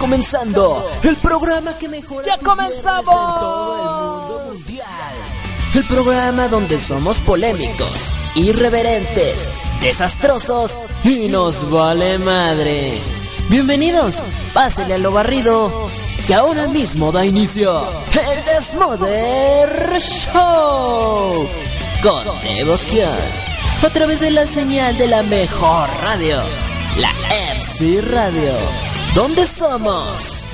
comenzando el programa que mejora. ¡Ya comenzamos! todo el mundo mundial. El programa donde somos polémicos, irreverentes, desastrosos y nos vale madre. Bienvenidos, pásenle a lo barrido, que ahora mismo da inicio el Desmoder Show con Devoción a través de la señal de la mejor radio, la MC Radio, donde somos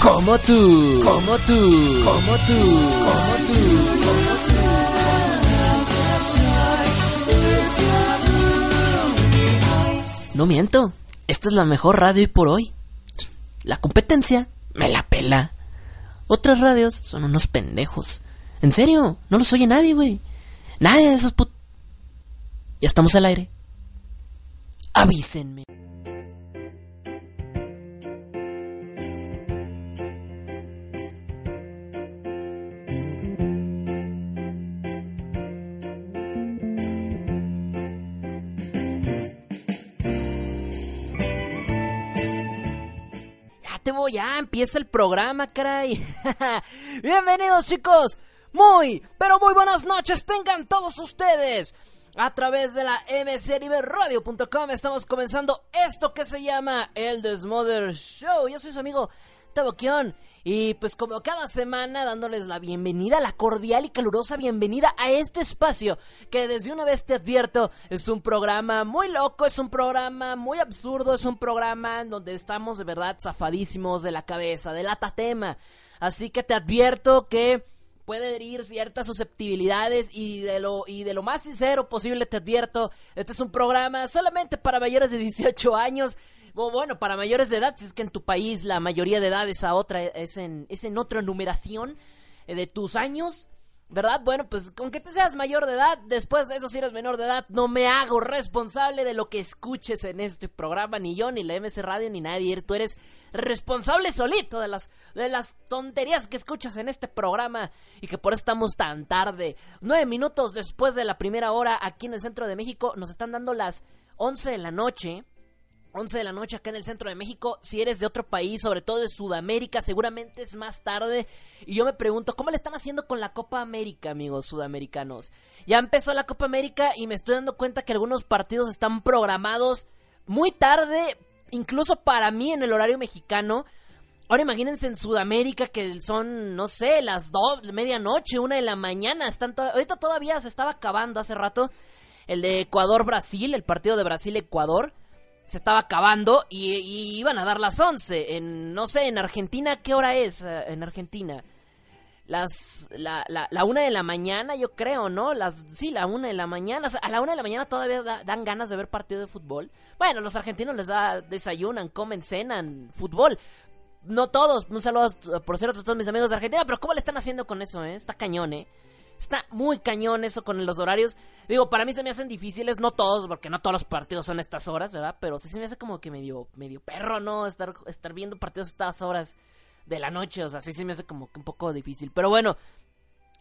como tú, como tú, como tú, como tú. No miento, esta es la mejor radio y por hoy. La competencia me la pela. Otras radios son unos pendejos. En serio, no los oye nadie, güey. Nadie de esos put... Ya estamos al aire. Avísenme. Ya empieza el programa, caray. Bienvenidos, chicos. Muy, pero muy buenas noches tengan todos ustedes. A través de la mcriberadio.com estamos comenzando esto que se llama el Desmother Show. Yo soy su amigo Taboquión. Y pues como cada semana dándoles la bienvenida, la cordial y calurosa bienvenida a este espacio que desde una vez te advierto es un programa muy loco, es un programa muy absurdo, es un programa en donde estamos de verdad zafadísimos de la cabeza, de la tatema. Así que te advierto que puede herir ciertas susceptibilidades y de lo y de lo más sincero posible te advierto, este es un programa solamente para mayores de 18 años. Bueno, para mayores de edad, si es que en tu país la mayoría de edad es a otra es en es en otra numeración eh, de tus años. ¿Verdad? Bueno, pues con que te seas mayor de edad, después de eso si eres menor de edad, no me hago responsable de lo que escuches en este programa, ni yo, ni la MC Radio, ni nadie. Tú eres responsable solito de las, de las tonterías que escuchas en este programa y que por eso estamos tan tarde. Nueve minutos después de la primera hora aquí en el centro de México, nos están dando las once de la noche. 11 de la noche acá en el centro de México. Si eres de otro país, sobre todo de Sudamérica, seguramente es más tarde. Y yo me pregunto, ¿cómo le están haciendo con la Copa América, amigos sudamericanos? Ya empezó la Copa América y me estoy dando cuenta que algunos partidos están programados muy tarde, incluso para mí en el horario mexicano. Ahora imagínense en Sudamérica que son, no sé, las dos, medianoche, una de la mañana. Están ahorita todavía se estaba acabando hace rato el de Ecuador-Brasil, el partido de Brasil-Ecuador se estaba acabando y, iban a dar las 11. En, no sé, en Argentina, ¿qué hora es uh, en Argentina? Las, la, la, una de la mañana, yo creo, ¿no? Las, sí, la una de la mañana. A la una de la mañana todavía da, dan ganas de ver partido de fútbol. Bueno, los argentinos les da, desayunan, comen, cenan, fútbol. No todos, un saludo por cierto a todos mis amigos de Argentina, pero ¿cómo le están haciendo con eso, eh? Está cañón, eh. Está muy cañón eso con los horarios. Digo, para mí se me hacen difíciles, no todos, porque no todos los partidos son estas horas, ¿verdad? Pero sí se me hace como que medio, medio perro, ¿no? Estar, estar viendo partidos a estas horas de la noche, o sea, sí se me hace como que un poco difícil. Pero bueno,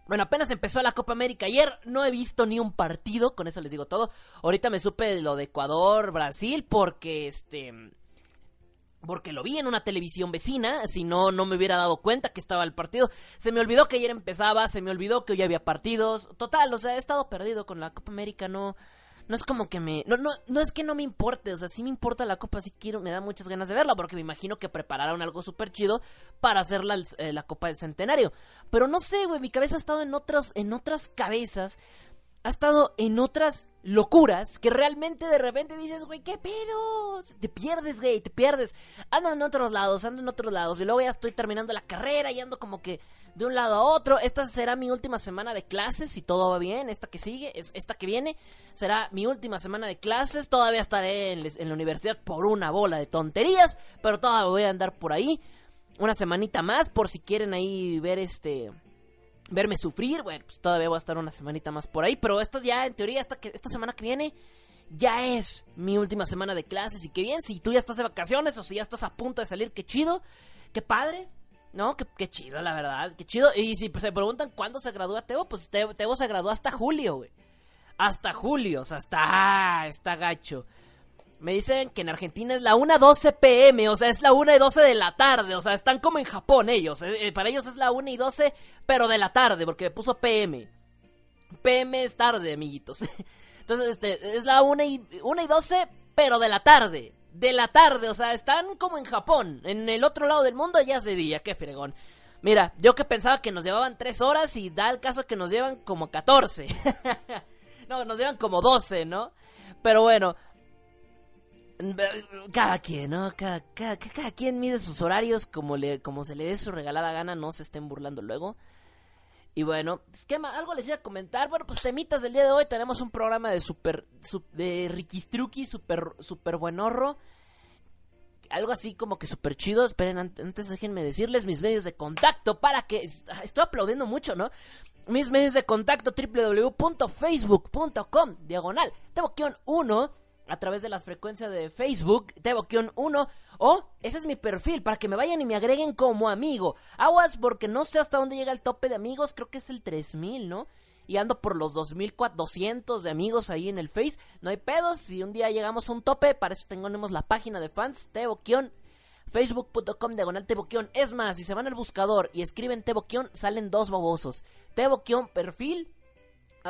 bueno, apenas empezó la Copa América ayer, no he visto ni un partido, con eso les digo todo. Ahorita me supe lo de Ecuador, Brasil, porque este porque lo vi en una televisión vecina, si no, no me hubiera dado cuenta que estaba el partido. Se me olvidó que ayer empezaba, se me olvidó que hoy había partidos. Total, o sea, he estado perdido con la Copa América, no, no es como que me... No, no, no es que no me importe, o sea, sí me importa la Copa, sí quiero, me da muchas ganas de verla, porque me imagino que prepararon algo súper chido para hacer la, eh, la Copa del Centenario. Pero no sé, güey, mi cabeza ha estado en otras, en otras cabezas ha estado en otras locuras que realmente de repente dices, güey, ¿qué pedo? Te pierdes, güey, te pierdes. Ando en otros lados, ando en otros lados. Y luego ya estoy terminando la carrera y ando como que de un lado a otro. Esta será mi última semana de clases, si todo va bien. Esta que sigue, es esta que viene, será mi última semana de clases. Todavía estaré en, en la universidad por una bola de tonterías, pero todavía voy a andar por ahí. Una semanita más, por si quieren ahí ver este verme sufrir, bueno, pues todavía voy a estar una semanita más por ahí, pero esta ya, en teoría, esta, que, esta semana que viene ya es mi última semana de clases y qué bien, si tú ya estás de vacaciones o si ya estás a punto de salir, qué chido, qué padre, ¿no? Qué, chido, la verdad, qué chido. Y si se preguntan cuándo se gradúa Teo, pues Teo, Teo se graduó hasta julio. Hasta julio, o sea, hasta, ah, está gacho. Me dicen que en Argentina es la 1.12 pm, o sea, es la 1 y 12 de la tarde, o sea, están como en Japón ellos. eh, eh, para ellos es la 1 y 12, pero de la tarde, porque me puso PM. PM es tarde, amiguitos. Entonces, este, es la 1 y, 1 y 12, pero de la tarde. De la tarde, o sea, están como en Japón. En el otro lado del mundo ya se día, qué fregón. Mira, yo que pensaba que nos llevaban 3 horas y da el caso que nos llevan como 14. no, nos llevan como 12, ¿no? Pero bueno, cada quien, ¿no? Cada, cada, cada, quien mide sus horarios como, le, como se le dé su regalada gana, no se estén burlando luego. Y bueno, esquema, algo les iba a comentar. Bueno, pues temitas del día de hoy. Tenemos un programa de super, de Rikistruki, super, super buenorro. Algo así como que super chido. Esperen, antes déjenme decirles mis medios de contacto para que... Estoy aplaudiendo mucho, ¿no? Mis medios de contacto www.facebook.com diagonal. Tengo 1 a través de la frecuencia de Facebook, Teboquion1, o ese es mi perfil, para que me vayan y me agreguen como amigo. Aguas, porque no sé hasta dónde llega el tope de amigos, creo que es el 3000, ¿no? Y ando por los 2400 de amigos ahí en el Face. No hay pedos, si un día llegamos a un tope, para eso tenemos la página de fans, Teboquion, facebook.com diagonal Teboquion. Es más, si se van al buscador y escriben Teboquion, salen dos babosos. Teboquion perfil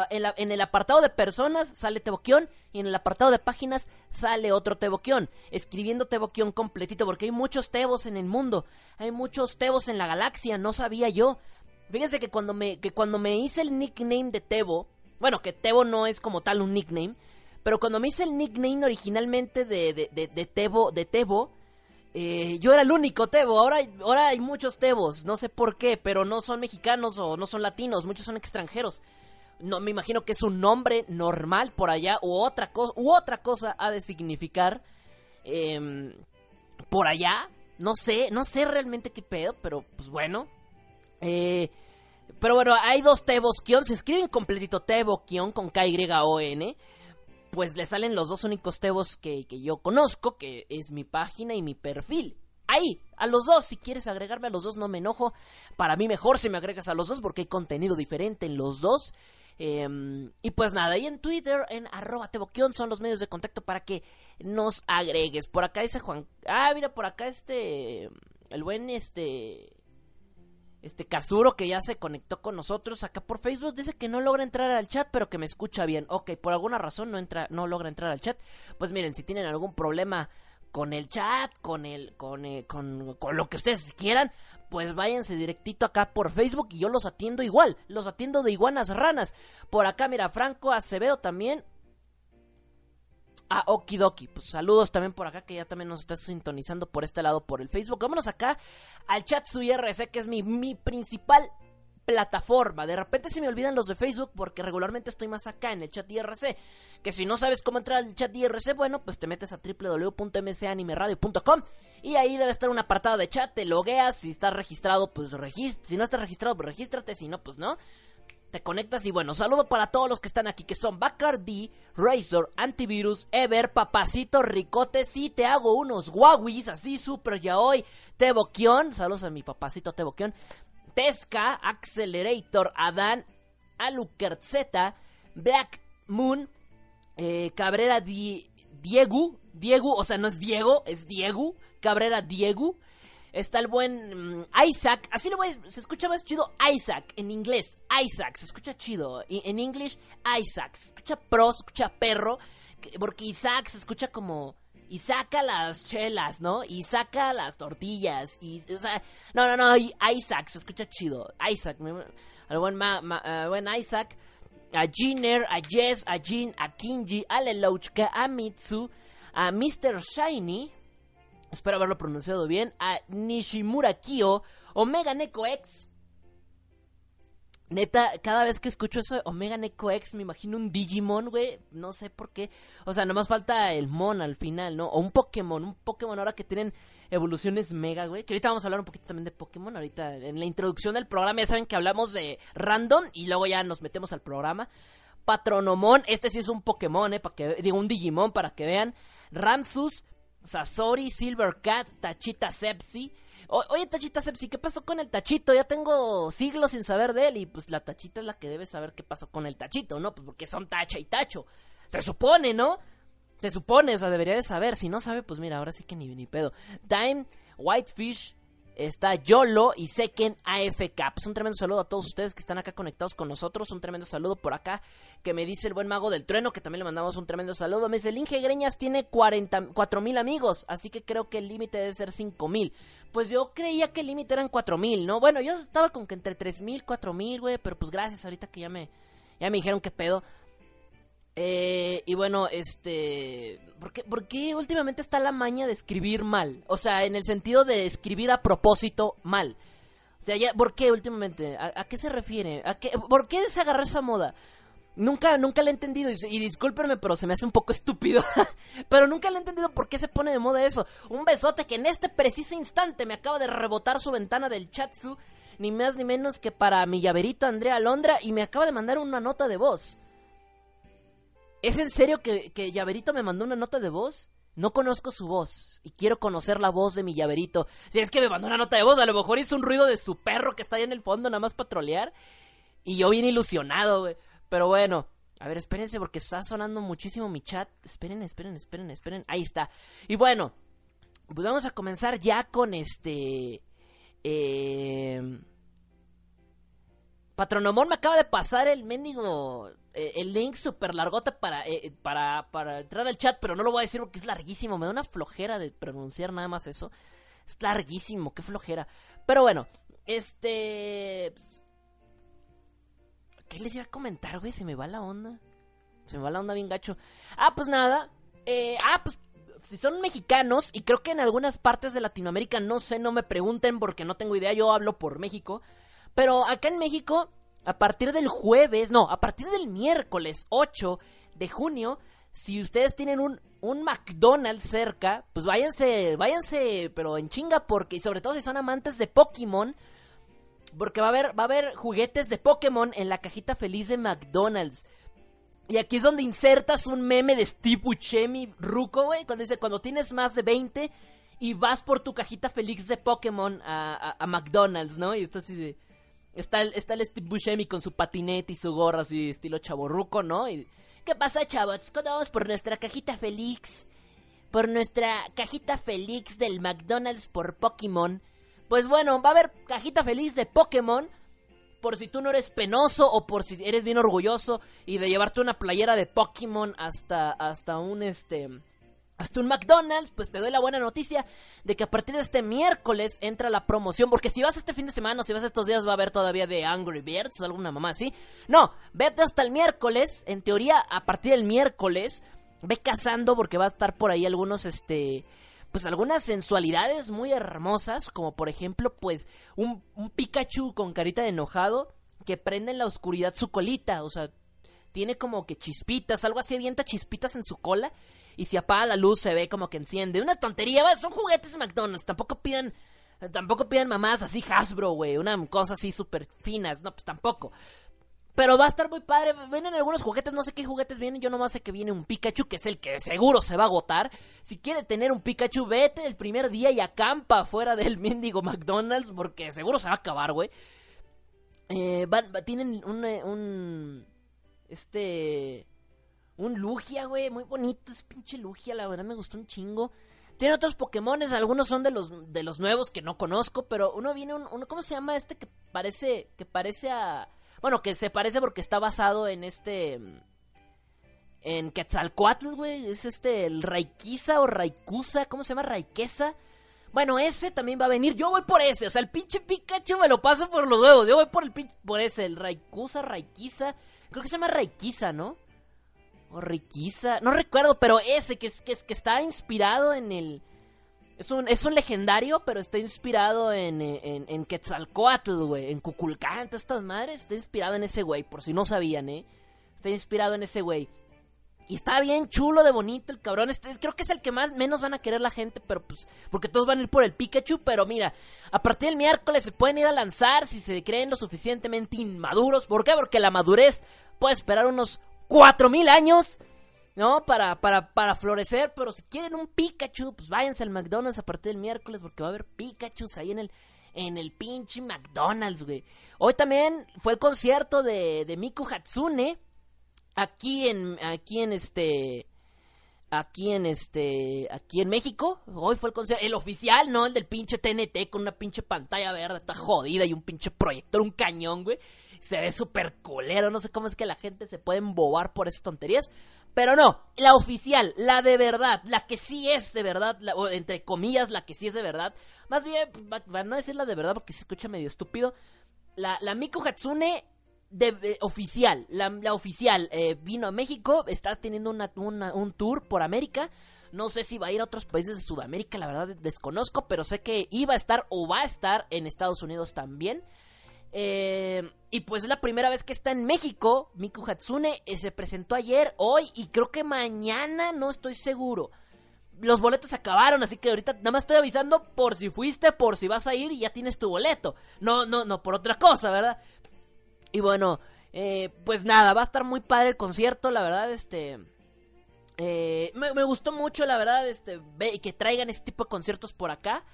en, la, en, el apartado de personas sale Teboquión y en el apartado de páginas sale otro Teboquión. Escribiendo Teboquión completito porque hay muchos Tebos en el mundo. Hay muchos Tebos en la galaxia, no sabía yo. Fíjense que cuando me, que cuando me hice el nickname de Tebo, bueno, que Tebo no es como tal un nickname, pero cuando me hice el nickname originalmente de, de, de, de Tebo, de Tebo eh, yo era el único Tebo, ahora, ahora hay muchos Tebos, no sé por qué, pero no son mexicanos o no son latinos, muchos son extranjeros no me imagino que es un nombre normal por allá u otra cosa u otra cosa ha de significar eh, por allá no sé no sé realmente qué pedo pero pues bueno eh, pero bueno hay dos Tebos Kion se escriben completito Tebo Kion con K Y O N pues le salen los dos únicos Tebos que, que yo conozco que es mi página y mi perfil Ahí, a los dos, si quieres agregarme a los dos no me enojo. Para mí mejor si me agregas a los dos porque hay contenido diferente en los dos. Eh, y pues nada, ahí en Twitter, en arroba teboquión, son los medios de contacto para que nos agregues. Por acá dice Juan... Ah, mira, por acá este... El buen este... Este Kazuro que ya se conectó con nosotros acá por Facebook dice que no logra entrar al chat, pero que me escucha bien. Ok, por alguna razón no entra, no logra entrar al chat. Pues miren, si tienen algún problema con el chat, con el, con, eh, con, con, lo que ustedes quieran, pues váyanse directito acá por Facebook y yo los atiendo igual, los atiendo de iguanas ranas. Por acá, mira, Franco Acevedo también. Ah, okidoki, pues saludos también por acá que ya también nos está sintonizando por este lado por el Facebook. Vámonos acá al chat IRC que es mi, mi principal plataforma. De repente se me olvidan los de Facebook porque regularmente estoy más acá en el chat IRC. Que si no sabes cómo entrar al chat IRC, bueno, pues te metes a www.mcanimeradio.com y ahí debe estar un apartado de chat, te logueas, si estás registrado, pues regist si no estás registrado, pues regístrate, si no, pues no. Te conectas y bueno, saludo para todos los que están aquí, que son Bacardi, Razor, Antivirus, Ever, Papacito, Ricote, sí, te hago unos Huawei, así súper ya hoy, Teboquión, saludos a mi papacito Teboquión, Tesca, Accelerator, Adán, Alukertzeta, Black Moon, eh, Cabrera Di Diego, Diego, o sea, no es Diego, es Diego, Cabrera Diego. Está el buen um, Isaac, así lo voy, se escucha más chido Isaac en inglés, Isaac, se escucha chido, y, en inglés Isaac, se escucha pro, se escucha perro, porque Isaac se escucha como y saca las chelas, ¿no? Y saca las tortillas. Y, o sea, no, no, no. Isaac, se escucha chido. Isaac, al buen, ma, ma, uh, buen Isaac. A Jiner, a Jess, a Jin, a Kinji, a Lelouchka, a Mitsu, a Mr. Shiny. Espero haberlo pronunciado bien. A Nishimura Kyo, Omega Neko X. Neta, cada vez que escucho eso Omega Neko X me imagino un Digimon, güey. No sé por qué. O sea, nomás falta el Mon al final, ¿no? O un Pokémon. Un Pokémon ahora que tienen evoluciones mega, güey. Que ahorita vamos a hablar un poquito también de Pokémon. Ahorita en la introducción del programa ya saben que hablamos de random y luego ya nos metemos al programa. Patronomon, este sí es un Pokémon, eh, para que digo un Digimon para que vean. Ramsus, Sasori, Silvercat, Tachita Sepsi. Oye, Tachita Sepsi, ¿qué pasó con el Tachito? Ya tengo siglos sin saber de él. Y pues la Tachita es la que debe saber qué pasó con el Tachito, ¿no? Pues porque son Tacha y Tacho. Se supone, ¿no? Se supone, o sea, debería de saber. Si no sabe, pues mira, ahora sí que ni, ni pedo. Dime, Whitefish, está Yolo y Seken AFK. Pues un tremendo saludo a todos ustedes que están acá conectados con nosotros. Un tremendo saludo por acá que me dice el buen mago del trueno, que también le mandamos un tremendo saludo. Me dice, el Inge Greñas tiene 44 mil amigos, así que creo que el límite debe ser 5 mil. Pues yo creía que el límite eran 4 mil, ¿no? Bueno, yo estaba con que entre 3 mil, 4 mil, güey, pero pues gracias ahorita que ya me, ya me dijeron qué pedo. Eh, y bueno, este... ¿por qué, últimamente está la maña de escribir mal? O sea, en el sentido de escribir a propósito mal. O sea, ya, ¿por qué últimamente? ¿A, qué se refiere? ¿A qué, ¿Por qué se agarró esa moda? Nunca, nunca le he entendido, y, discúlpenme, pero se me hace un poco estúpido. pero nunca le he entendido por qué se pone de moda eso. Un besote que en este preciso instante me acaba de rebotar su ventana del chatsu, ni más ni menos que para mi llaverito Andrea Londra, y me acaba de mandar una nota de voz. ¿Es en serio que, que Llaverito me mandó una nota de voz? No conozco su voz y quiero conocer la voz de mi llaverito. Si es que me mandó una nota de voz, a lo mejor hizo un ruido de su perro que está ahí en el fondo, nada más patrolear. Y yo bien ilusionado, güey. Pero bueno, a ver, espérense porque está sonando muchísimo mi chat. Esperen, esperen, esperen, esperen. Ahí está. Y bueno, pues vamos a comenzar ya con este. Eh. Patronomón me acaba de pasar el mendigo eh, el link super largote para, eh, para, para entrar al chat, pero no lo voy a decir porque es larguísimo. Me da una flojera de pronunciar nada más eso. Es larguísimo, qué flojera. Pero bueno, este... Pues, ¿Qué les iba a comentar, güey? Se me va la onda. Se me va la onda bien gacho. Ah, pues nada. Eh, ah, pues si son mexicanos, y creo que en algunas partes de Latinoamérica, no sé, no me pregunten porque no tengo idea, yo hablo por México. Pero acá en México a partir del jueves, no, a partir del miércoles 8 de junio, si ustedes tienen un, un McDonald's cerca, pues váyanse, váyanse, pero en chinga, porque, y sobre todo si son amantes de Pokémon, porque va a haber, va a haber juguetes de Pokémon en la cajita feliz de McDonald's. Y aquí es donde insertas un meme de Steve Buscemi, Ruco, güey, cuando dice, cuando tienes más de 20 y vas por tu cajita feliz de Pokémon a, a McDonald's, ¿no? Y esto así de... Está el, está el Steve Buscemi con su patinete y su gorra así estilo chaborruco, ¿no? Y, ¿Qué pasa, chavos? Vamos por nuestra cajita Félix, por nuestra cajita Félix del McDonald's por Pokémon, pues bueno, va a haber cajita feliz de Pokémon por si tú no eres penoso o por si eres bien orgulloso y de llevarte una playera de Pokémon hasta hasta un este hasta un McDonald's, pues te doy la buena noticia de que a partir de este miércoles entra la promoción. Porque si vas este fin de semana o si vas estos días va a haber todavía de Angry Birds o alguna mamá así. No, vete hasta el miércoles. En teoría, a partir del miércoles, ve cazando porque va a estar por ahí algunos, este... Pues algunas sensualidades muy hermosas, como por ejemplo, pues un, Pikachu con carita de enojado que prende en la oscuridad su colita, o sea, tiene como que chispitas, algo así, avienta chispitas en su cola y si apaga la luz se ve como que enciende. Una tontería, son juguetes de McDonald's, tampoco pidan tampoco pidan mamás así Hasbro, güey, una cosa así súper finas, no, pues tampoco. Pero va a estar muy padre. Vienen algunos juguetes, no sé qué juguetes vienen. Yo nomás sé que viene un Pikachu, que es el que seguro se va a agotar. Si quiere tener un Pikachu, vete el primer día y acampa fuera del mendigo McDonald's, porque seguro se va a acabar, güey. Eh, tienen un, un. Este. Un Lugia, güey, muy bonito, es pinche Lugia, la verdad me gustó un chingo. Tiene otros Pokémones, algunos son de los de los nuevos que no conozco, pero uno viene un, ¿cómo se llama este que parece que parece a bueno, que se parece porque está basado en este en Quetzalcoatl, güey, es este el Raikiza o Raikusa, ¿cómo se llama? Raikesa. Bueno, ese también va a venir. Yo voy por ese. O sea, el pinche Pikachu me lo paso por los huevos. Yo voy por el pinche, por ese, el Raikusa, Raikiza. Creo que se llama Raikiza, ¿no? O Riquiza, no recuerdo, pero ese que, es, que, es, que está inspirado en el... Es un, es un legendario, pero está inspirado en, en, en Quetzalcoatl, güey. En Cuculcán, estas madres. Está inspirado en ese güey, por si no sabían, ¿eh? Está inspirado en ese güey. Y está bien chulo de bonito el cabrón. Este, creo que es el que más menos van a querer la gente, pero pues. Porque todos van a ir por el Pikachu. Pero mira, a partir del miércoles se pueden ir a lanzar si se creen lo suficientemente inmaduros. ¿Por qué? Porque la madurez puede esperar unos cuatro mil años, ¿no? Para, para, para florecer, pero si quieren un Pikachu, pues váyanse al McDonald's a partir del miércoles porque va a haber Pikachu ahí en el, en el pinche McDonald's, güey. Hoy también fue el concierto de, de Miku Hatsune, aquí en, aquí en este... aquí en este aquí en México. Hoy fue el concierto, el oficial, no el del pinche TNT con una pinche pantalla verde, está jodida y un pinche proyector, un cañón, güey. Se ve súper culero, no sé cómo es que la gente se puede embobar por esas tonterías. Pero no, la oficial, la de verdad, la que sí es de verdad, o entre comillas, la que sí es de verdad. Más bien, va, a no decir la de verdad porque se escucha medio estúpido. La, la Miku Hatsune de, oficial, la, oficial eh, vino a México, está teniendo un tour por América. No sé si va a ir a otros países de Sudamérica, la verdad desconozco, pero sé que iba a estar o va a estar en Estados Unidos también. Eh, y pues es la primera vez que está en México. Miku Hatsune eh, se presentó ayer, hoy y creo que mañana, no estoy seguro. Los boletos acabaron, así que ahorita nada más estoy avisando por si fuiste, por si vas a ir y ya tienes tu boleto. No, no, no, por otra cosa, ¿verdad? Y bueno, eh, pues nada, va a estar muy padre el concierto, la verdad, este... Eh, me, gustó mucho, la verdad, este, que traigan este tipo de conciertos por acá.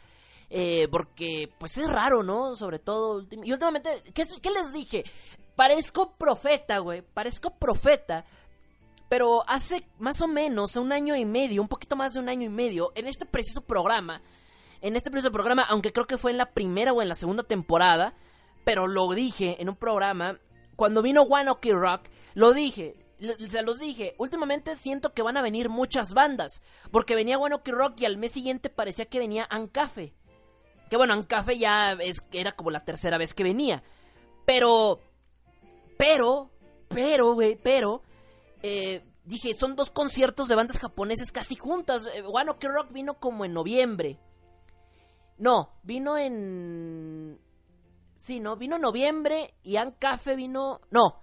Eh, porque, pues es raro, ¿no? Sobre todo. Y últimamente, ¿qué, ¿qué, les dije? Parezco profeta, güey. Parezco profeta. Pero hace más o menos un año y medio, un poquito más de un año y medio, en este preciso programa, en este preciso programa, aunque creo que fue en la primera o en la segunda temporada, pero lo dije en un programa, cuando vino One Ok Rock, lo dije, se los dije, últimamente siento que van a venir muchas bandas, porque venía One Ok Rock y al mes siguiente parecía que venía Ancafe. Que bueno, Ancafe ya es, era como la tercera vez que venía. Pero, pero, pero, güey, pero, eh, dije, son dos conciertos de bandas japonesas casi juntas. Eh, One Ok Rock vino como en noviembre. No, vino en Sí, ¿no? Vino noviembre y Ancafe vino... No.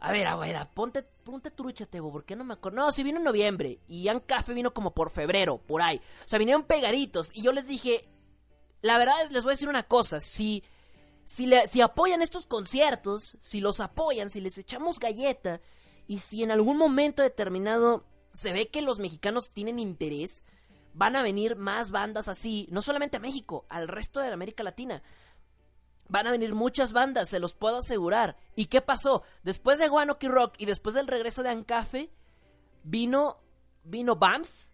A ver, a ver, ponte, ponte trucha, Tebo, ¿por qué no me acuerdo? No, sí vino en noviembre y Ancafe vino como por febrero, por ahí. O sea, vinieron pegaditos y yo les dije, la verdad es, les voy a decir una cosa, si, si, si apoyan estos conciertos, si los apoyan, si les echamos galleta y si en algún momento determinado se ve que los mexicanos tienen interés, van a venir más bandas así, no solamente a México, al resto de América Latina. Van a venir muchas bandas, se los puedo asegurar. ¿Y qué pasó? Después de Guanoki Rock y después del regreso de Ancafe, vino, vino Bams,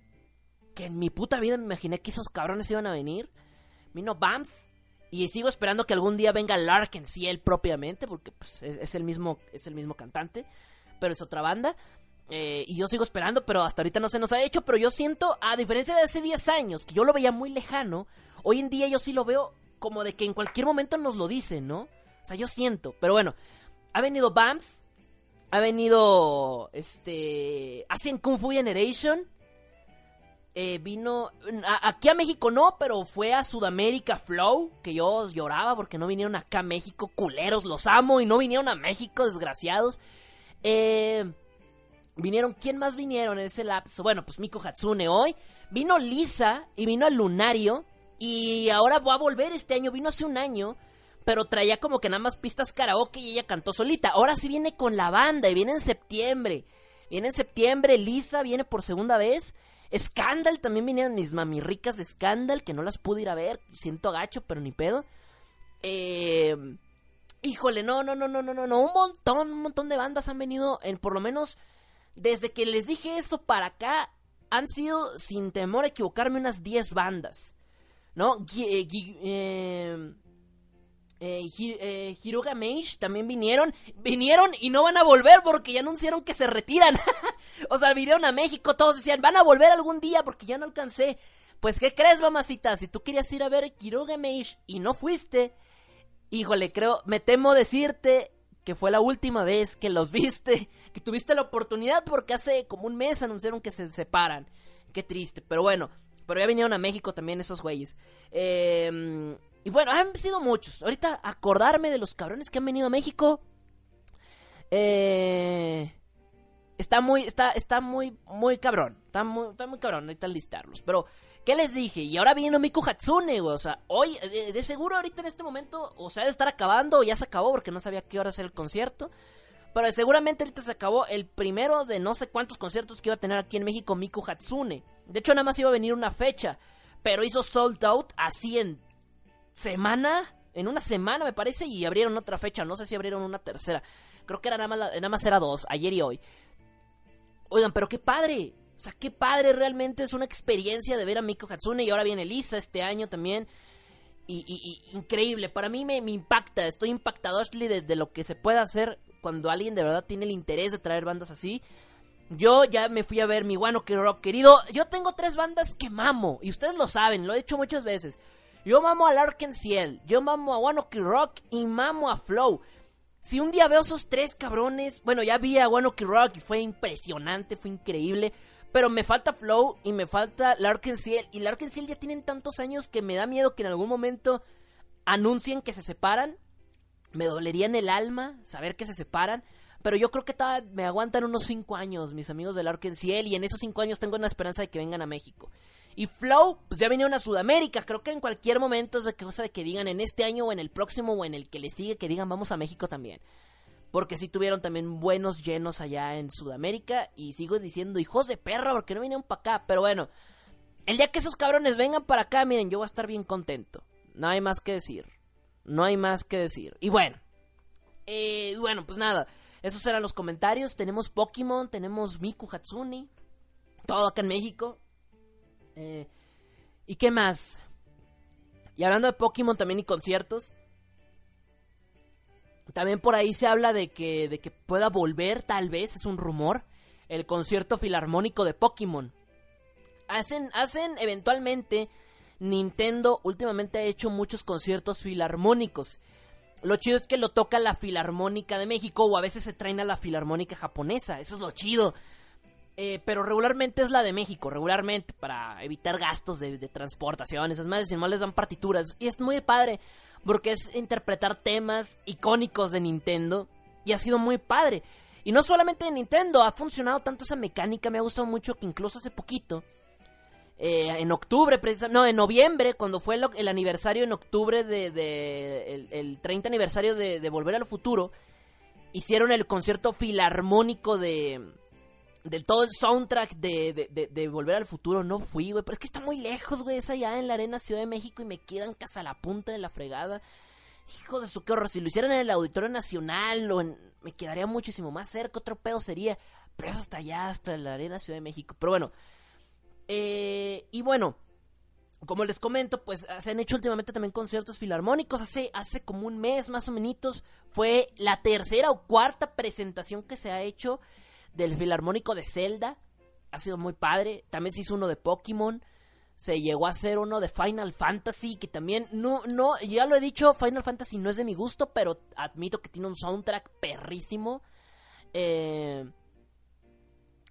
que en mi puta vida me imaginé que esos cabrones iban a venir. Vino Bams, y sigo esperando que algún día venga Larkin, sí, él propiamente, porque pues, es, el mismo, es el mismo cantante, pero es otra banda. Eh, y yo sigo esperando, pero hasta ahorita no se nos ha hecho. Pero yo siento, a diferencia de hace 10 años, que yo lo veía muy lejano, hoy en día yo sí lo veo como de que en cualquier momento nos lo dicen, ¿no? O sea, yo siento. Pero bueno, ha venido Bams, ha venido, este, hacen Kung Fu Generation. Eh, vino aquí a México no, pero fue a Sudamérica Flow, que yo lloraba porque no vinieron acá a México, culeros, los amo y no vinieron a México, desgraciados. Eh, vinieron, ¿quién más vinieron en ese lapso? Bueno, pues Miko Hatsune hoy. Vino Lisa y vino al Lunario. Y ahora va a volver este año, vino hace un año, pero traía como que nada más pistas karaoke y ella cantó solita. Ahora sí viene con la banda y viene en septiembre. Viene en septiembre, Lisa viene por segunda vez. Scandal, también vinieron mis mamirricas de Scandal, que no las pude ir a ver, siento gacho, pero ni pedo. Eh, híjole, no, no, no, no, no, no, no, un montón, un montón de bandas han venido, en por lo menos desde que les dije eso para acá, han sido, sin temor a equivocarme, unas 10 bandas. ¿no? Eh, eh, eh, eh, Hiroga Meish también vinieron. Vinieron y no van a volver porque ya anunciaron que se retiran. o sea, vinieron a México, todos decían, van a volver algún día porque ya no alcancé. Pues, ¿qué crees, mamacita? Si tú querías ir a ver Hiroga Meish y no fuiste, híjole, creo, me temo decirte que fue la última vez que los viste, que tuviste la oportunidad porque hace como un mes anunciaron que se separan. Qué triste, pero bueno, pero ya vinieron a México también esos güeyes. Em, y bueno, han sido muchos. Ahorita acordarme de los cabrones que han venido a México. Eh, está muy, está, está muy, muy cabrón. Está muy, está muy cabrón ahorita listarlos. Pero, ¿qué les dije? Y ahora viene Miku Hatsune, güey. O sea, hoy, de, seguro ahorita en este momento, o sea, de estar acabando o ya se acabó porque no sabía qué hora hacer el concierto. Pero seguramente ahorita se acabó el primero de no sé cuántos conciertos que iba a tener aquí en México Miku Hatsune. De hecho, nada más iba a venir una fecha. Pero hizo sold out así en semana. En una semana me parece. Y abrieron otra fecha. No sé si abrieron una tercera. Creo que era nada más, nada más era dos. Ayer y hoy. Oigan, pero qué padre. sea, qué padre realmente es una experiencia de ver a Miko Hatsune y ahora viene Lisa este año también. Y, increíble, para mí me, impacta, estoy impactado Ashley de, lo que se puede hacer cuando alguien de verdad tiene el interés de traer bandas así. Yo ya me fui a ver mi One Ok Rock, querido. Yo tengo tres bandas que mamo, y ustedes lo saben, lo he hecho muchas veces. Yo mamo a Larkin Ciel, yo mamo a Ok Rock y mamo a Flow. Si un día veo esos tres cabrones, bueno, ya vi a Ok Rock y fue impresionante, fue increíble. Pero me falta Flow y me falta Larkin Ciel. Y Larkin Ciel ya tienen tantos años que me da miedo que en algún momento anuncien que se separan. Me dolería en el alma saber que se separan. Pero yo creo que me aguantan unos 5 años, mis amigos del Larkin Ciel. Y en esos 5 años tengo una esperanza de que vengan a México. Y Flow, pues ya vinieron a Sudamérica. Creo que en cualquier momento es de cosa de que digan en este año o en el próximo o en el que le sigue que digan vamos a México también. Porque sí tuvieron también buenos llenos allá en Sudamérica. Y sigo diciendo, hijos de perro, porque no vinieron para acá. Pero bueno, el día que esos cabrones vengan para acá, miren, yo voy a estar bien contento. No hay más que decir. No hay más que decir. Y bueno, eh, bueno, pues nada. Esos eran los comentarios. Tenemos Pokémon, tenemos Miku Hatsune. Todo acá en México. Eh, ¿Y qué más? Y hablando de Pokémon también y conciertos. También por ahí se habla de que, de que pueda volver, tal vez, es un rumor, el concierto filarmónico de Pokémon. Hacen, hacen eventualmente, Nintendo últimamente ha hecho muchos conciertos filarmónicos. Lo chido es que lo toca la Filarmónica de México o a veces se traen a la Filarmónica japonesa. Eso es lo chido. Eh, pero regularmente es la de México, regularmente, para evitar gastos de, de transportación. Esas madres, si no les dan partituras. Y es muy padre porque es interpretar temas icónicos de Nintendo y ha sido muy padre. Y no solamente de Nintendo, ha funcionado tanto esa mecánica, me ha gustado mucho que incluso hace poquito, eh, en octubre, no, en noviembre, cuando fue el, aniversario en octubre de, el, 30 aniversario de, de Volver al Futuro, hicieron el concierto filarmónico de, del todo el soundtrack de, de, de, Volver al Futuro no fui, güey. Pero es que está muy lejos, güey. Es allá en la Arena Ciudad de México y me quedan casi a la punta de la fregada. Hijo de su qué horror. Si lo hicieran en el Auditorio Nacional o en, me quedaría muchísimo más cerca. Otro pedo sería. Pero es hasta allá, hasta la Arena Ciudad de México. Pero bueno. Eh, y bueno. Como les comento, pues se han hecho últimamente también conciertos filarmónicos. Hace, hace como un mes más o menos fue la tercera o cuarta presentación que se ha hecho del Filarmónico de Zelda. Ha sido muy padre. También se hizo uno de Pokémon. Se llegó a hacer uno de Final Fantasy. Que también, no, no, ya lo he dicho, Final Fantasy no es de mi gusto. Pero admito que tiene un soundtrack perrísimo. Eh,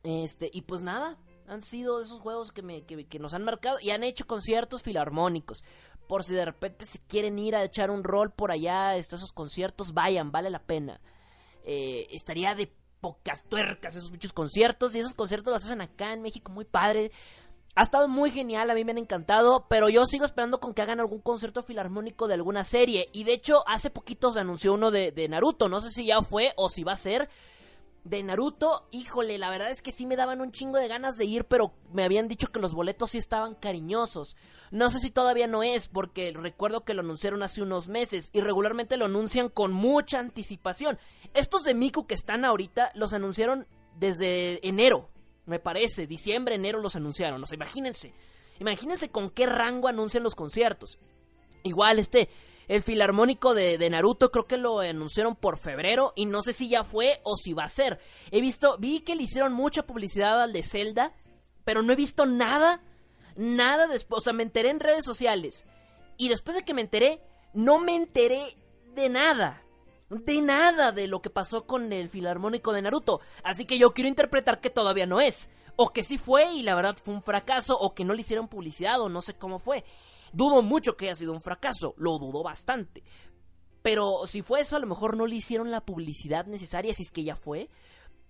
este, y pues nada, han sido esos juegos que, me, que, nos han marcado y han hecho conciertos filarmónicos. Por si de repente se quieren ir a echar un rol por allá, estos, esos conciertos, vayan, vale la pena. Eh, estaría de pocas tuercas esos muchos conciertos. Y esos conciertos los hacen acá en México muy padre. Ha estado muy genial, a mí me han encantado, pero yo sigo esperando con que hagan algún concierto filarmónico de alguna serie. Y de hecho, hace poquito se anunció uno de, de Naruto, no sé si ya fue o si va a ser de Naruto, híjole, la verdad es que sí me daban un chingo de ganas de ir, pero me habían dicho que los boletos sí estaban cariñosos. No sé si todavía no es, porque recuerdo que lo anunciaron hace unos meses y regularmente lo anuncian con mucha anticipación. Estos de Miku que están ahorita los anunciaron desde enero, me parece, diciembre, enero los anunciaron. O sea, imagínense, imagínense con qué rango anuncian los conciertos. Igual este, el filarmónico de, Naruto creo que lo anunciaron por febrero y no sé si ya fue o si va a ser. He visto, vi que le hicieron mucha publicidad al de Zelda, pero no he visto nada, nada después. O sea, me enteré en redes sociales y después de que me enteré, no me enteré de nada. De nada de lo que pasó con el filarmónico de Naruto. Así que yo quiero interpretar que todavía no es. O que sí fue y la verdad fue un fracaso. O que no le hicieron publicidad o no sé cómo fue. Dudo mucho que haya sido un fracaso, lo dudo bastante. Pero si fue eso, a lo mejor no le hicieron la publicidad necesaria, si es que ya fue.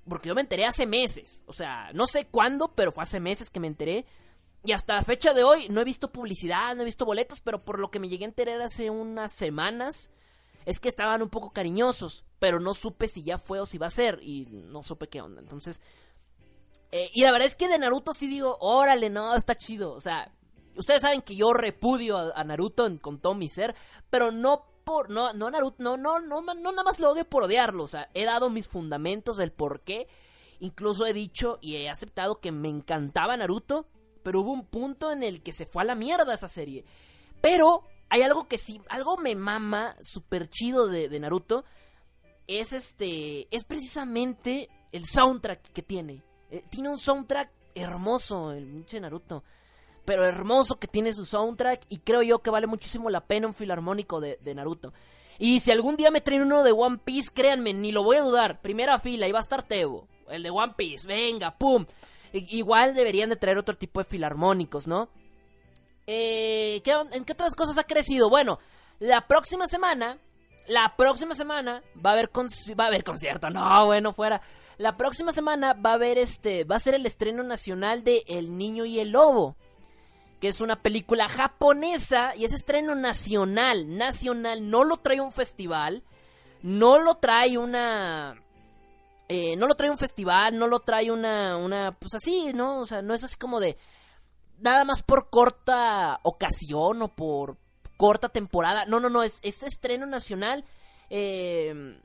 Porque yo me enteré hace meses. O sea, no sé cuándo, pero fue hace meses que me enteré. Y hasta la fecha de hoy no he visto publicidad, no he visto boletos, pero por lo que me llegué a enterar hace unas semanas, es que estaban un poco cariñosos, pero no supe si ya fue o si va a ser, y no supe qué onda. Entonces, eh, y la verdad es que de Naruto sí digo, órale, no, está chido. O sea, Ustedes saben que yo repudio a, Naruto con todo mi ser, pero no por no no Naruto no no no no nada más lo odio por odiarlo, o sea, he dado mis fundamentos del por qué Incluso he dicho y he aceptado que me encantaba Naruto, pero hubo un punto en el que se fue a la mierda esa serie. Pero hay algo que sí, algo me mama súper chido de, Naruto. Es este, es precisamente el soundtrack que tiene. Eh, tiene un soundtrack hermoso, el pinche Naruto. Pero hermoso que tiene su soundtrack y creo yo que vale muchísimo la pena un filarmónico de, Naruto. Y si algún día me traen uno de One Piece, créanme, ni lo voy a dudar. Primera fila, ahí va a estar Tebo, el de One Piece, venga, pum. Igual deberían de traer otro tipo de filarmónicos, ¿no? Eh, ¿En qué otras cosas ha crecido? Bueno, la próxima semana, la próxima semana va a haber, va a haber concierto, no, bueno, fuera. La próxima semana va a haber este, va a ser el estreno nacional de El Niño y el Lobo, que es una película japonesa y es estreno nacional, nacional, no lo trae un festival, no lo trae una, eh, no lo trae un festival, no lo trae una, una, pues así, ¿no? O sea, no es así como de, nada más por corta ocasión o por corta temporada, no, no, no, es, es estreno nacional. Eh,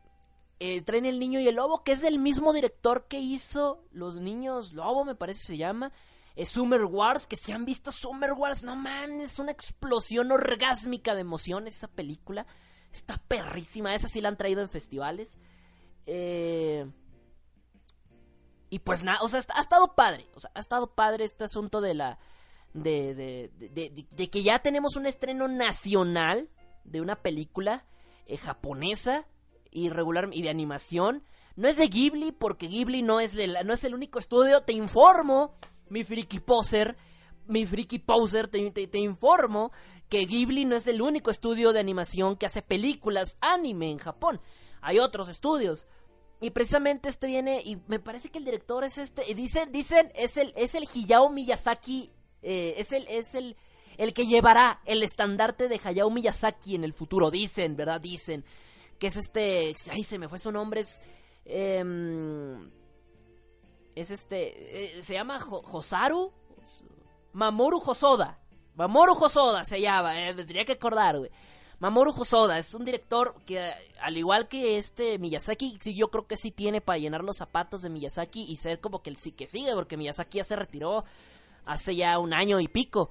el Tren El Niño y el Lobo, que es el mismo director que hizo Los Niños Lobo, me parece se llama. Es Summer Wars, que si han visto Summer Wars, no mames, es una explosión orgásmica de emociones esa película. Está perrísima, esa sí la han traído en festivales. Eh... Y pues nada, o sea, ha estado padre, o sea, ha estado padre este asunto de la... De, de, de, de que ya tenemos un estreno nacional de una película eh, japonesa irregular y de animación. No es de Ghibli porque Ghibli no es, no es el único estudio. Te informo, mi friki poser, mi friki poser, te, te, informo que Ghibli no es el único estudio de animación que hace películas anime en Japón. Hay otros estudios. Y precisamente este viene, y me parece que el director es este, y dicen, dicen, es el, es el Hayao Miyazaki, eh, es el, es el, el que llevará el estandarte de Hayao Miyazaki en el futuro, dicen, ¿verdad? Dicen que es este, ay, se me fue su nombre, es, em, es este, eh, se llama Josaru, Mamoru Hosoda, Mamoru Hosoda se llama, eh, tendría que acordar, güey. Mamoru Hosoda es un director que, al igual que este Miyazaki, sí, yo creo que sí tiene para llenar los zapatos de Miyazaki y ser como que el sí que sigue, porque Miyazaki ya se retiró hace ya un año y pico.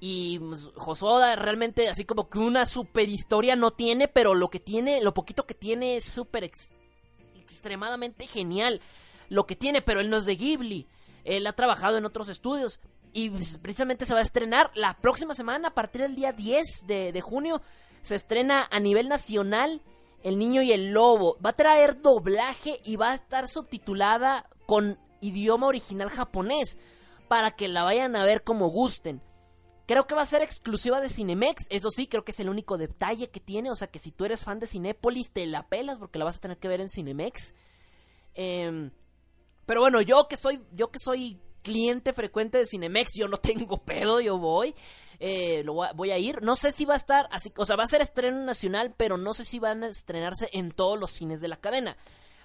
Y pues, Josoda realmente así como que una super historia no tiene, pero lo que tiene, lo poquito que tiene es súper extremadamente genial. Lo que tiene, pero él no es de Ghibli. Él ha trabajado en otros estudios. Y pues, precisamente se va a estrenar la próxima semana, a partir del día 10 de, de junio. Se estrena a nivel nacional El Niño y el Lobo. Va a traer doblaje y va a estar subtitulada con idioma original japonés. Para que la vayan a ver como gusten. Creo que va a ser exclusiva de Cinemex. Eso sí, creo que es el único detalle que tiene. O sea que si tú eres fan de Cinépolis, te la pelas porque la vas a tener que ver en Cinemex. Em, pero bueno, yo que soy, yo que soy cliente frecuente de Cinemex, yo no tengo pedo, yo voy. Eh, lo voy a ir. No sé si va a estar así, o sea, va a ser estreno nacional, pero no sé si van a estrenarse en todos los cines de la cadena.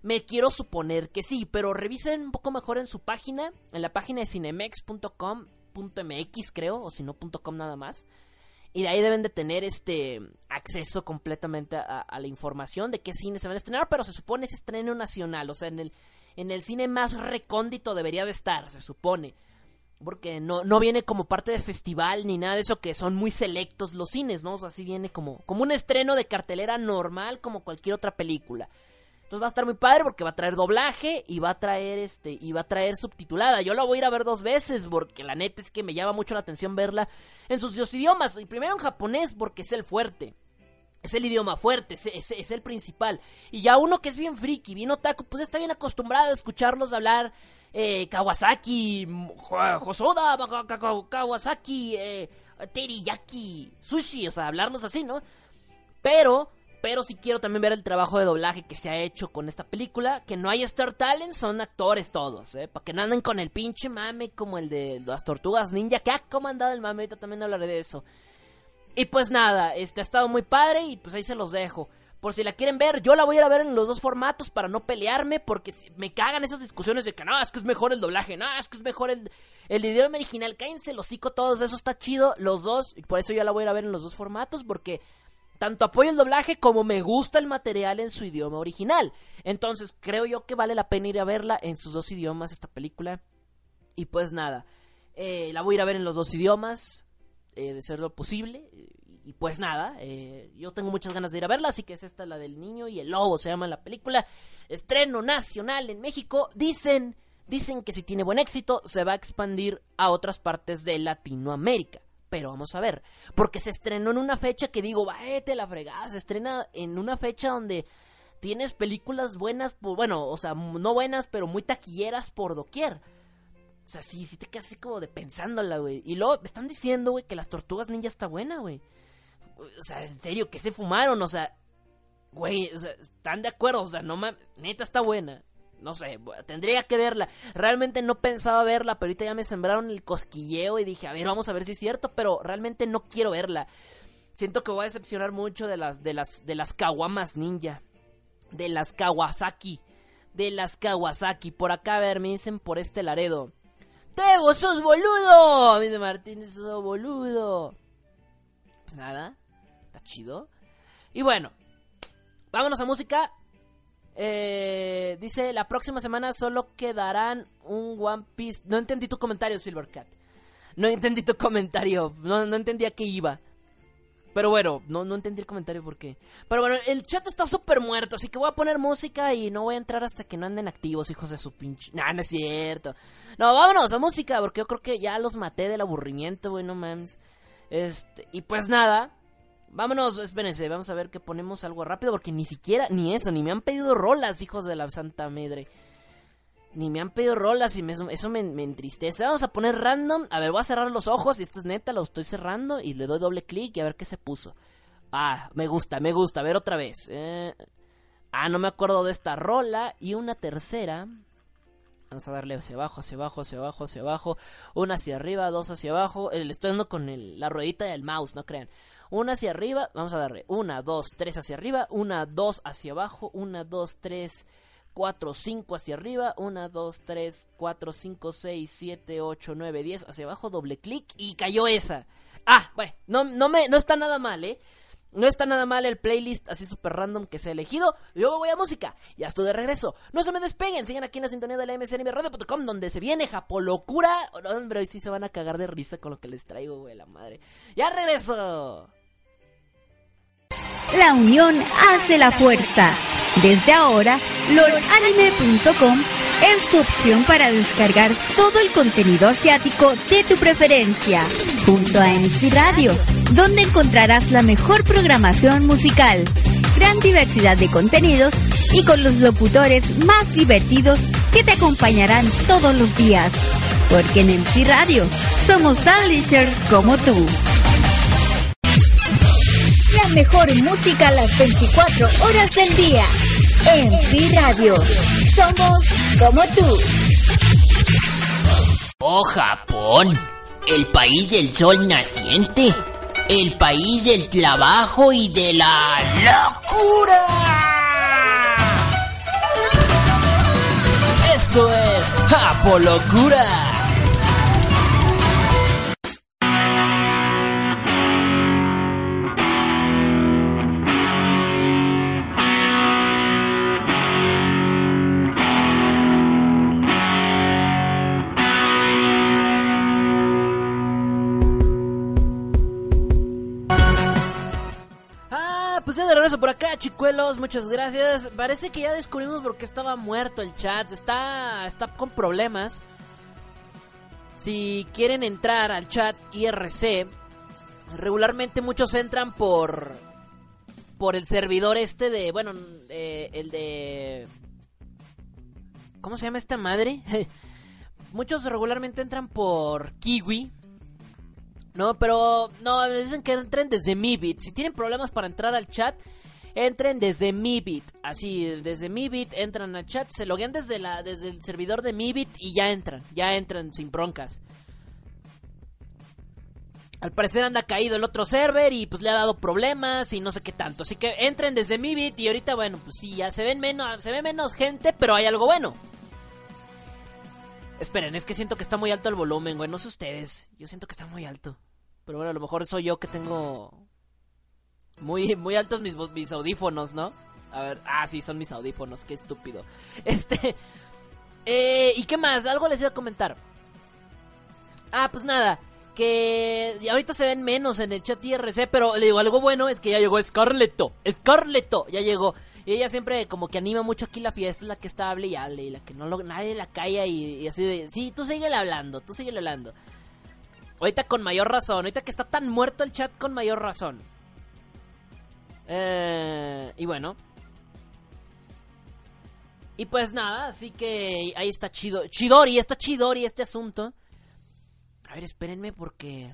Me quiero suponer que sí, pero revisen un poco mejor en su página, en la página de cinemex.com .mx creo, o si no .com nada más. Y de ahí deben de tener este acceso completamente a, la información de qué cine se van a estrenar, pero se supone es estreno nacional, o sea, en el, en el cine más recóndito debería de estar, se supone. Porque no, no viene como parte de festival ni nada de eso, que son muy selectos los cines, ¿no? O sea, así viene como, como un estreno de cartelera normal como cualquier otra película. Va a estar muy padre porque va a traer doblaje y va a traer este y va a traer subtitulada. Yo la voy a ir a ver dos veces porque la neta es que me llama mucho la atención verla en sus dos idiomas. Y primero en japonés porque es el fuerte. Es el idioma fuerte, es, el principal. Y ya uno que es bien friki, bien otaku, pues está bien acostumbrado a escucharlos hablar eh, Kawasaki, Hosoda, Kawasaki, eh, Teriyaki, Sushi, o sea, hablarlos así, ¿no? Pero pero sí quiero también ver el trabajo de doblaje que se ha hecho con esta película. Que no hay Star Talent, son actores todos, ¿eh? Para que no anden con el pinche mame como el de las tortugas ninja. Que ha comandado el mame, ahorita también hablaré de eso. Y pues nada, este ha estado muy padre y pues ahí se los dejo. Por si la quieren ver, yo la voy a ir a ver en los dos formatos para no pelearme, porque me cagan esas discusiones de que no, es que es mejor el doblaje, no, es que es mejor el, el idioma original. Cállense los hocico todos, eso está chido, los dos, y por eso yo la voy a ir a ver en los dos formatos, porque tanto apoyo el doblaje como me gusta el material en su idioma original. Entonces creo yo que vale la pena ir a verla en sus dos idiomas esta película. Y pues nada, eh, la voy a ir a ver en los dos idiomas, eh, de ser lo posible. Y pues nada, eh, yo tengo muchas ganas de ir a verla, así que es esta la del niño y el lobo, se llama la película. Estreno nacional en México. Dicen, dicen que si tiene buen éxito, se va a expandir a otras partes de Latinoamérica. Pero vamos a ver, porque se estrenó en una fecha que digo, vete la fregada, se estrena en una fecha donde tienes películas buenas, bueno, o sea, no buenas, pero muy taquilleras por doquier. O sea, sí, sí te quedas así como de pensándola, güey. Y luego me están diciendo, güey, que las tortugas ninja está buena, güey. O sea, en serio, que se fumaron, o sea, güey, o sea, están de acuerdo, o sea, no mames, neta está buena. No sé, tendría que verla. Realmente no pensaba verla, pero ahorita ya me sembraron el cosquilleo y dije, a ver, vamos a ver si es cierto, pero realmente no quiero verla. Siento que voy a decepcionar mucho de las de las de las Kawamas ninja, de las Kawasaki, de las Kawasaki. Por acá, a ver, me dicen por este Laredo. Tebo, sos boludo, me dice Martín, sos boludo. Pues nada, está chido. Y bueno, vámonos a música. Eh, dice, la próxima semana solo quedarán un One Piece. No entendí tu comentario, Silvercat. No entendí tu comentario. No, no entendía qué iba. Pero bueno, no, no entendí el comentario por qué. Pero bueno, el chat está súper muerto, así que voy a poner música y no voy a entrar hasta que no anden activos, hijos de su pinche... No, no es cierto. No, vámonos a música, porque yo creo que ya los maté del aburrimiento, güey, no mames. Este, y pues nada, Vámonos, espérense, vamos a ver que ponemos algo rápido porque ni siquiera, ni eso, ni me han pedido rolas, hijos de la santa madre. Ni me han pedido rolas y eso me, entristece. Vamos a poner random. A ver, voy a cerrar los ojos y esto es neta, lo estoy cerrando y le doy doble clic y a ver qué se puso. Ah, me gusta, me gusta. A ver otra vez. Eh. Ah, no me acuerdo de esta rola. Y una tercera. Vamos a darle hacia abajo, hacia abajo, hacia abajo, hacia abajo. Una hacia arriba, dos hacia abajo. Le estoy dando con la ruedita del mouse, no crean. Una hacia arriba, vamos a darle. Una, dos, tres hacia arriba. Una, dos hacia abajo. Una, dos, tres, cuatro, cinco hacia arriba. Una, dos, tres, cuatro, cinco, seis, siete, ocho, nueve, diez hacia abajo. Doble clic y cayó esa. Ah, bueno, no, no, me, no está nada mal, ¿eh? No está nada mal el playlist así super random que se ha elegido. Luego voy a música. Ya estoy de regreso. No se me despeguen. Sigan aquí en la sintonía de la msnbradio.com donde se viene Japolocura. Oh, hombre, hoy sí se van a cagar de risa con lo que les traigo, güey, la madre. ¡Ya regreso! La unión hace la fuerza. Desde ahora, lordanime.com es tu opción para descargar todo el contenido asiático de tu preferencia, junto a MC Radio, donde encontrarás la mejor programación musical, gran diversidad de contenidos y con los locutores más divertidos que te acompañarán todos los días. Porque en MC Radio somos tan como tú mejor música las 24 horas del día. En Radio. Somos como tú. Oh Japón, el país del sol naciente, el país del trabajo y de la locura. Esto es Japolocura. Por acá, chicuelos. Muchas gracias. Parece que ya descubrimos por qué estaba muerto el chat. Está, está con problemas. Si quieren entrar al chat IRC, regularmente muchos entran por por el servidor este de, bueno, el de ¿Cómo se llama esta madre? muchos regularmente entran por Kiwi, no, pero no, dicen que entren desde Mibit. Si tienen problemas para entrar al chat, entren desde Mibit. Así, desde Mibit entran al chat, se loguean desde, la, desde el servidor de Mibit y ya entran. Ya entran sin broncas. Al parecer anda caído el otro server y pues le ha dado problemas y no sé qué tanto. Así que entren desde Mibit y ahorita, bueno, pues sí, ya se ven menos, se ve menos gente, pero hay algo bueno. Esperen, es que siento que está muy alto el volumen, güey. No sé ustedes. Yo siento que está muy alto. Pero bueno, a lo mejor soy yo que tengo Muy, muy altos mis, audífonos, ¿no? A ver, ah, sí, son mis audífonos, qué estúpido. Este, eh, ¿y qué más? Algo les iba a comentar. Ah, pues nada, que ahorita se ven menos en el chat IRC, pero le digo, algo bueno es que ya llegó Scarleto, Scarleto, ya llegó. Y ella siempre como que anima mucho aquí la fiesta, es la que está hable y hable, y la que no lo, nadie la calla y, así de, sí, tú síguele hablando, tú síguele hablando. Ahorita con mayor razón, ahorita que está tan muerto el chat con mayor razón. Eh, y bueno. Y pues nada, así que ahí está chido. Chidori, está Chidori este asunto. A ver, espérenme porque...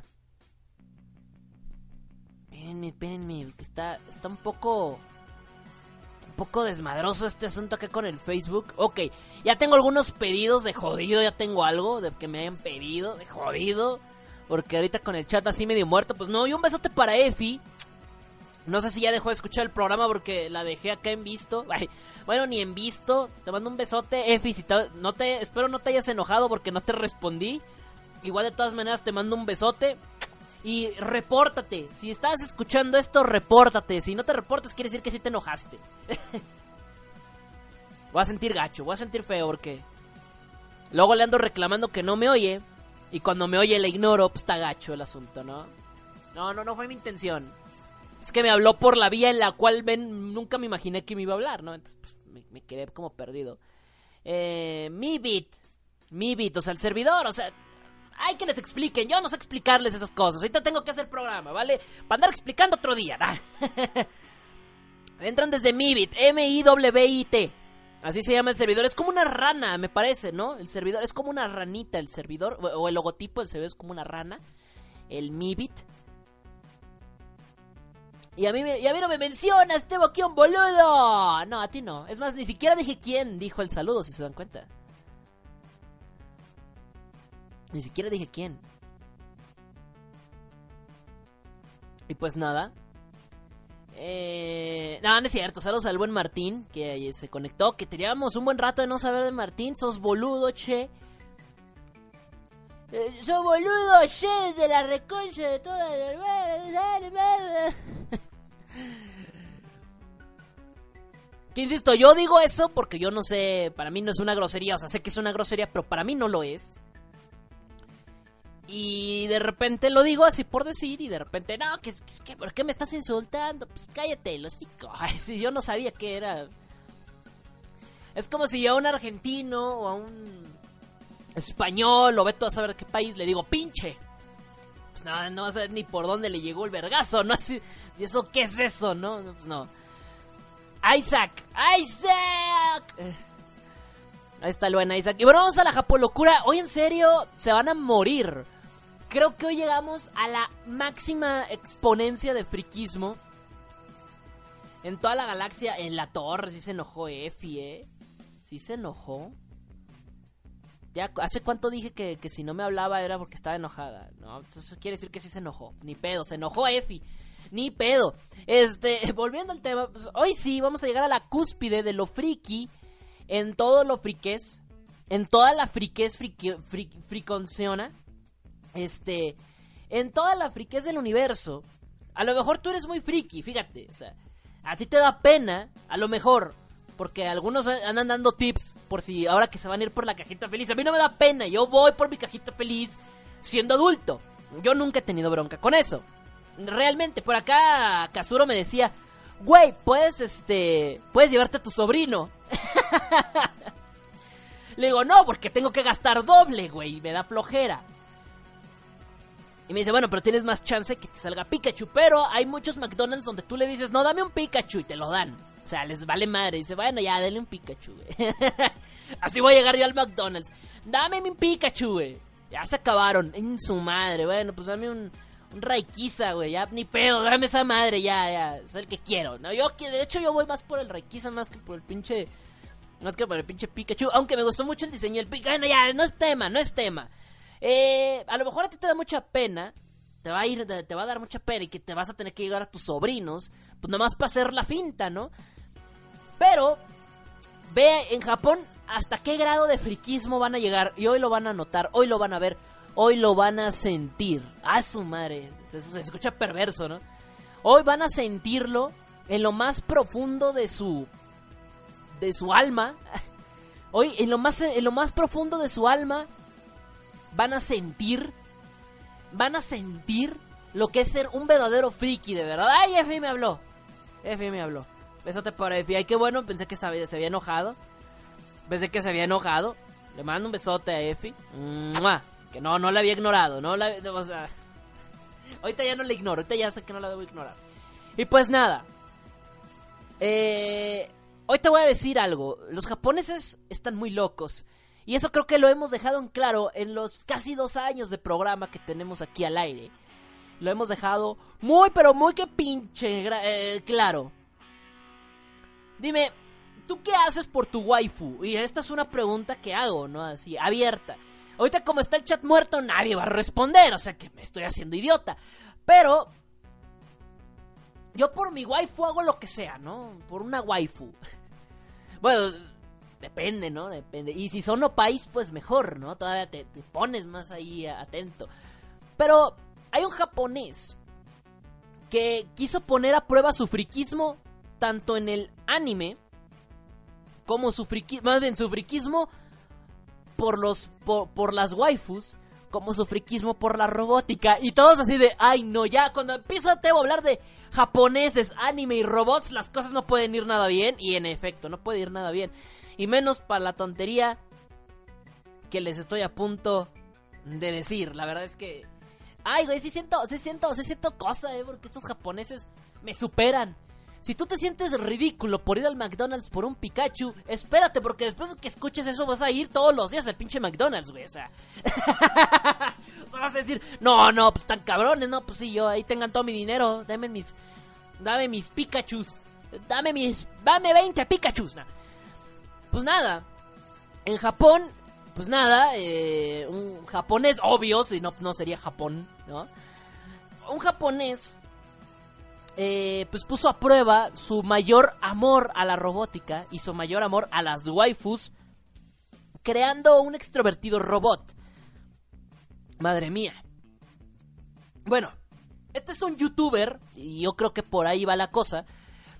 Espérenme, espérenme, que está, está un poco... Un poco desmadroso este asunto acá con el Facebook. Ok, ya tengo algunos pedidos de jodido, ya tengo algo de que me hayan pedido, de jodido. Porque ahorita con el chat así medio muerto, pues no, y un besote para Efi. No sé si ya dejó de escuchar el programa porque la dejé acá en visto. bueno, ni en visto. Te mando un besote, Efi. Si no te, espero no te hayas enojado porque no te respondí. Igual de todas maneras te mando un besote. Y repórtate. Si estás escuchando esto, repórtate. Si no te reportas, quiere decir que sí te enojaste. voy a sentir gacho, voy a sentir feo porque... Luego le ando reclamando que no me oye. Y cuando me oye le ignoro, pues está gacho el asunto, ¿no? No, no, no fue mi intención. Es que me habló por la vía en la cual ven, nunca me imaginé que me iba a hablar, ¿no? Entonces pues, me, quedé como perdido. Eh, mi bit, bit, o sea, el servidor, o sea, hay que les expliquen, yo no sé explicarles esas cosas. Ahorita tengo que hacer programa, ¿vale? Para andar explicando otro día, Entran desde Mibit, M-I-W-I-T. Así se llama el servidor. Es como una rana, me parece, ¿no? El servidor es como una ranita, el servidor. O el logotipo del servidor es como una rana. El Mibit. Y a mí, me, y a mí no me mencionas, te un boludo. No, a ti no. Es más, ni siquiera dije quién dijo el saludo, si se dan cuenta. Ni siquiera dije quién. Y pues nada. Eh, no, no es cierto. Saludos al buen Martín, que se conectó. Que teníamos un buen rato de no saber de Martín. Sos boludo, che. Eh, sos boludo, che, desde la reconcha de toda que insisto, yo digo eso porque yo no sé, para mí no es una grosería, o sea, sé que es una grosería, pero para mí no lo es. Y de repente lo digo así por decir y de repente, no, ¿por qué me estás insultando? Pues cállate, lo Ay, si yo no sabía que era... Es como si yo a un argentino o a un español o veto a saber qué país le digo pinche. Pues no, no vas a saber ni por dónde le llegó el vergazo, ¿no? Así, ¿Y eso qué es eso, no? Pues no. Isaac, Isaac. Ahí está el buen Isaac. Y bueno, vamos a la Japolocura. Hoy en serio se van a morir. Creo que hoy llegamos a la máxima exponencia de friquismo. En toda la galaxia, en la torre, sí se enojó Efi, ¿eh? Sí se enojó. Ya, ¿hace cuánto dije que, si no me hablaba era porque estaba enojada? ¿No? Entonces quiere decir que sí se enojó. Ni pedo, se enojó Efi. Ni pedo. Este, volviendo al tema, pues, hoy sí vamos a llegar a la cúspide de lo friki. En todo lo friquez. En toda la friquez friki, friconciona. Este, en toda la friquez del universo, a lo mejor tú eres muy friki, fíjate, o sea, a ti te da pena, a lo mejor, porque algunos andan dando tips por si ahora que se van a ir por la cajita feliz, a mí no me da pena, yo voy por mi cajita feliz siendo adulto. Yo nunca he tenido bronca con eso. Realmente, por acá Kazuro me decía, güey, puedes, este, puedes llevarte a tu sobrino. Le digo, no, porque tengo que gastar doble, güey, me da flojera. Y me dice, bueno, pero tienes más chance que te salga Pikachu. Pero hay muchos McDonald's donde tú le dices, no, dame un Pikachu y te lo dan. O sea, les vale madre. Dice, bueno, ya, dale un Pikachu, güey. Así voy a llegar yo al McDonald's. Dame mi Pikachu, güey. Ya se acabaron. En su madre. Bueno, pues dame un, un Raikiza, güey. Ya ni pedo, dame esa madre, ya, ya. Es el que quiero. No, yo, de hecho, yo voy más por el Raikiza más que por el pinche. Más que por el pinche Pikachu. Aunque me gustó mucho el diseño del Pikachu. Bueno, ya, no es tema, no es tema. Eh, a lo mejor a ti te da mucha pena, te va a ir, te va a dar mucha pena y que te vas a tener que llegar a tus sobrinos, pues nomás para hacer la finta, ¿no? Pero, ve en Japón hasta qué grado de friquismo van a llegar y hoy lo van a notar, hoy lo van a ver, hoy lo van a sentir. A su madre, eso se escucha perverso, ¿no? Hoy van a sentirlo en lo más profundo de su de su alma. Hoy en lo más en lo más profundo de su alma van a sentir van a sentir lo que es ser un verdadero friki de verdad. Ay, Efi me habló. Efi me habló. Besote para Efi. Ay, qué bueno, pensé que se había, enojado. Pensé que se había enojado. Le mando un besote a Efi. ¡Mua! Que no, no la había ignorado, no la ahorita ya no la ignoro, ahorita ya sé que no la debo ignorar. Y pues nada. Eh, hoy te voy a decir algo. Los japoneses están muy locos. Y eso creo que lo hemos dejado en claro en los casi dos años de programa que tenemos aquí al aire. Lo hemos dejado muy, pero muy que pinche eh, claro. Dime, ¿tú qué haces por tu waifu? Y esta es una pregunta que hago, ¿no? Así, abierta. Ahorita como está el chat muerto, nadie va a responder, o sea que me estoy haciendo idiota. Pero yo por mi waifu hago lo que sea, ¿no? Por una waifu. Bueno, depende, ¿no? Depende. Y si son opais, pues mejor, ¿no? Todavía te, te pones más ahí atento. Pero hay un japonés que quiso poner a prueba su friquismo tanto en el anime como su friquismo, más bien su friquismo por los por, las waifus como su friquismo por la robótica y todos así de, ay no, ya cuando empieza a hablar de japoneses, anime y robots, las cosas no pueden ir nada bien y en efecto, no puede ir nada bien. Y menos para la tontería que les estoy a punto de decir. La verdad es que Ay, güey, sí siento, sí siento, sí siento cosa, eh, porque estos japoneses me superan. Si tú te sientes ridículo por ir al McDonald's por un Pikachu, espérate, porque después de que escuches eso vas a ir todos los días al pinche McDonald's, güey. O sea, vas a decir, no, no, pues tan cabrones, no, pues sí, yo ahí tengan todo mi dinero, dame mis, dame mis Pikachus, dame mis, dame 20 Pikachus. Pues nada, en Japón pues nada, eh, un japonés, obvio, si no, no sería Japón, ¿no? Un japonés, eh, pues puso a prueba su mayor amor a la robótica y su mayor amor a las waifus, creando un extrovertido robot. Madre mía. Bueno, este es un youtuber, y yo creo que por ahí va la cosa.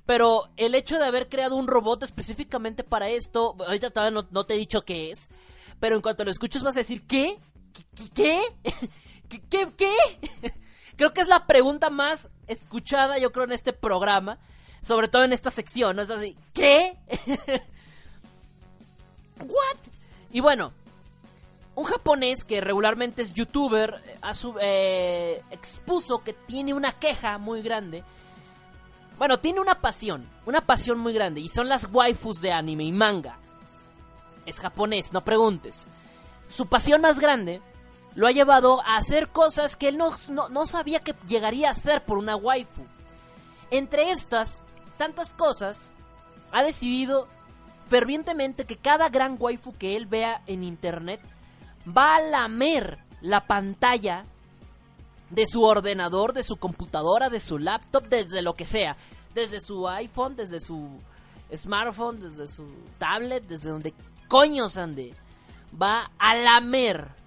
Pero el hecho de haber creado un robot específicamente para esto, ahorita todavía no te he dicho qué es pero en cuanto lo escuches vas a decir, ¿qué? ¿Qué? ¿Qué? ¿Qué? ¿Qué? Creo que es la pregunta más escuchada, yo creo, en este programa, sobre todo en esta sección, ¿no? Es así, ¿qué? ¿What? Y bueno, un japonés que regularmente es youtuber a su, eh, expuso que tiene una queja muy grande. Bueno, tiene una pasión, una pasión muy grande, y son las waifus de anime y manga es japonés, no preguntes. Su pasión más grande lo ha llevado a hacer cosas que él no, no, sabía que llegaría a hacer por una waifu. Entre estas tantas cosas, ha decidido fervientemente que cada gran waifu que él vea en internet va a lamer la pantalla de su ordenador, de su computadora, de su laptop, desde lo que sea. Desde su iPhone, desde su smartphone, desde su tablet, desde donde coño Sandy va a lamer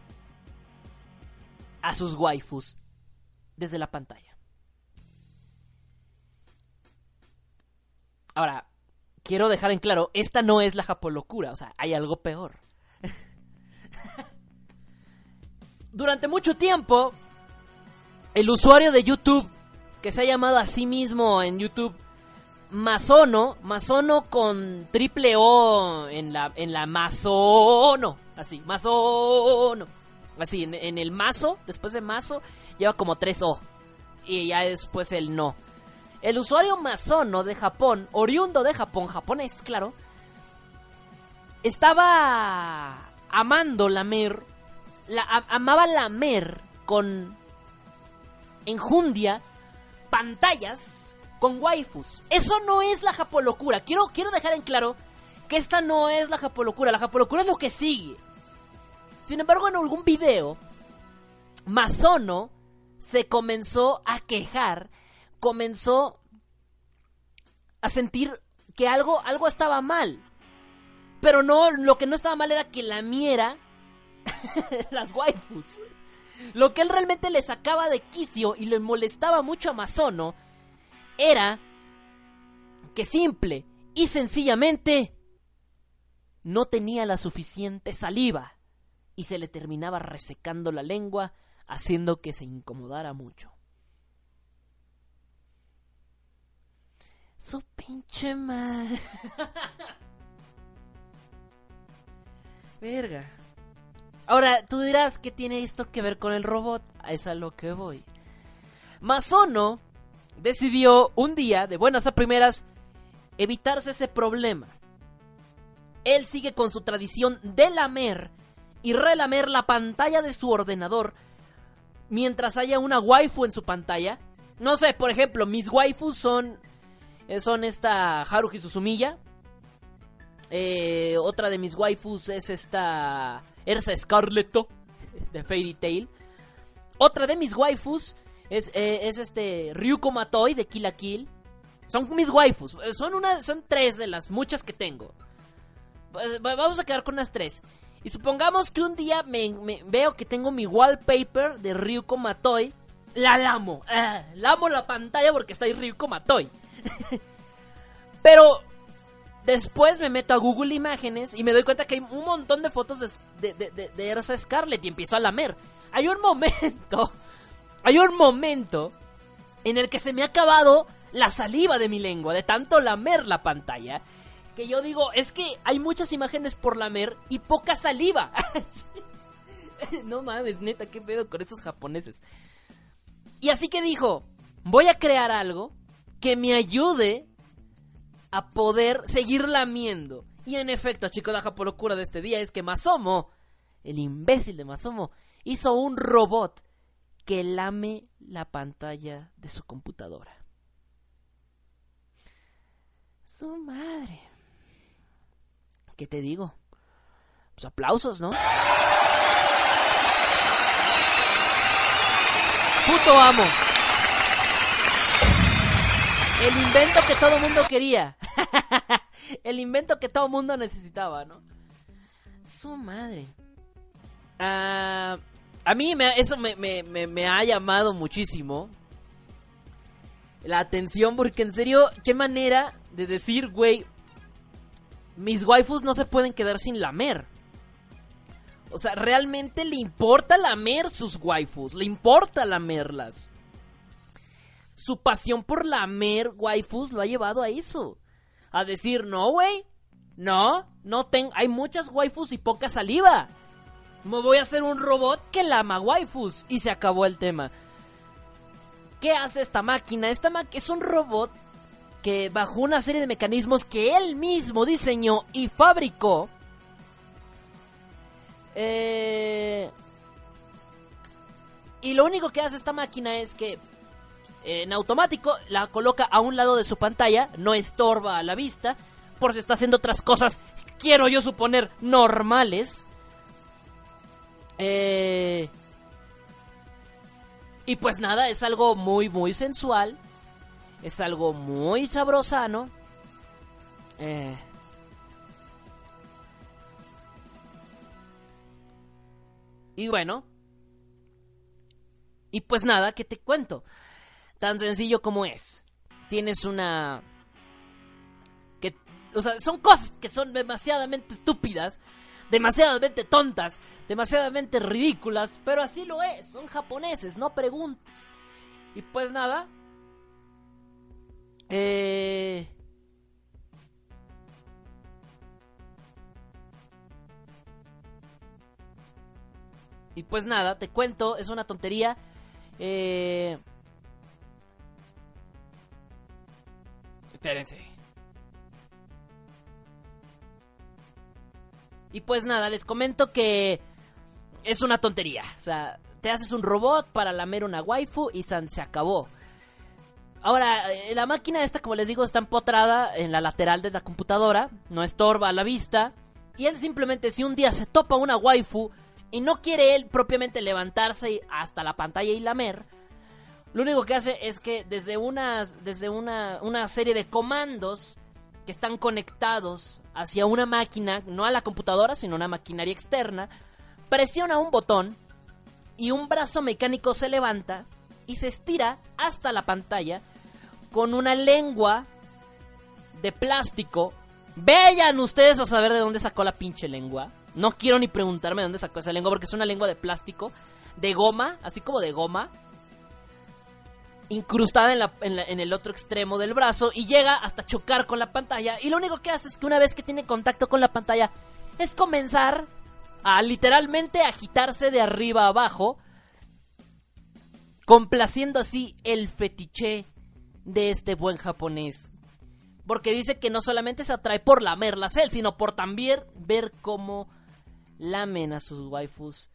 a sus waifus desde la pantalla. Ahora, quiero dejar en claro, esta no es la japolocura, o sea, hay algo peor. Durante mucho tiempo, el usuario de YouTube, que se ha llamado a sí mismo en YouTube Mazono, Mazono con triple O en la, en la Mazono, así, Mazono, así, en, el mazo, después de mazo, lleva como tres O, y ya después el no. El usuario Mazono de Japón, oriundo de Japón, japonés, claro, estaba amando lamer, la, amaba lamer con enjundia pantallas con waifus. Eso no es la japolocura. Quiero, quiero dejar en claro que esta no es la japolocura. La japolocura es lo que sigue. Sin embargo, en algún video, Mazono se comenzó a quejar, comenzó a sentir que algo, algo estaba mal. Pero no, lo que no estaba mal era que la miera las waifus. Lo que él realmente le sacaba de quicio y le molestaba mucho a Mazono era que simple y sencillamente no tenía la suficiente saliva y se le terminaba resecando la lengua haciendo que se incomodara mucho. Su pinche madre. Verga. Ahora, tú dirás que tiene esto que ver con el robot. Es a lo que voy. Masono decidió un día, de buenas a primeras, evitarse ese problema. Él sigue con su tradición de lamer y relamer la pantalla de su ordenador mientras haya una waifu en su pantalla. No sé, por ejemplo, mis waifus son eh, son esta Haruhi Suzumiya. Eh, otra de mis waifus es esta Ersa Scarletto de Fairy Tail. Otra de mis waifus es, eh, es este Ryuko Matoi de Kill la Kill. Son mis waifus. Son, una, son tres de las muchas que tengo. Pues, vamos a quedar con las tres. Y supongamos que un día me, veo que tengo mi wallpaper de Ryuko Matoi. La lamo. Ah, lamo la pantalla porque está ahí Ryuko Matoi. Pero después me meto a Google Imágenes y me doy cuenta que hay un montón de fotos de, de, de, de Ersa Scarlett y empiezo a lamer. Hay un momento, hay un momento en el que se me ha acabado la saliva de mi lengua de tanto lamer la pantalla. Que yo digo, es que hay muchas imágenes por lamer y poca saliva. no mames, neta, qué pedo con estos japoneses. Y así que dijo, voy a crear algo que me ayude a poder seguir lamiendo. Y en efecto, chicos, la japolocura de este día es que Masomo, el imbécil de Masomo, hizo un robot que lame la pantalla de su computadora. Su madre. ¿Qué te digo? Pues aplausos, ¿no? Puto amo. El invento que todo mundo quería. el invento que todo mundo necesitaba, ¿no? Su madre. Ah, a mí eso me, me, ha llamado muchísimo la atención porque en serio, qué manera de decir, güey, mis waifus no se pueden quedar sin lamer. O sea, realmente le importa lamer sus waifus, le importa lamerlas su pasión por lamer waifus lo ha llevado a eso. A decir, no, güey. No, no tengo. Hay muchas waifus y poca saliva. Me voy a hacer un robot que lama waifus. Y se acabó el tema. ¿Qué hace esta máquina? Esta máquina es un robot que bajo una serie de mecanismos que él mismo diseñó y fabricó. Eh, y lo único que hace esta máquina es que en automático, la coloca a un lado de su pantalla, no estorba a la vista, por si está haciendo otras cosas, quiero yo suponer, normales. Eh, y pues nada, es algo muy, muy sensual. Es algo muy sabrosano. Eh, y bueno. Y pues nada, ¿qué te cuento? Tan sencillo como es. Tienes una... Que, o sea, son cosas que son demasiadamente estúpidas, demasiadamente tontas, demasiadamente ridículas, pero así lo es. Son japoneses, no preguntes. Y pues nada. Eh... Y pues nada, te cuento, es una tontería. Eh... Espérense. Y pues nada, les comento que es una tontería. O sea, te haces un robot para lamer una waifu y se acabó. Ahora, eh, la máquina esta, como les digo, está empotrada en la lateral de la computadora, no estorba a la vista. Y él simplemente, si un día se topa una waifu y no quiere él propiamente levantarse hasta la pantalla y lamer, lo único que hace es que desde, unas, desde una, una serie de comandos que están conectados hacia una máquina, no a la computadora, sino a una maquinaria externa, presiona un botón y un brazo mecánico se levanta y se estira hasta la pantalla, con una lengua de plástico. Vayan ustedes a saber de dónde sacó la pinche lengua. No quiero ni preguntarme de dónde sacó esa lengua porque es una lengua de plástico, de goma, así como de goma, incrustada en, en el otro extremo del brazo y llega hasta chocar con la pantalla. Y lo único que hace es que una vez que tiene contacto con la pantalla es comenzar a literalmente agitarse de arriba a abajo, complaciendo así el fetiche de este buen japonés. Porque dice que no solamente se atrae por lamerlas él, sino por también ver cómo lamen a sus waifus.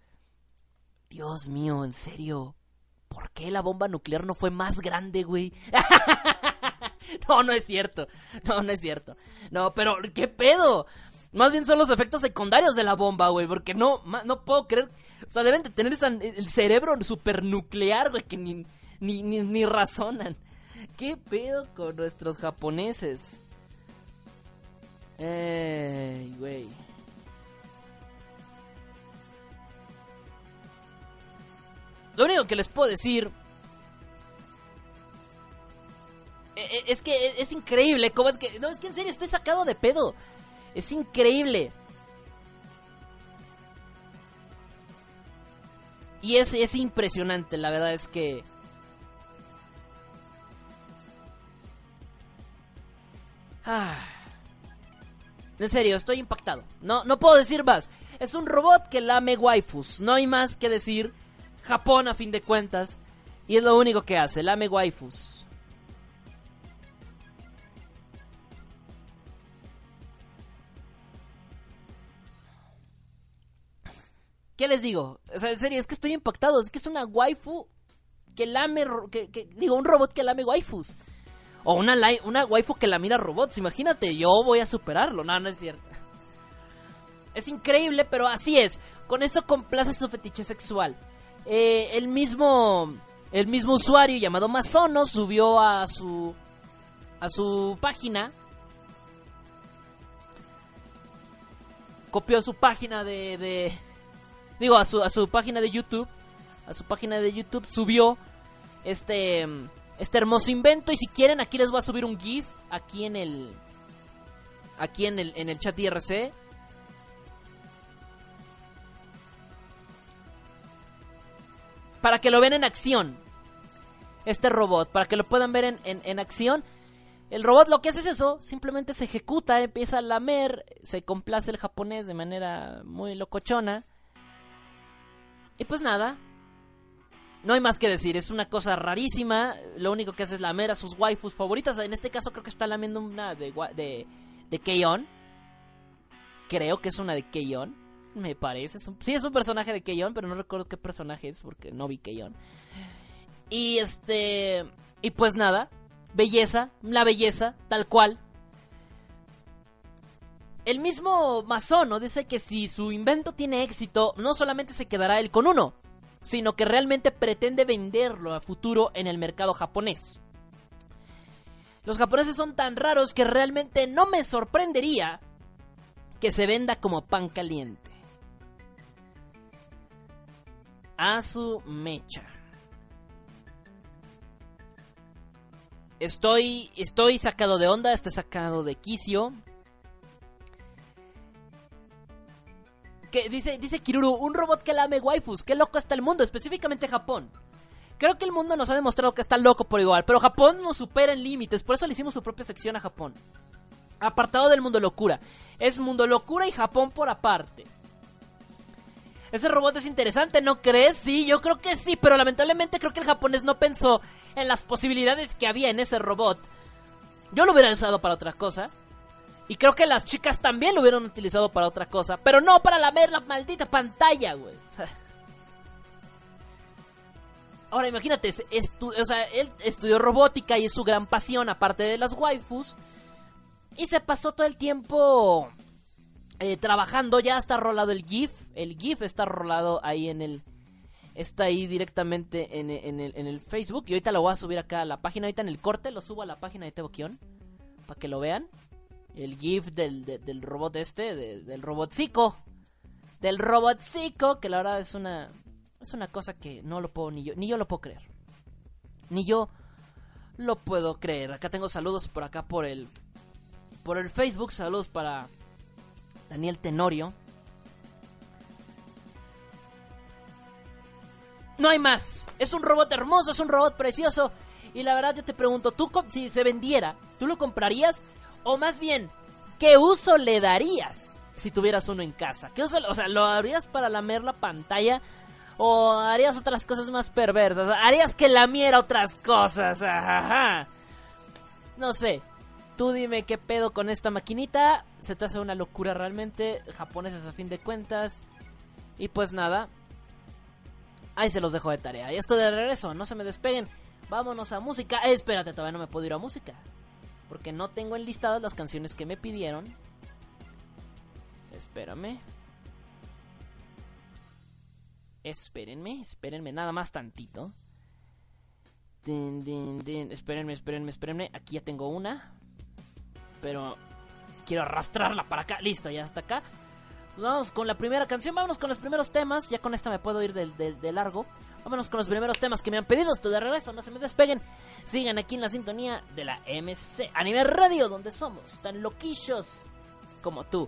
Dios mío, en serio. ¿Por qué la bomba nuclear no fue más grande, güey? no, no es cierto. No, no es cierto. No, pero ¿qué pedo? Más bien son los efectos secundarios de la bomba, güey. Porque no, no puedo creer. O sea, deben de tener el cerebro supernuclear, güey, que ni, ni, ni razonan. ¿Qué pedo con nuestros japoneses? Ey, güey. Lo único que les puedo decir e- e- es que e- es increíble cómo es que no es que en serio estoy sacado de pedo. Es increíble. Y es, es impresionante, la verdad es que Ah. En serio, estoy impactado. No, no puedo decir más. Es un robot que lame waifus. No hay más que decir. Japón, a fin de cuentas. Y es lo único que hace, lame waifus. ¿Qué les digo? O sea, en serio, es que estoy impactado. Es que es una waifu que lame... Que, que- digo, un robot que lame waifus. O una, lai- una waifu que la mira robots. Imagínate, yo voy a superarlo. No, no es cierto. Es increíble, pero así es. Con eso complace su fetiche sexual. Eh, el mismo. El mismo usuario llamado Masono subió a su. a su página. Copió su página de. de- digo, a su, a su página de YouTube. A su página de YouTube subió este. Este hermoso invento. Y si quieren, aquí les voy a subir un GIF. Aquí en el. Aquí en el, en el chat IRC. para que lo vean en acción. Este robot, para que lo puedan ver en, en- en acción. El robot lo que hace es eso, simplemente se ejecuta, empieza a lamer, se complace el japonés de manera muy locochona. Y pues nada, no hay más que decir, es una cosa rarísima, lo único que hace es lamer a sus waifus favoritas, en este caso creo que está lamiendo una de, de, de. Creo que es una de Keion. Me parece. es sí, es un personaje de Keion, pero no recuerdo qué personaje es porque no vi Keion. Y este. Y pues nada. Belleza. La belleza, tal cual. El mismo Masono dice que si su invento tiene éxito, no solamente se quedará él con uno, sino que realmente pretende venderlo a futuro en el mercado japonés. Los japoneses son tan raros que realmente no me sorprendería que se venda como pan caliente. A su mecha. Estoy, estoy sacado de onda, estoy sacado de quicio. Que dice, dice Kiruru, un robot que lame waifus, qué loco está el mundo, específicamente Japón. Creo que el mundo nos ha demostrado que está loco por igual, pero Japón nos supera en límites, por eso le hicimos su propia sección a Japón. Apartado del mundo locura. Es mundo locura y Japón por aparte. Ese robot es interesante, ¿no crees? Sí, yo creo que sí, pero lamentablemente creo que el japonés no pensó en las posibilidades que había en ese robot. Yo lo hubiera usado para otra cosa. Y creo que las chicas también lo hubieran utilizado para otra cosa. Pero no para lamer la maldita pantalla, güey. Ahora imagínate, es- estu- o sea, él estudió robótica y es su gran pasión, aparte de las waifus. Y se pasó todo el tiempo eh, trabajando, ya está rolado el GIF. El GIF está rolado ahí en el. Está ahí directamente en, en el, en el Facebook. Y ahorita lo voy a subir acá a la página. Ahorita en el corte lo subo a la página de Teboquión. Para que lo vean. El GIF del, de- del robot este, de- del robotcico. Del robotcico, que la verdad es una. Es una cosa que no lo puedo ni yo. Ni yo lo puedo creer. Ni yo lo puedo creer. Acá tengo saludos por acá por el por el Facebook, saludos para Daniel Tenorio. No hay más. Es un robot hermoso, es un robot precioso. Y la verdad yo te pregunto, tú si se vendiera, ¿tú lo comprarías? O más bien, ¿qué uso le darías si tuvieras uno en casa? ¿Qué uso, o sea, ¿lo harías para lamer la pantalla? ¿O harías otras cosas más perversas? ¿Harías que lamiera otras cosas? No sé. Tú dime qué pedo con esta maquinita. Se te hace una locura realmente. Japoneses a fin de cuentas. Y pues nada. Ahí se los dejo de tarea. Y esto de regreso, no se me despeguen. Vámonos a música. Espérate, todavía no me puedo ir a música. Porque no tengo enlistadas las canciones que me pidieron. Espérame. Espérenme, espérenme nada más tantito. Espérenme, espérenme, espérenme. Aquí ya tengo una. Pero quiero arrastrarla para acá. Listo, ya está acá. vamos con la primera canción. Vámonos con los primeros temas. Ya con esta me puedo ir de largo. Vámonos con los primeros temas que me han pedido. Estoy de regreso, no se me despeguen. Sigan aquí en la sintonía de la MC Anime Radio, donde somos tan loquillos como tú.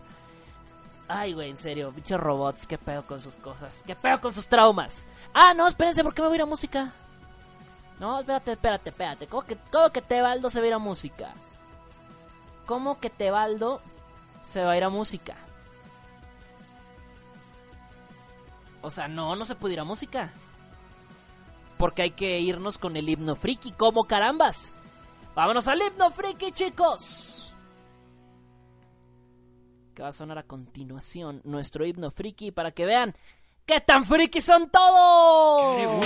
Ay, güey, en serio, bichos robots, qué pedo con sus cosas, qué pedo con sus traumas. Ah, no, espérense, ¿por qué me voy a ir a música? No, espérate, espérate, espérate. ¿Cómo que, cómo que Tebaldo se va a ir a música? ¿Cómo que Tebaldo se va a ir a música? O sea, no, no se puede ir a música porque hay que irnos con el himno friki, como carambas. Vámonos al himno friki, chicos. Que va a sonar a continuación nuestro himno friki para que vean qué tan friki son todos.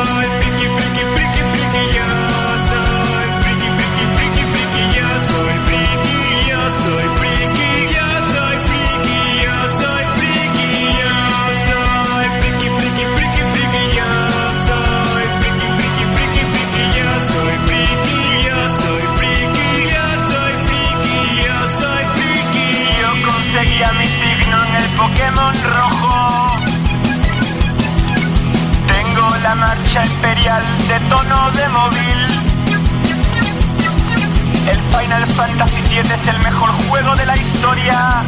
la marcha imperial de tono de móvil. El Final Fantasy VII es el mejor juego de la historia.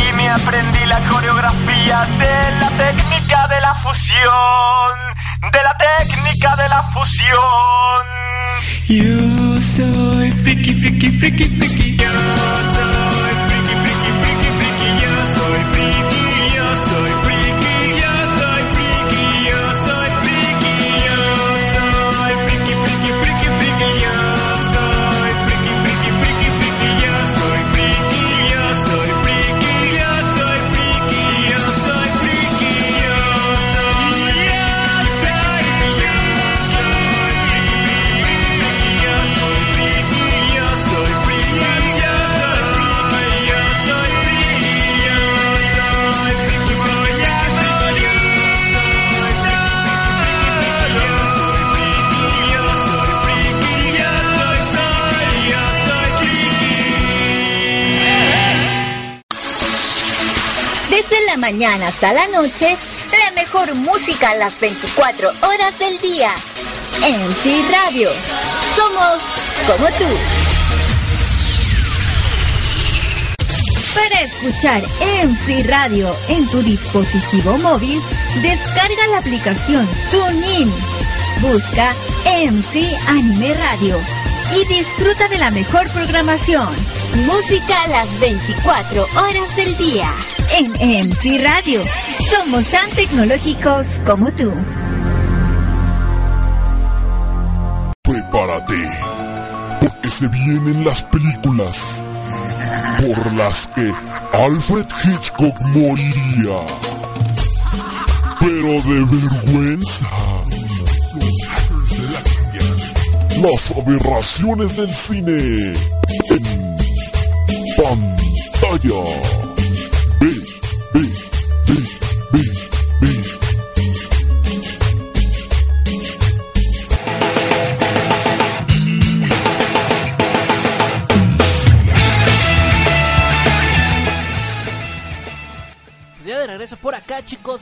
Y me aprendí la coreografía de la técnica de la fusión. de la técnica de la fusión. Yo soy friki, friki, friki, friki. Yo soy mañana hasta la noche, la mejor música a las 24 horas del día. MC Radio. Somos como tú. Para escuchar MC Radio en tu dispositivo móvil, descarga la aplicación TuneIn. Busca MC Anime Radio y disfruta de la mejor programación. Música a las 24 horas del día. En MC Radio. Somos tan tecnológicos como tú. Prepárate, porque se vienen las películas por las que Alfred Hitchcock moriría. Pero de vergüenza. Las aberraciones del cine en pantalla.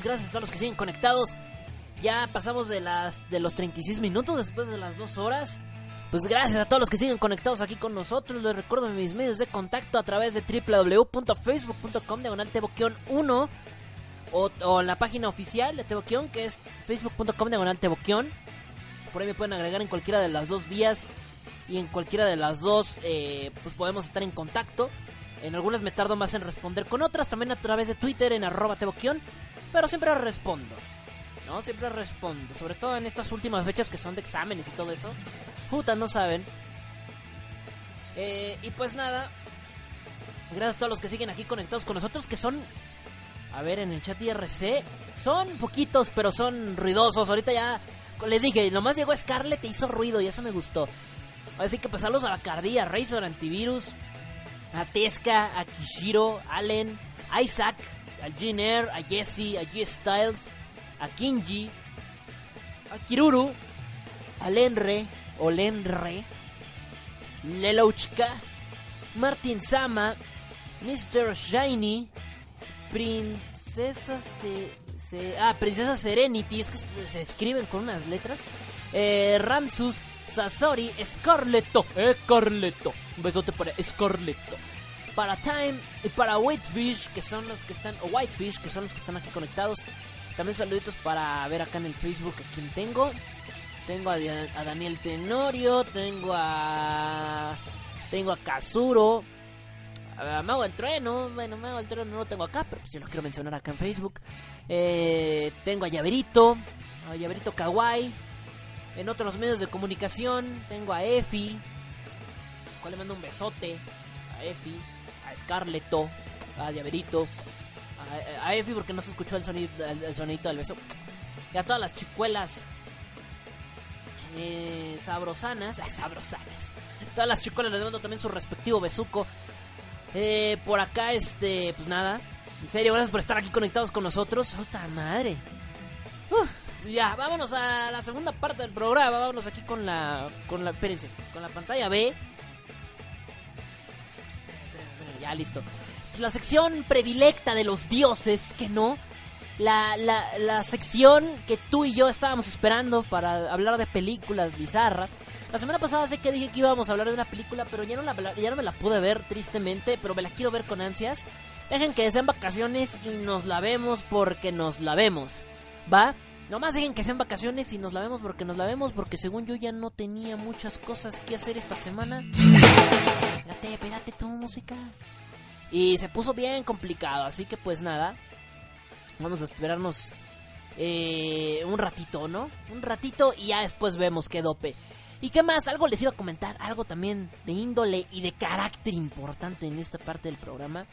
Gracias a todos los que siguen conectados. Ya pasamos de las de los 36 minutos después de las 2 horas. Pues gracias a todos los que siguen conectados aquí con nosotros. Les recuerdo mis medios de contacto a través de www.facebook.com diagonal teboquión 1 o, o la página oficial de Teboquión que es facebook.com diagonal. Por ahí me pueden agregar en cualquiera de las dos vías y en cualquiera de las dos eh, pues podemos estar en contacto. En algunas me tardo más en responder con otras, también a través de Twitter en arroba teboquión, pero siempre respondo. No, siempre respondo, sobre todo en estas últimas fechas que son de exámenes y todo eso. Puta, no saben. Eh, y pues nada, gracias a todos los que siguen aquí conectados con nosotros, que son, a ver, en el chat IRC, son poquitos, pero son ruidosos. Ahorita ya, les dije, nomás llegó Scarlett e hizo ruido y eso me gustó. Así que pues saludos a Bacardi, a Razor Antivirus, a Tesca, a Kishiro, Allen, Isaac, a Jin a Jesse, a G Styles, a Kinji, a Kiruru, a Lenre, o Lenre, Lelouchka, Martin Sama, Mr. Shiny, Princesa se, se- ah, Princesa Serenity, es que se, escriben con unas letras. Eh, Ramsus, Sasori, Scarletto, Scarletto. Un besote para Scarletto. Para Time y para Whitefish, que son los que están, o Whitefish, que son los que están aquí conectados. También saluditos para ver acá en el Facebook a quien tengo. Tengo a, Daniel Tenorio, tengo a. Tengo a Kazuro, a Mago del Trueno. Bueno, Mago del Trueno no lo tengo acá, pero pues yo lo quiero mencionar acá en Facebook. Eh, tengo a Llaverito, a Llaverito Kawaii. En otros medios de comunicación tengo a Efi, cual le mando un besote. A Efi, Scarleto, a Llaverito, a, a Efi porque no se escuchó el sonido, el, del beso. Y a todas las chicuelas eh, sabrosanas, ay, sabrosanas. Todas las chicuelas les mando también su respectivo besuco. Eh, por acá, este, pues nada. En serio, gracias por estar aquí conectados con nosotros. ¡Puta madre! Ya, vámonos a la segunda parte del programa. Vámonos aquí con la. Con la. Espérense, con la pantalla B. Listo. La sección predilecta de los dioses, que no. La, la, sección que tú y yo estábamos esperando para hablar de películas bizarras. La semana pasada sé que dije que íbamos a hablar de una película, pero ya no, la, ya no me la pude ver tristemente, pero me la quiero ver con ansias. Dejen que sean vacaciones y nos la vemos porque nos la vemos. ¿Va? Nomás digan que sean vacaciones y nos la vemos porque nos la vemos porque según yo ya no tenía muchas cosas que hacer esta semana. Espérate, espérate tu música. Y se puso bien complicado, así que pues nada. Vamos a esperarnos eh, un ratito, ¿no? Un ratito y ya después vemos qué dope. ¿Y qué más? Algo les iba a comentar, algo también de índole y de carácter importante en esta parte del programa.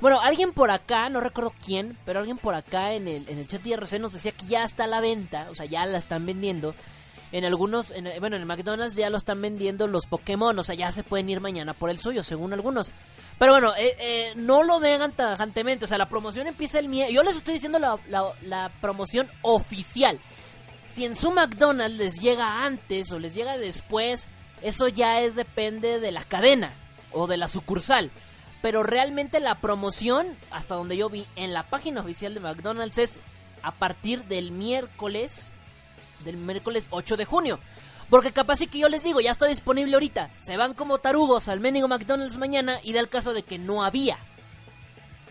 Bueno, alguien por acá, no recuerdo quién, pero alguien por acá en el, en el chat IRC nos decía que ya está a la venta, o sea, ya la están vendiendo. En algunos, en- bueno, en el McDonald's ya lo están vendiendo los Pokémon, o sea, ya se pueden ir mañana por el suyo, según algunos. Pero bueno, eh, eh, no lo dejan tajantemente, o sea, la promoción empieza el miércoles. Yo les estoy diciendo la, la- la promoción oficial. Si en su McDonald's les llega antes o les llega después, eso ya es depende de la cadena o de la sucursal. Pero realmente la promoción, hasta donde yo vi en la página oficial de McDonald's, es a partir del miércoles, del miércoles 8 de junio. Porque capaz sí que yo les digo, ya está disponible ahorita. Se van como tarugos al mendigo McDonald's mañana y da el caso de que no había.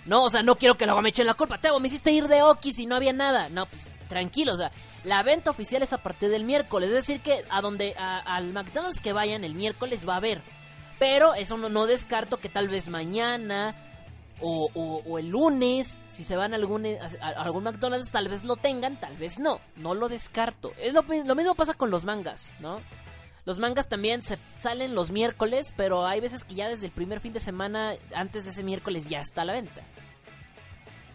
No, o sea, no quiero que luego me echen la culpa. Teo, me hiciste ir de Okis y no había nada. No, pues tranquilo, o sea, la venta oficial es a partir del miércoles. Es decir, que a donde a- al McDonald's que vayan el miércoles va a haber. Pero eso no, no descarto que tal vez mañana o, o- o el lunes, si se van a algún, a algún McDonald's, tal vez lo tengan, tal vez no. No lo descarto. Es lo, lo mismo pasa con los mangas, ¿no? Los mangas también se salen los miércoles, pero hay veces que ya desde el primer fin de semana, antes de ese miércoles, ya está a la venta.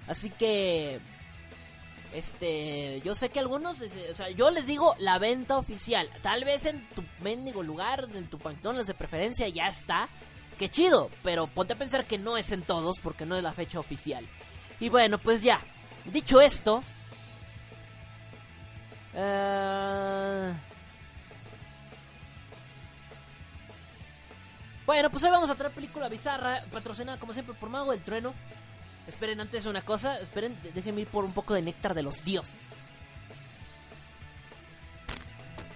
Así que. Este. Yo sé que algunos. O sea, yo les digo la venta oficial. Tal vez en tu mendigo lugar, en tu McDonald's de preferencia, ya está. Qué chido. Pero ponte a pensar que no es en todos, porque no es la fecha oficial. Y bueno, pues ya. Dicho esto. eh, Bueno, pues hoy vamos a traer película bizarra, patrocinada como siempre por Mago del Trueno. Esperen antes una cosa, esperen, déjenme ir por un poco de néctar de los dioses.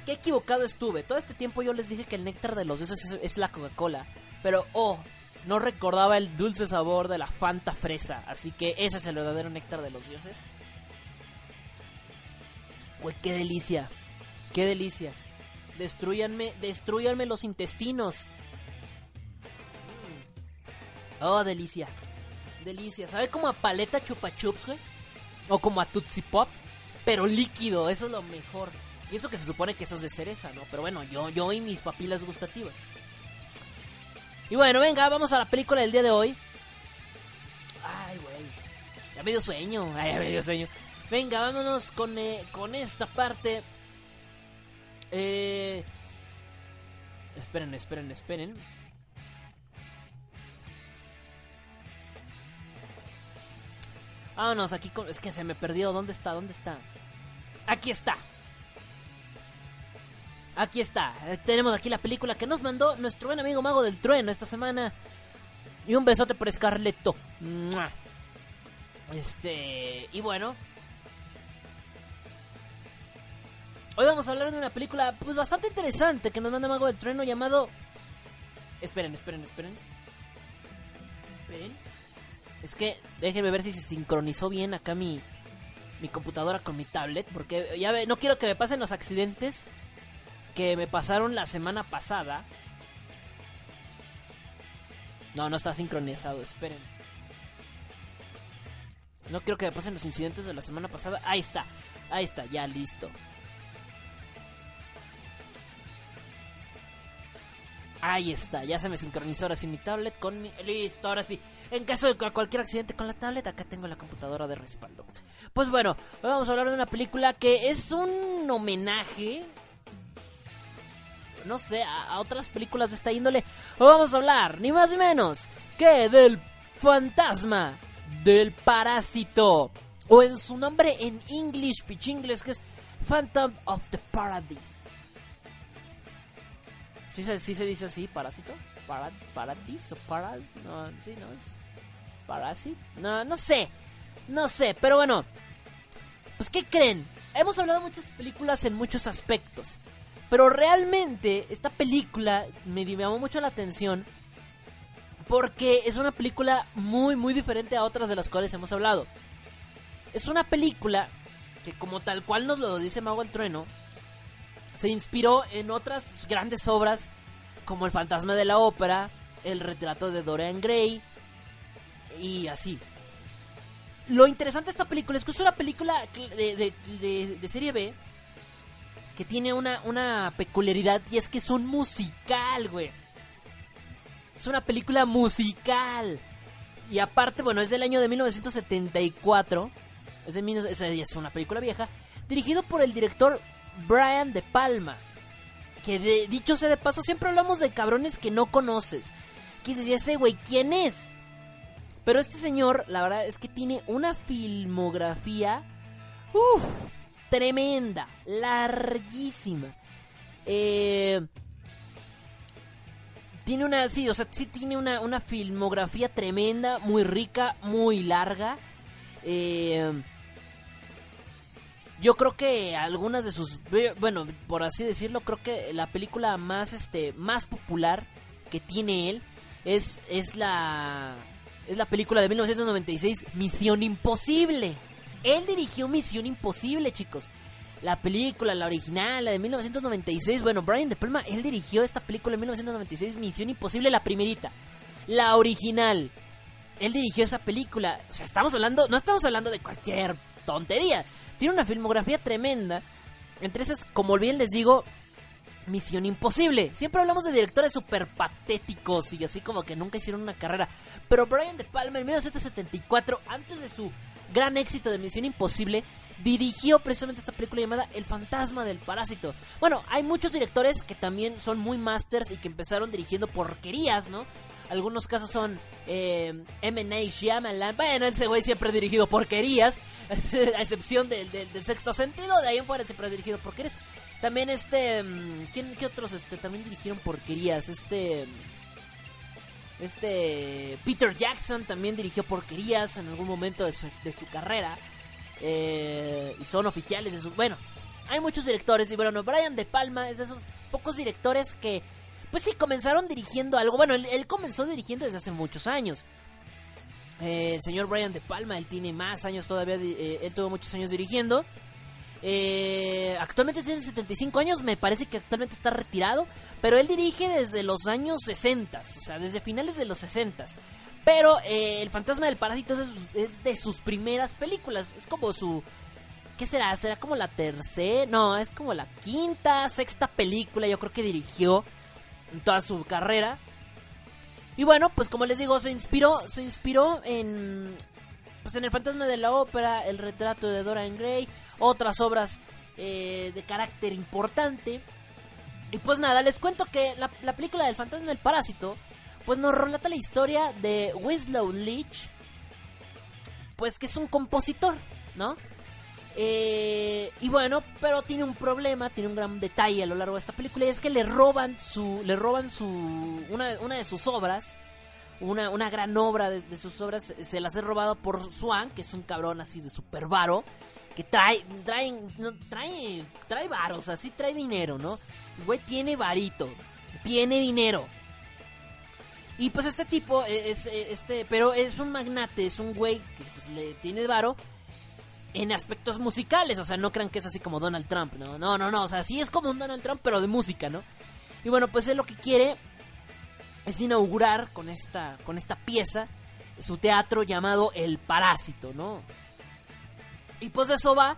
Qué equivocado estuve. Todo este tiempo yo les dije que el néctar de los dioses es, es la Coca-Cola. Pero, oh, no recordaba el dulce sabor de la Fanta fresa. Así que ese es el verdadero néctar de los dioses. Uy, qué delicia. Qué delicia. Destruyanme, destruyanme los intestinos. Oh, delicia. Delicia. ¿Sabe como a paleta chupa chups, güey? O como a Tootsie Pop, pero líquido. Eso es lo mejor. Y eso que se supone que eso es de cereza, ¿no? Pero bueno, yo, yo y mis papilas gustativas. Y bueno, venga, vamos a la película del día de hoy. Ay, güey. Ya me dio sueño. Ay, ya me dio sueño. Venga, vámonos con, eh, con esta parte. Eh... Esperen, esperen, esperen. Vámonos aquí con... Es que se me perdió. ¿Dónde está? ¿Dónde está? Aquí está. Aquí está. Tenemos aquí la película que nos mandó nuestro buen amigo Mago del Trueno esta semana. Y un besote por Scarletto. Este... Y bueno. Hoy vamos a hablar de una película pues bastante interesante que nos manda Mago del Trueno llamado... Esperen, esperen, esperen. Esperen. Es que déjenme ver si se sincronizó bien acá mi, mi computadora con mi tablet. Porque ya ve, no quiero que me pasen los accidentes que me pasaron la semana pasada. No, no está sincronizado, esperen. No quiero que me pasen los incidentes de la semana pasada. Ahí está, ahí está, ya listo. Ahí está, ya se me sincronizó ahora sí mi tablet con mi... Listo, ahora sí. En caso de cu- cualquier accidente con la tablet, acá tengo la computadora de respaldo. Pues bueno, hoy vamos a hablar de una película que es un homenaje... No sé, a, otras películas de esta índole. Vamos a hablar, ni más ni menos, que del fantasma del parásito. O en su nombre en English, pichingles, que es Phantom of the Paradise. ¿Sí se, sí se dice así, parásito? Para, ¿Paradis o para? No, sí, no es. ¿Parásito? No, no sé. No sé, pero bueno. Pues, ¿qué creen? Hemos hablado muchas películas en muchos aspectos. Pero realmente, esta película me llamó mucho la atención. Porque es una película muy, muy diferente a otras de las cuales hemos hablado. Es una película que como tal cual nos lo dice Mago el Trueno, se inspiró en otras grandes obras como El fantasma de la ópera, El retrato de Dorian Gray y así. Lo interesante de esta película es que es una película de, de- de- de serie B que tiene una, una peculiaridad y es que es un musical, güey. Es una película musical. Y aparte, bueno, es del año de 1974. Es, de, o sea, es una película vieja. Dirigido por el director Brian De Palma. Que de, dicho sea de paso, siempre hablamos de cabrones que no conoces. Que dices, "¿Y ese güey, ¿quién es? Pero este señor, la verdad es que tiene una filmografía. Uff, tremenda, larguísima. Eh, tiene una, sí, o sea, sí tiene una, una filmografía tremenda, muy rica, muy larga. Eh, yo creo que algunas de sus, bueno, por así decirlo, creo que la película más, este, más popular que tiene él es, es la, es la película de 1996, Misión Imposible. Él dirigió Misión Imposible, chicos. La película, la original, la de 1996. Bueno, Brian De Palma, él dirigió esta película en 1996, Misión Imposible, la primerita. La original. Él dirigió esa película. O sea, estamos hablando, no estamos hablando de cualquier tontería. Tiene una filmografía tremenda. Entre esas, como bien les digo, Misión Imposible. Siempre hablamos de directores súper patéticos y así como que nunca hicieron una carrera. Pero Brian De Palma en 1974, antes de su gran éxito de Misión Imposible, dirigió precisamente esta película llamada El fantasma del parásito. Bueno, hay muchos directores que también son muy masters y que empezaron dirigiendo porquerías, ¿no? Algunos casos son eh, M. Night Shyamalan. Bueno, ese güey siempre ha dirigido porquerías, a excepción del, del- del sexto sentido. De ahí en fuera siempre ha dirigido porquerías. También este... mm, ¿quién, ¿Qué otros este, también dirigieron porquerías? Este... Este... Peter Jackson también dirigió porquerías en algún momento de su, de su carrera. Eh, y son oficiales de su... Bueno, hay muchos directores y bueno, Brian De Palma es de esos pocos directores que... Pues sí, comenzaron dirigiendo algo. Bueno, él, comenzó dirigiendo desde hace muchos años. Eh, el señor Brian De Palma, él tiene más años todavía, eh, él tuvo muchos años dirigiendo. Eh, actualmente tiene 75 años, me parece que actualmente está retirado, pero él dirige desde los años 60, o sea, desde finales de los 60. Pero eh, El fantasma del parásito es, es de sus primeras películas, es como su... ¿Qué será? ¿Será como la tercera? No, es como la quinta, sexta película yo creo que dirigió en toda su carrera. Y bueno, pues como les digo, se inspiró, se inspiró en pues en el fantasma de la ópera, el retrato de Dorian Gray, otras obras eh, de carácter importante. Y pues nada, les cuento que la, la película del fantasma del parásito, pues nos relata la historia de Winslow Leach, pues que es un compositor, ¿no? Eh, y bueno, pero tiene un problema, tiene un gran detalle a lo largo de esta película y es que le roban su, le roban su, una de sus obras, una, una gran obra de, de sus obras, se las he robado por Swan, que es un cabrón así de super varo, que trae, trae, trae, trae varo, o sea, sí trae dinero, ¿no? El güey tiene varito, tiene dinero. Y pues este tipo es, es- este, pero es un magnate, es un güey que pues, le tiene varo en aspectos musicales, o sea, no crean que es así como Donald Trump, ¿no? No, no, no, o sea, sí es como un Donald Trump, pero de música, ¿no? Y bueno, pues él lo que quiere es inaugurar con esta, con esta pieza su teatro llamado El Parásito, ¿no? Y pues eso va.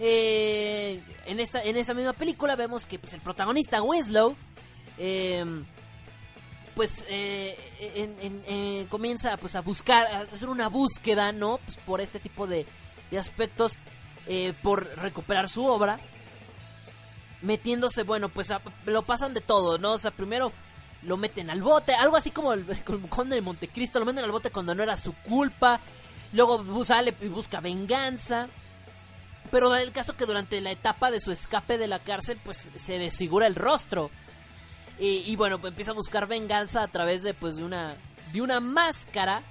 eh, en, esta, en esta misma película vemos que pues, el protagonista Winslow, eh, pues eh, en- eh, comienza pues a buscar, a hacer una búsqueda, ¿no? Pues por este tipo de, de aspectos, eh, por recuperar su obra, metiéndose, bueno, pues a- lo pasan de todo, ¿no? O sea, primero lo meten al bote, algo así como el, el conde de Montecristo, lo meten al bote cuando no era su culpa, luego sale y busca venganza. Pero da el caso que durante la etapa de su escape de la cárcel, pues se desfigura el rostro. Y, y bueno, pues empieza a buscar venganza a través de pues de una de una máscara,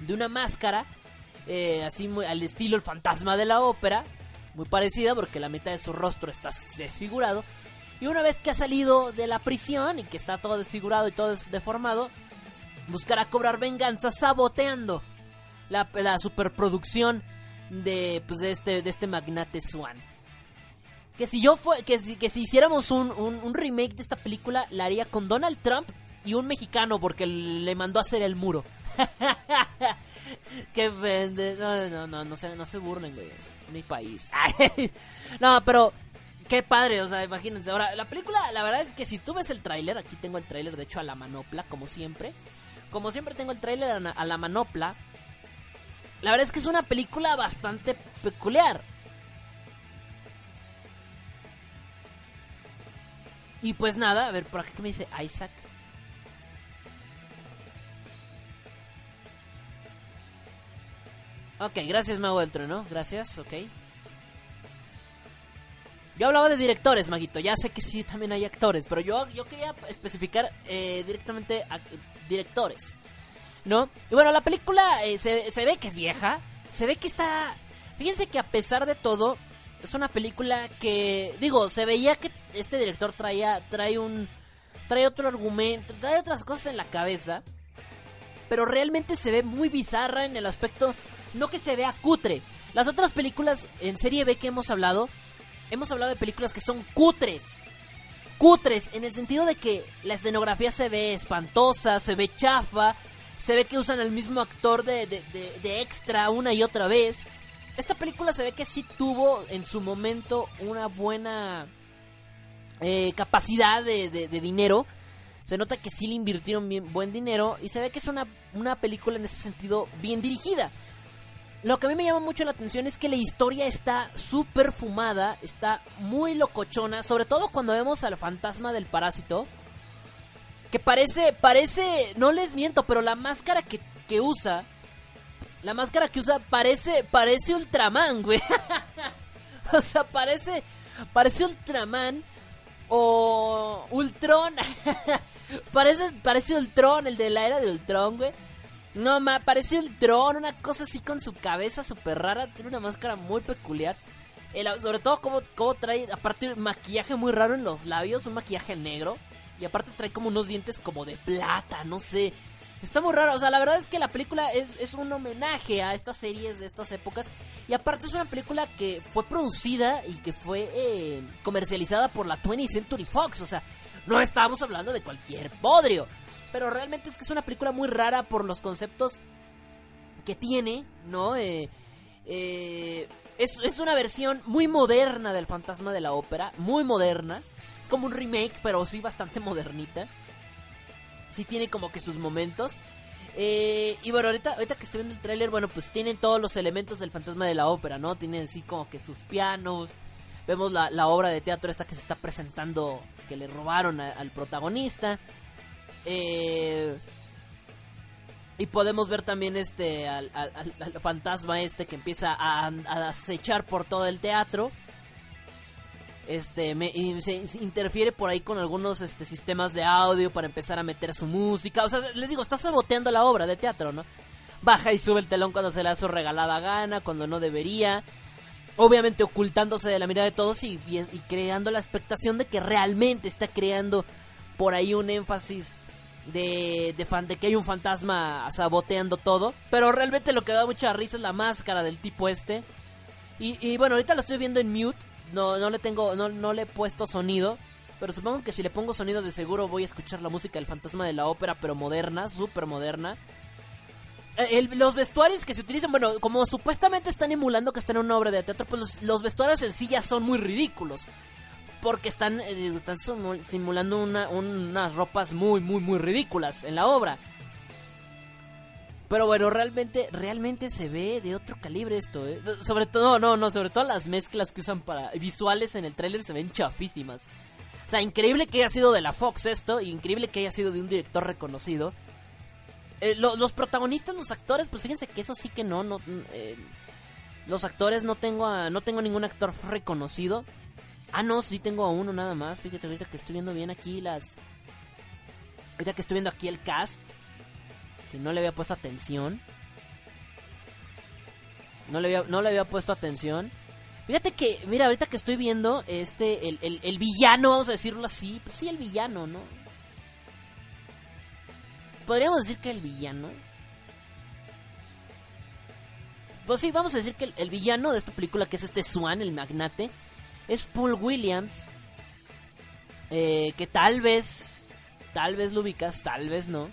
de una máscara, eh, así muy al estilo el fantasma de la ópera, muy parecida porque la mitad de su rostro está desfigurado. Y una vez que ha salido de la prisión y que está todo desfigurado y todo deformado, buscará cobrar venganza saboteando la, la superproducción de, pues, de, este, de este magnate Swan. Que si yo fue, que si, que si hiciéramos un, un, un remake de esta película, la haría con Donald Trump y un mexicano porque le mandó a hacer el muro. que vende. No, no, no, no se, no se burlen, güey. Es mi país. no, pero qué padre, o sea, imagínense. Ahora, la película, la verdad es que si tú ves el tráiler, aquí tengo el tráiler, de hecho, a la manopla, como siempre. Como siempre tengo el tráiler a, la- manopla. La verdad es que es una película bastante peculiar. Y pues nada, a ver, por aquí me dice Isaac. Ok, gracias Mago del Trueno, gracias, ok. Yo hablaba de directores, Maguito, ya sé que sí también hay actores, pero yo, yo quería especificar eh, directamente a directores, ¿no? Y bueno, la película eh, se, se ve que es vieja, se ve que está... Fíjense que a pesar de todo, es una película que, digo, se veía que este director traía, trae un, trae otro argumento, trae otras cosas en la cabeza, pero realmente se ve muy bizarra en el aspecto, no que se vea cutre. Las otras películas en serie B que hemos hablado, hemos hablado de películas que son cutres. Cutres, en el sentido de que la escenografía se ve espantosa, se ve chafa, se ve que usan al mismo actor de, de- de- de extra una y otra vez. Esta película se ve que sí tuvo en su momento una buena eh, capacidad de, de- dinero. Se nota que sí le invirtieron bien, buen dinero y se ve que es una, una película en ese sentido bien dirigida. Lo que a mí me llama mucho la atención es que la historia está súper fumada, está muy locochona, sobre todo cuando vemos al fantasma del parásito. Que parece, parece, no les miento, pero la máscara que, que usa, la máscara que usa parece, parece Ultraman, güey. o sea, parece, parece Ultraman o Ultron. parece, parece Ultron, el de la era de Ultron, güey. No, ma, parece Ultron, una cosa así con su cabeza súper rara. Tiene una máscara muy peculiar. El- sobre todo como, como trae, aparte un maquillaje muy raro en los labios, un maquillaje negro. Y aparte trae como unos dientes como de plata, no sé. Está muy raro, o sea, la verdad es que la película es, es un homenaje a estas series de estas épocas. Y aparte es una película que fue producida y que fue eh, comercializada por la 20th Century Fox. O sea, no estábamos hablando de cualquier podrio. Pero realmente es que es una película muy rara por los conceptos que tiene, ¿no? Eh, eh, es, es una versión muy moderna del fantasma de la ópera, muy moderna. Es como un remake, pero sí bastante modernita. Sí tiene como que sus momentos. Eh, y bueno, ahorita, ahorita que estoy viendo el tráiler, bueno, pues tienen todos los elementos del fantasma de la ópera, ¿no? Tienen así como que sus pianos. Vemos la, la obra de teatro esta que se está presentando, que le robaron al protagonista. Eh, y podemos ver también este al, fantasma este que empieza a, acechar por todo el teatro. Este y se, interfiere por ahí con algunos este, sistemas de audio para empezar a meter su música. O sea, les digo, está saboteando la obra de teatro, ¿no? Baja y sube el telón cuando se le da su regalada gana, cuando no debería. Obviamente ocultándose de la mirada de todos y creando la expectación de que realmente está creando por ahí un énfasis de, de, fan, de que hay un fantasma saboteando todo. Pero realmente lo que da mucha risa es la máscara del tipo este. Y, y bueno, ahorita lo estoy viendo en mute. No, no le tengo, no, no le he puesto sonido. Pero supongo que si le pongo sonido de seguro voy a escuchar la música del fantasma de la ópera, pero moderna, súper moderna. Eh, los vestuarios que se utilizan, bueno, como supuestamente están emulando que están en una obra de teatro, pues los, los vestuarios en sí ya son muy ridículos. Porque están, eh, están simu- simulando una- unas ropas muy, muy, muy ridículas en la obra. Pero bueno, realmente, realmente se ve de otro calibre esto, ¿eh? Sobre todo, no, no, sobre todo las mezclas que usan para visuales en el tráiler se ven chafísimas. O sea, increíble que haya sido de la Fox esto, increíble que haya sido de un director reconocido. Eh, lo- los protagonistas, los actores, pues fíjense que eso sí que no, no los actores no tengo no tengo ningún actor reconocido. Ah, no, sí tengo a uno nada más. Fíjate ahorita que estoy viendo bien aquí las ahorita que estoy viendo aquí el cast que no le había puesto atención. No le había, no le había puesto atención. Fíjate que, mira, ahorita que estoy viendo, este, el, el, el villano, vamos a decirlo así, pues sí, el villano, ¿no? podríamos decir que el villano. Pues sí, vamos a decir que el, el villano de esta película, que es este Swan, el magnate, es Paul Williams. eh, que tal vez, tal vez lo ubicas, tal vez no.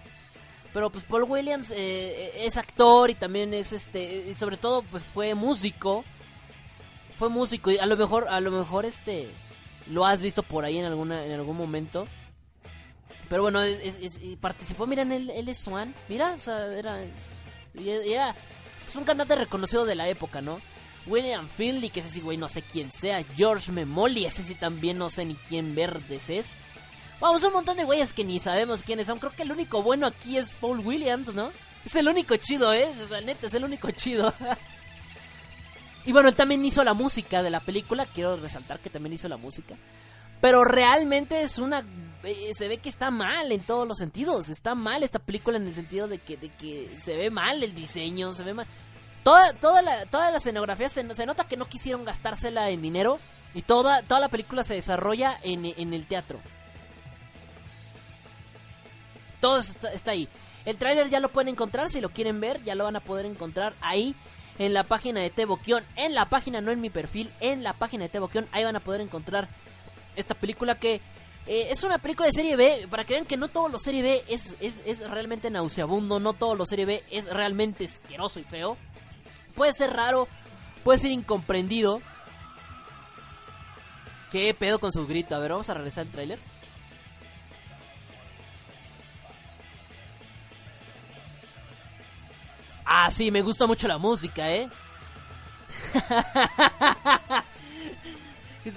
Pero pues Paul Williams eh, es actor y también es este, y sobre todo pues fue músico. Fue músico y a lo mejor, a lo mejor este, lo has visto por ahí en alguna, en algún momento. Pero bueno, participó, mira, en el, él es Swan. Mira, o sea, era, era es un cantante reconocido de la época, ¿no? William Finley, que ese sí, güey, no sé quién sea. George Memoli, ese sí también no sé ni quién verdes es. Vamos, un montón de güeyes que ni sabemos quiénes son. Creo que el único bueno aquí es Paul Williams, ¿no? Es el único chido, ¿eh? O neta, es el único chido. y bueno, él también hizo la música de la película. Quiero resaltar que también hizo la música. Pero realmente es una... eh, se ve que está mal en todos los sentidos. Está mal esta película en el sentido de que, de que se ve mal el diseño, se ve mal... Toda, toda, la, toda la escenografía se, nota que no quisieron gastársela en dinero. Y toda, toda la película se desarrolla en, en el teatro. Todo está, está ahí. El tráiler ya lo pueden encontrar, si lo quieren ver, ya lo van a poder encontrar ahí en la página de Teboquión. En la página, no en mi perfil, en la página de Teboquión. Ahí van a poder encontrar esta película que eh, es una película de serie B. Para que vean que no todo lo serie B es, es, es realmente nauseabundo, no todo lo serie B es realmente asqueroso y feo. Puede ser raro, puede ser incomprendido. ¿Qué pedo con su grito? A ver, vamos a regresar al tráiler. Ah, sí, me gusta mucho la música, ¿eh?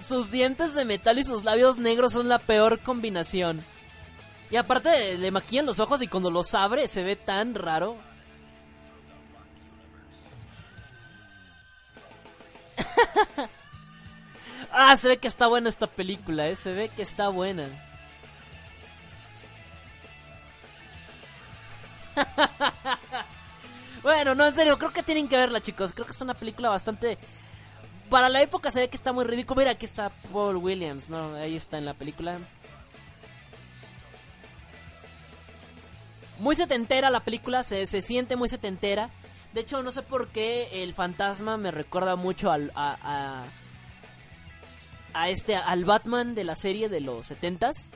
sus dientes de metal y sus labios negros son la peor combinación. Y aparte le maquillan los ojos y cuando los abre se ve tan raro. ah, se ve que está buena esta película, ¿eh? Se ve que está buena. Bueno, no, en serio, creo que tienen que verla, chicos. Creo que es una película bastante... Para la época se ve que está muy ridículo. Mira, aquí está Paul Williams, ¿no? Ahí está en la película. Muy setentera la película, se, se siente muy setentera. De hecho, no sé por qué el fantasma me recuerda mucho al, a, a, este, al Batman de la serie de los setentas.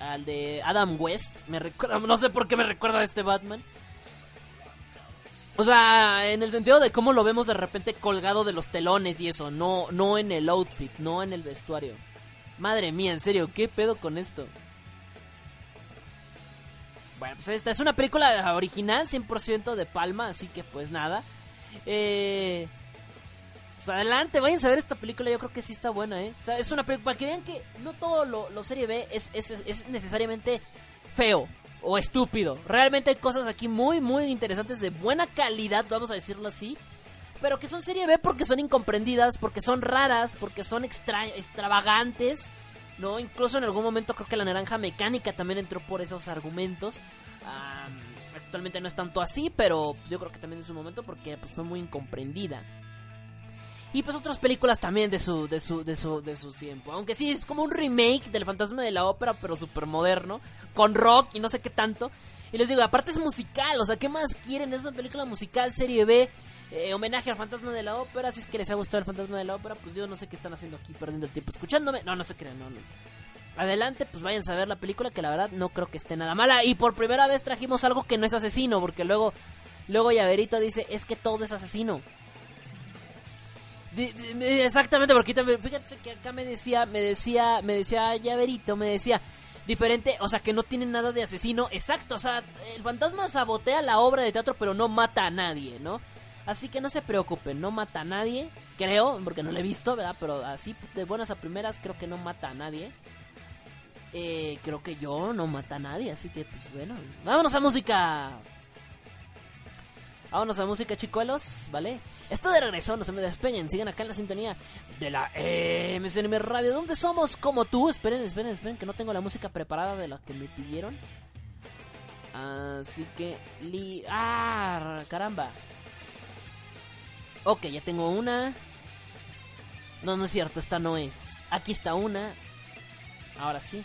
Al de Adam West. Me recuerda, no sé por qué me recuerda a este Batman. O sea, en el sentido de cómo lo vemos de repente colgado de los telones y eso, no, no en el outfit, no en el vestuario. Madre mía, en serio, ¿qué pedo con esto? Bueno, pues esta es una película original, 100% de Palma, así que pues nada. Eh, pues adelante, vayan a ver esta película, yo creo que sí está buena, ¿eh? O sea, es una película, para que vean que no todo lo, lo serie B es, es, es necesariamente feo o estúpido. Realmente hay cosas aquí muy, muy interesantes de buena calidad, vamos a decirlo así. Pero que son serie B porque son incomprendidas, porque son raras, porque son extra extravagantes. ¿No? Incluso en algún momento creo que la naranja mecánica también entró por esos argumentos. Um, actualmente no es tanto así, pero yo creo que también en su momento porque pues, fue muy incomprendida. Y pues otras películas también de su, de su, de su, de su tiempo. Aunque sí, es como un remake del fantasma de la ópera, pero súper moderno. Con rock y no sé qué tanto. Y les digo, aparte es musical, o sea, ¿qué más quieren? Es una película musical, serie B, eh, homenaje al fantasma de la ópera. Si es que les ha gustado el fantasma de la ópera, pues yo no sé qué están haciendo aquí perdiendo el tiempo escuchándome. No, no se crean, no, no. Adelante, pues vayan a ver la película, que la verdad no creo que esté nada mala. Y por primera vez trajimos algo que no es asesino, porque luego, luego Llaverito dice, es que todo es asesino. Exactamente, porque también, fíjate que acá me decía, me decía, me decía Llaverito, me decía, diferente, o sea, que no tiene nada de asesino, exacto, o sea, el fantasma sabotea la obra de teatro, pero no mata a nadie, ¿no? Así que no se preocupen, no mata a nadie, creo, porque no lo he visto, ¿verdad? Pero así, de buenas a primeras, creo que no mata a nadie. Eh, creo que yo no mata a nadie, así que, pues bueno, vámonos a música. Vámonos a música, chicuelos, ¿vale? Esto de regreso, no se me despeñen, sigan acá en la sintonía de la MCNM Radio. ¿Dónde somos como tú? Esperen, esperen, esperen, que no tengo la música preparada de la que me pidieron. Así que... Li... ¡Ah! Caramba. Ok, ya tengo una. No, no es cierto, esta no es. Aquí está una. Ahora sí.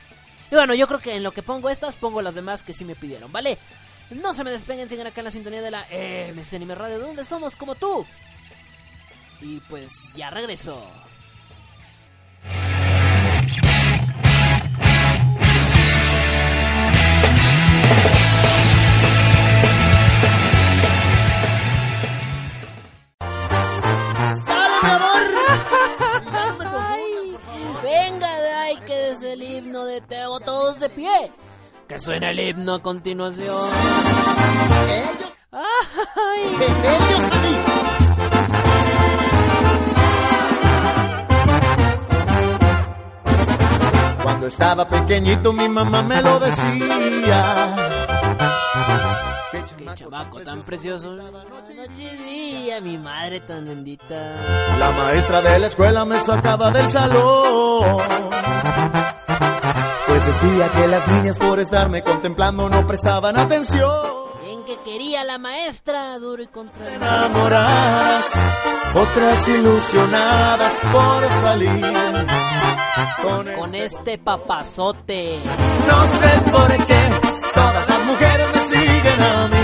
Y bueno, yo creo que en lo que pongo estas, pongo las demás que sí me pidieron, ¿vale? No se me despeguen, sigan acá en la sintonía de la MC Anime Radio, donde somos como tú. Y pues ya regreso. De Teo, todos de pie. Que suena el himno a continuación. Ay, Cuando estaba pequeñito mi mamá me lo decía. Qué chamaco tan precioso. Noche y día, mi madre tan bendita. La maestra de la escuela me sacaba del salón. Pues decía que las niñas por estarme contemplando no prestaban atención. En que quería la maestra, duro y contra Enamoradas, otras ilusionadas por salir. Con, Con este- este papazote. No sé por qué mujeres me siguen a mí.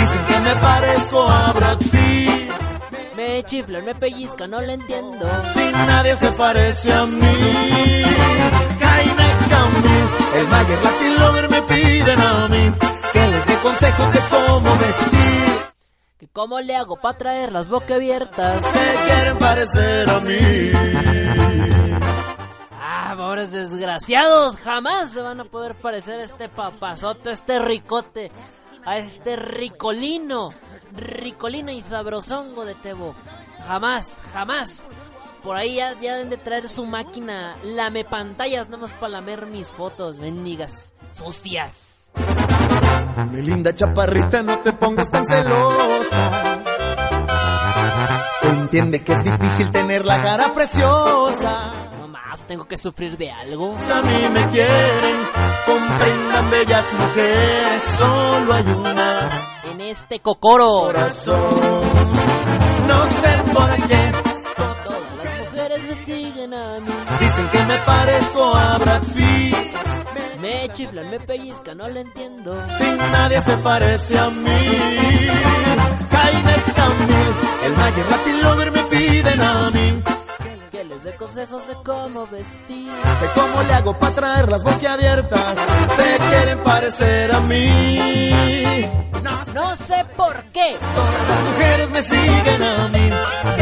Dicen que me parezco a Brad Pitt. Me chiflan, me pellizcan, no lo entiendo. Si nadie se parece a mí. Jaime Camil, el Mayer Latin Lover me piden a mí. Que les dé consejos de cómo vestir. Que cómo le hago para traer las boquiabiertas. Se quieren parecer a mí. Pobres desgraciados, jamás se van a poder parecer a este papazote, a este ricote, a este ricolino, ricolino y sabrosongo de Tebo. Jamás, jamás. Por ahí ya, ya deben de traer su máquina, lame pantallas, nada más para lamer mis fotos, bendigas, sucias. Mi linda chaparrita, no te pongas tan celosa. Entiende que es difícil tener la cara preciosa. Más, tengo que sufrir de algo. A mí me quieren, comprendan bellas mujeres, solo hay una En este cocoro, corazón. No sé por qué todas las mujeres me siguen a mí. dicen que me parezco a Brad Pitt. Me chiflan, me pellizcan, no lo entiendo. Si nadie se parece a mí. Jaime Camil, el Mayer Latin Lover me piden a mí. Dé consejos de cómo vestir. Que cómo le hago para traer las boquiabiertas. Se quieren parecer a mí. No sé por qué. Todas las mujeres me siguen a mí.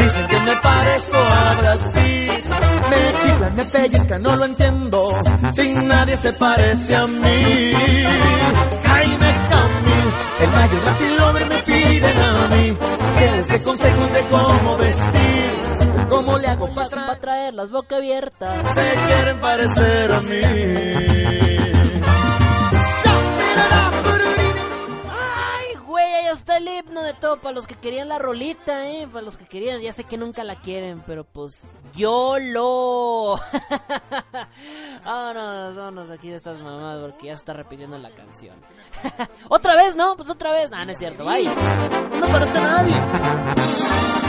Dicen que me parezco a Brad Pitt. Me chiflan, me pellizcan, no lo entiendo. Sin nadie se parece a mí. Jaime Camil, el mayor Latin Lover me piden a mí. Que les dé consejos de cómo vestir. Cómo le hago para traer. traer las boca abiertas. Se quieren parecer a mí. Ay, güey, ahí está el himno de todo. Para los que querían la rolita, eh. Para los que querían, ya sé que nunca la quieren, pero pues yo lo. vámonos, vámonos aquí de estas mamás porque ya se está repitiendo la canción. otra vez, ¿no? Pues otra vez. No, no es cierto, bye. No parezco a nadie.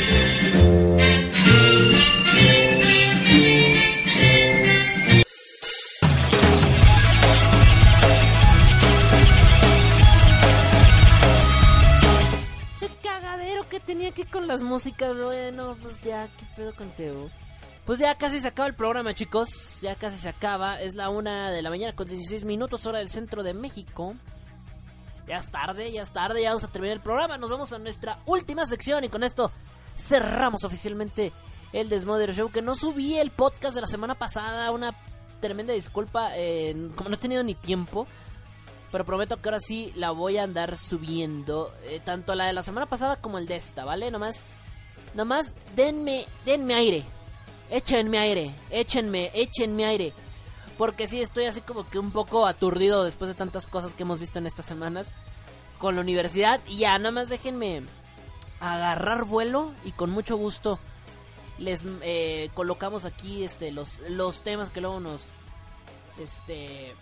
Tenía que con las músicas, bueno, pues ya, qué pedo con Teo. Pues ya casi se acaba el programa, chicos. Ya casi se acaba. Es la una de la mañana con 16 minutos, hora del centro de México. Ya es tarde, ya es tarde, ya vamos a terminar el programa. Nos vamos a nuestra última sección y con esto cerramos oficialmente el Desmother Show. Que no subí el podcast de la semana pasada. Una tremenda disculpa, eh, como no he tenido ni tiempo. Pero prometo que ahora sí la voy a andar subiendo. eh, tanto la de la semana pasada como el de esta, ¿vale? Nomás, nomás denme, denme aire. Échenme aire, échenme, échenme aire. Porque sí, estoy así como que un poco aturdido después de tantas cosas que hemos visto en estas semanas con la universidad. Y ya, nada más déjenme agarrar vuelo y con mucho gusto les eh, colocamos aquí este los, los temas que luego nos, este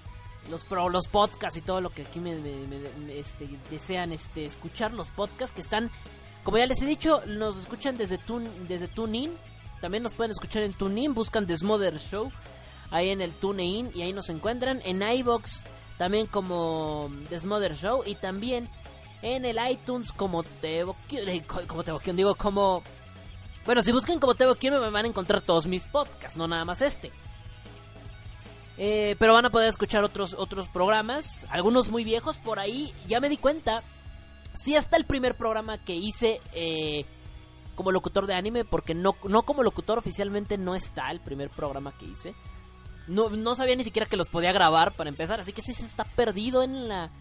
los pro, los podcasts y todo lo que aquí me, este, desean este escuchar los podcasts que están como ya les he dicho nos escuchan desde Tune, desde TuneIn también nos pueden escuchar en TuneIn buscan The Smother Show ahí en el TuneIn y ahí nos encuentran en iBox también como The Smother Show y también en el iTunes como Tebo eh, como Tebo digo como bueno, si buscan como Tebo me van a encontrar todos mis podcasts, no nada más este. Eh, pero van a poder escuchar otros, otros programas, algunos muy viejos por ahí. Ya me di cuenta, sí, hasta el primer programa que hice eh, como locutor de anime, porque no, no como locutor oficialmente no está el primer programa que hice. No, no sabía ni siquiera que los podía grabar para empezar, así que sí se está perdido en la,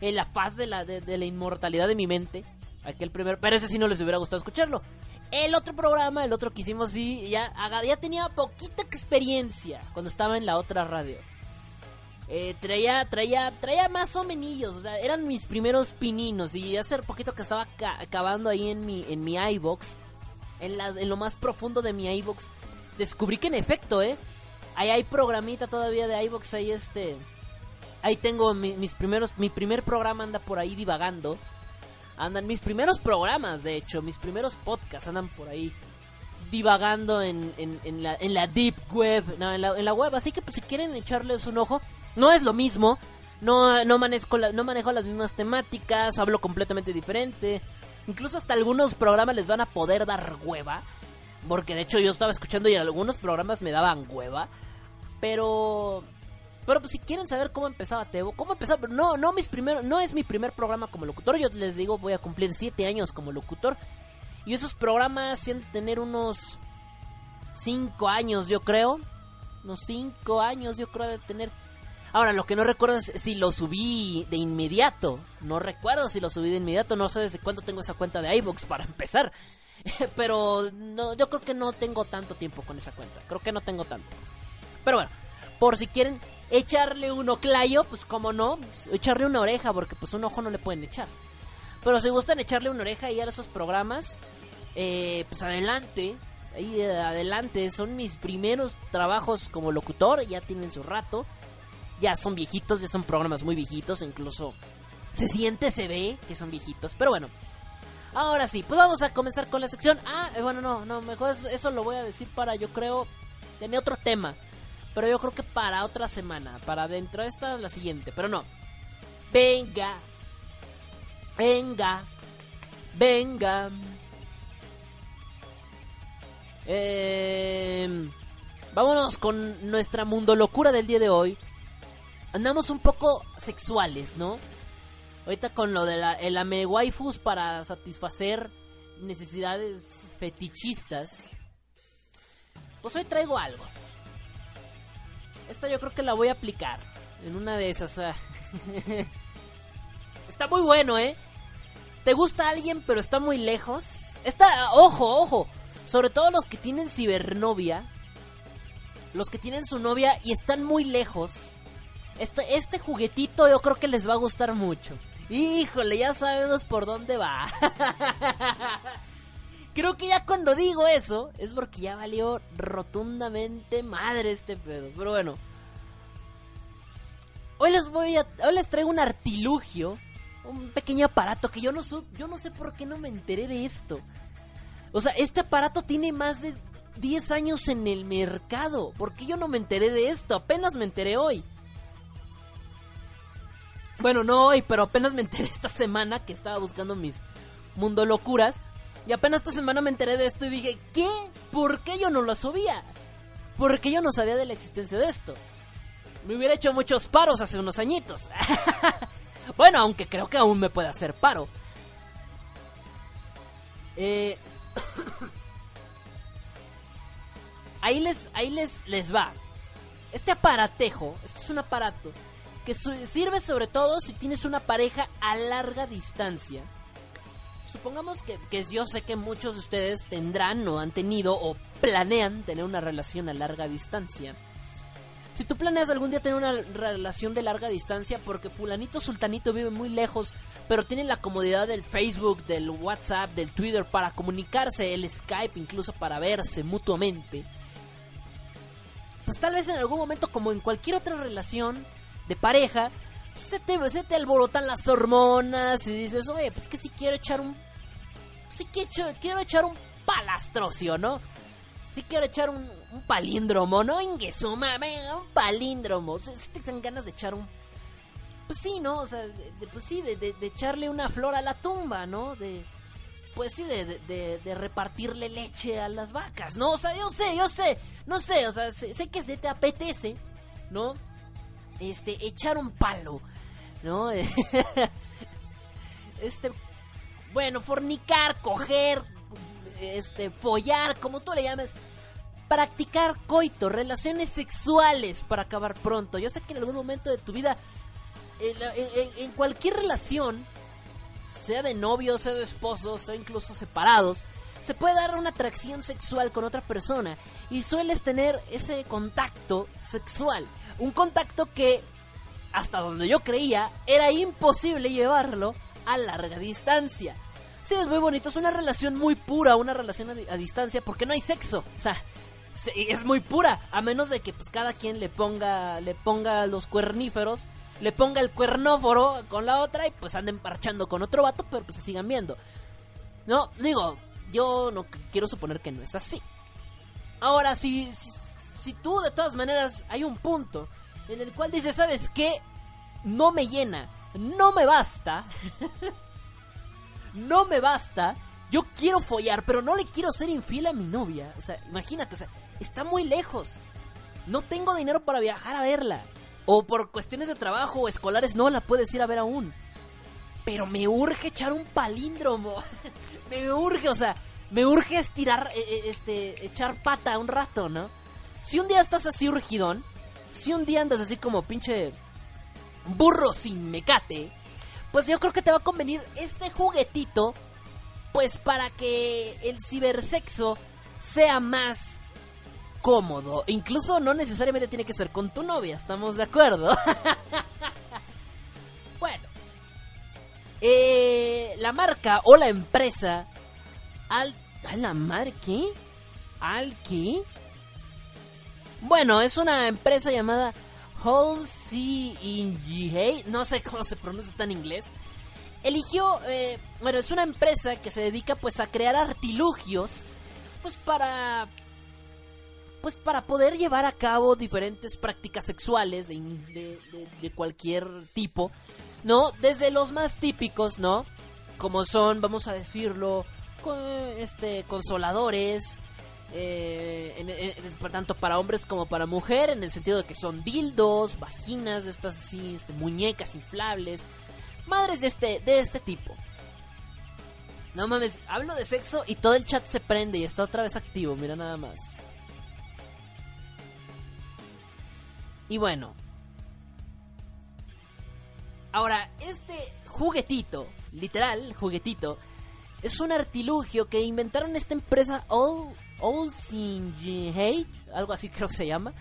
en la faz de la, de, de la inmortalidad de mi mente. Aquel primer, pero ese sí no les hubiera gustado escucharlo. El otro programa, el otro que hicimos, sí, ya, ya tenía poquita experiencia cuando estaba en la otra radio. Eh, traía, traía, traía más o menos, o sea, eran mis primeros pininos. Y hace poquito que estaba ca- acabando ahí en mi, en mi iBox, en, en lo más profundo de mi iBox, descubrí que en efecto, eh, ahí hay programita todavía de iBox, ahí este, ahí tengo mi- mis primeros, mi primer programa anda por ahí divagando. Andan mis primeros programas, de hecho, mis primeros podcasts andan por ahí divagando en, en, en la, en deep web, no, en, la, en la web. Así que pues, si quieren echarles un ojo, no es lo mismo. No, no, manejo la- no manejo las mismas temáticas, hablo completamente diferente. Incluso hasta algunos programas les van a poder dar hueva. Porque de hecho yo estaba escuchando y algunos programas me daban hueva. Pero pero pues si quieren saber cómo empezaba Tebo, cómo empezaba, no, no mis primeros, no es mi primer programa como locutor, yo les digo voy a cumplir 7 años como locutor. Y esos programas que tener unos 5 años yo creo, unos 5 años yo creo de tener. Ahora lo que no recuerdo es si lo subí de inmediato, no recuerdo si lo subí de inmediato, no sé desde cuándo tengo esa cuenta de iBox para empezar, pero no, yo creo que no tengo tanto tiempo con esa cuenta, creo que no tengo tanto. Pero bueno, por si quieren echarle un oclayo, pues como no, echarle una oreja, porque pues un ojo no le pueden echar. Pero si gustan echarle una oreja ahí a esos programas, eh, pues adelante, ahí adelante, son mis primeros trabajos como locutor, ya tienen su rato, ya son viejitos, ya son programas muy viejitos, incluso se siente, se ve que son viejitos, pero bueno. Ahora sí, pues vamos a comenzar con la sección. Ah, eh, bueno, no, no, mejor eso, eso lo voy a decir para, yo creo, tener otro tema. Pero yo creo que para otra semana. Para dentro de esta, la siguiente. Pero no. Venga. Venga. Venga. Eh, vámonos con nuestra mundo locura del día de hoy. Andamos un poco sexuales, ¿no? Ahorita con lo de la, el ame waifus para satisfacer necesidades fetichistas. Pues hoy traigo algo. Esta yo creo que la voy a aplicar. En una de esas. ah. está muy bueno, ¿eh? ¿Te gusta alguien pero está muy lejos? Está, ojo, ojo. Sobre todo los que tienen cibernovia. Los que tienen su novia y están muy lejos. Este, este juguetito yo creo que les va a gustar mucho. Híjole, ya sabemos por dónde va. Creo que ya cuando digo eso es porque ya valió rotundamente madre este pedo. Pero bueno. Hoy les voy hoy les traigo un artilugio, un pequeño aparato que yo no su- yo no sé por qué no me enteré de esto. O sea, este aparato tiene más de 10 años en el mercado. ¿Por qué yo no me enteré de esto? Apenas me enteré hoy. Bueno, no hoy, pero apenas me enteré esta semana que estaba buscando mis mundo locuras. Y apenas esta semana me enteré de esto y dije, ¿qué? ¿Por qué yo no lo sabía? ¿Por qué yo no sabía de la existencia de esto? Me hubiera hecho muchos paros hace unos añitos. bueno, aunque creo que aún me puede hacer paro. Eh... ahí les, ahí les, les va. Este aparatejo, esto es un aparato que sirve sobre todo si tienes una pareja a larga distancia. Supongamos que, que yo sé que muchos de ustedes tendrán o han tenido o planean tener una relación a larga distancia. Si tú planeas algún día tener una relación de larga distancia porque fulanito sultanito vive muy lejos, pero tiene la comodidad del Facebook, del WhatsApp, del Twitter para comunicarse, el Skype incluso para verse mutuamente. pues tal vez en algún momento, como en cualquier otra relación de pareja, pues, se te, se te alborotan las hormonas y dices, oye, pues que si quiero echar un... Si quiero, echar un palastrocio, ¿no? Si quiero echar un, palíndromo, ¿no? Inguesuma, un palíndromo. Si te dan ganas de echar un... Pues sí, ¿no? O sea, de, pues sí, de, echarle una flor a la tumba, ¿no? De... Pues sí, de repartirle leche a las vacas, ¿no? O sea, yo sé, yo sé, no sé, o sea, sé, sé que se te apetece, ¿no? Este, echar un palo, ¿no? este, bueno, fornicar, coger, este, follar, como tú le llames, practicar coito, relaciones sexuales para acabar pronto. Yo sé que en algún momento de tu vida, en, cualquier relación, sea de novios, sea de esposos, sea incluso separados, se puede dar una atracción sexual con otra persona y sueles tener ese contacto sexual. Un contacto que, hasta donde yo creía, era imposible llevarlo a larga distancia. Sí, es muy bonito, es una relación muy pura, una relación a, di- a distancia, porque no hay sexo. O sea, se- es muy pura, a menos de que pues cada quien le ponga, le ponga los cuerníferos, le ponga el cuernóforo con la otra y pues anden parchando con otro vato, pero pues se sigan viendo. No, digo, yo no quiero suponer que no es así. Ahora, si, si, si tú de todas maneras hay un punto en el cual dices, ¿sabes qué? No me llena, no me basta, no me basta, yo quiero follar, pero no le quiero ser infiel a mi novia. O sea, imagínate, o sea, está muy lejos. No tengo dinero para viajar a verla. O por cuestiones de trabajo o escolares no la puedes ir a ver aún. Pero me urge echar un palíndromo. me urge, o sea, me urge estirar, eh, eh, este, echar pata un rato, ¿no? Si un día estás así urgidón, si un día andas así como pinche burro sin mecate, pues yo creo que te va a convenir este juguetito, pues para que el cibersexo sea más cómodo. Incluso no necesariamente tiene que ser con tu novia, ¿estamos de acuerdo? bueno. Eh, la marca o la empresa... Al... ¿A la madre qué? Bueno, es una empresa llamada Halsey Ingehey, no sé cómo se pronuncia en inglés. Eligió, eh, bueno, es una empresa que se dedica pues a crear artilugios, pues para, pues para poder llevar a cabo diferentes prácticas sexuales de, de- cualquier tipo, ¿no? Desde los más típicos, ¿no? Como son, vamos a decirlo, este, consoladores, eh, en- tanto para hombres como para mujer, en el sentido de que son dildos, vaginas, estas así, este, muñecas inflables, madres de este, de este tipo. No mames, hablo de sexo y todo el chat se prende y está otra vez activo, mira nada más. Y bueno. Ahora, este juguetito, literal, juguetito, es un artilugio que inventaron esta empresa All, Olsingehey, algo así creo que se llama.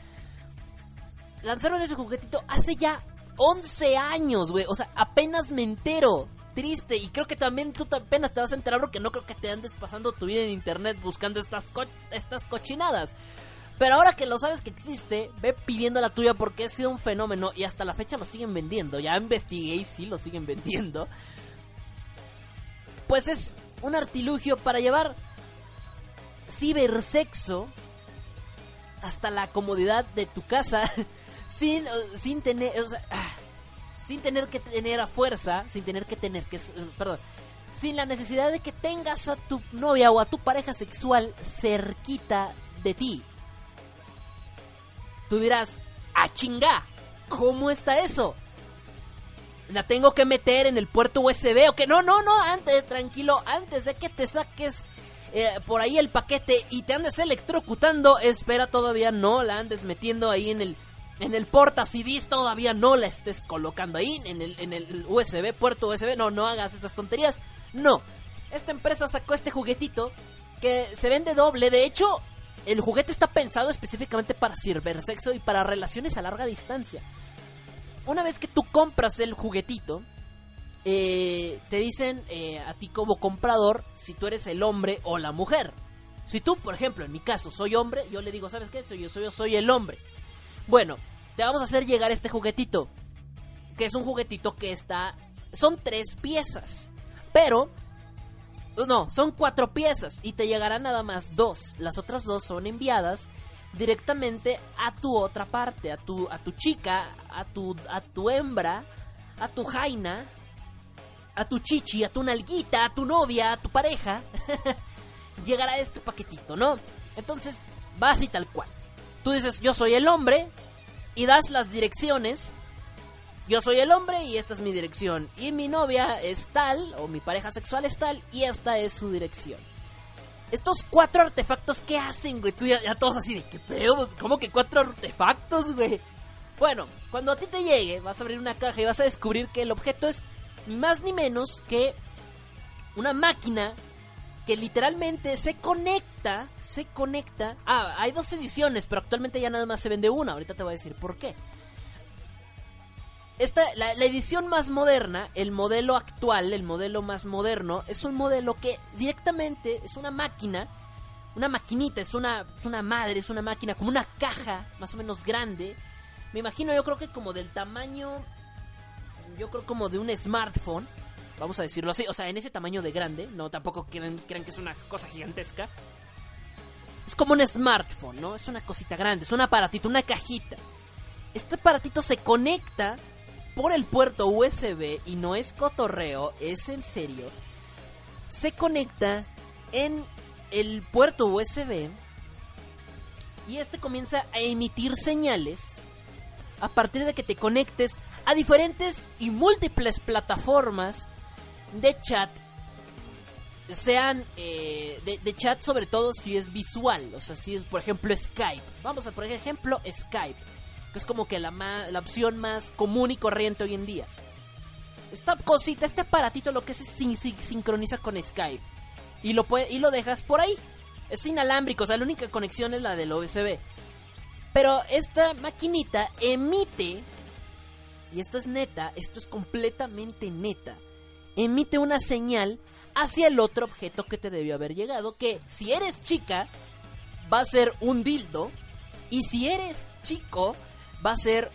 Lanzaron ese juguetito hace ya 11 años, güey. O sea, apenas me entero. Triste. Y creo que también tú apenas te vas a enterar porque no creo que te andes pasando tu vida en internet buscando estas, estas cochinadas. Pero ahora que lo sabes que existe, ve pidiendo la tuya porque ha sido un fenómeno y hasta la fecha lo siguen vendiendo. Ya investigué y sí lo siguen vendiendo. Pues es un artilugio para llevar cibersexo hasta la comodidad de tu casa sin, sin tener, ah, sin tener que tener a fuerza, sin tener que tener que, eh, perdón, sin la necesidad de que tengas a tu novia o a tu pareja sexual cerquita de ti. Tú dirás, a chinga, ¿cómo está eso? La tengo que meter en el puerto USB o que no, no, no, antes, tranquilo, antes de que te saques eh, por ahí el paquete y te andes electrocutando, espera todavía no la andes metiendo ahí en el en el porta CDs, todavía no la estés colocando ahí en el, en el USB, puerto USB, no, no hagas esas tonterías, no. Esta empresa sacó este juguetito que se vende doble, de hecho, el juguete está pensado específicamente para cibersexo y para relaciones a larga distancia. Una vez que tú compras el juguetito, eh, te dicen eh, a ti como comprador si tú eres el hombre o la mujer. Si tú, por ejemplo, en mi caso, soy hombre, yo le digo, ¿sabes qué? Soy yo, soy yo, soy el hombre. Bueno, te vamos a hacer llegar este juguetito. Que es un juguetito que está. Son tres piezas. Pero. No, son cuatro piezas. Y te llegarán nada más dos. Las otras dos son enviadas directamente a tu otra parte. A tu, a tu chica, a tu, a tu hembra, a tu jaina, a tu chichi, a tu nalguita, a tu novia, a tu pareja. llegará este paquetito, ¿no? Entonces, va así tal cual. Tú dices, yo soy el hombre, y das las direcciones. Yo soy el hombre y esta es mi dirección. Y mi novia es tal, o mi pareja sexual es tal, y esta es su dirección. Estos cuatro artefactos, ¿qué hacen, güey? Tú ya, ya todos así de, ¿qué pedos? ¿Cómo que cuatro artefactos, güey? Bueno, cuando a ti te llegue, vas a abrir una caja y vas a descubrir que el objeto es más ni menos que una máquina que literalmente se conecta, se conecta. Ah, hay dos ediciones, pero actualmente ya nada más se vende una. Ahorita te voy a decir por qué. Esta, la, la edición más moderna, el modelo actual, el modelo más moderno, es un modelo que directamente es una máquina, una maquinita, es una, es una madre, es una máquina, como una caja más o menos grande. Me imagino, yo creo que como del tamaño, yo creo como de un smartphone vamos a decirlo así, o sea, en ese tamaño de grande, no tampoco crean, crean que es una cosa gigantesca. Es como un smartphone, ¿no? Es una cosita grande, es un aparatito, una cajita. Este aparatito se conecta por el puerto USB y no es cotorreo, es en serio. Se conecta en el puerto USB y este comienza a emitir señales a partir de que te conectes a diferentes y múltiples plataformas de chat sean eh, de, chat sobre todo si es visual o sea si es por ejemplo Skype. Vamos a por ejemplo Skype que es como que la, la opción más común y corriente hoy en día. Esta cosita este aparatito lo que sin, sincroniza con Skype y lo y lo dejas por ahí. Es inalámbrico o sea la única conexión es la del USB pero esta maquinita emite y esto es neta esto es completamente neta emite una señal hacia el otro objeto que te debió haber llegado, que si eres chica va a ser un dildo y si eres chico va a ser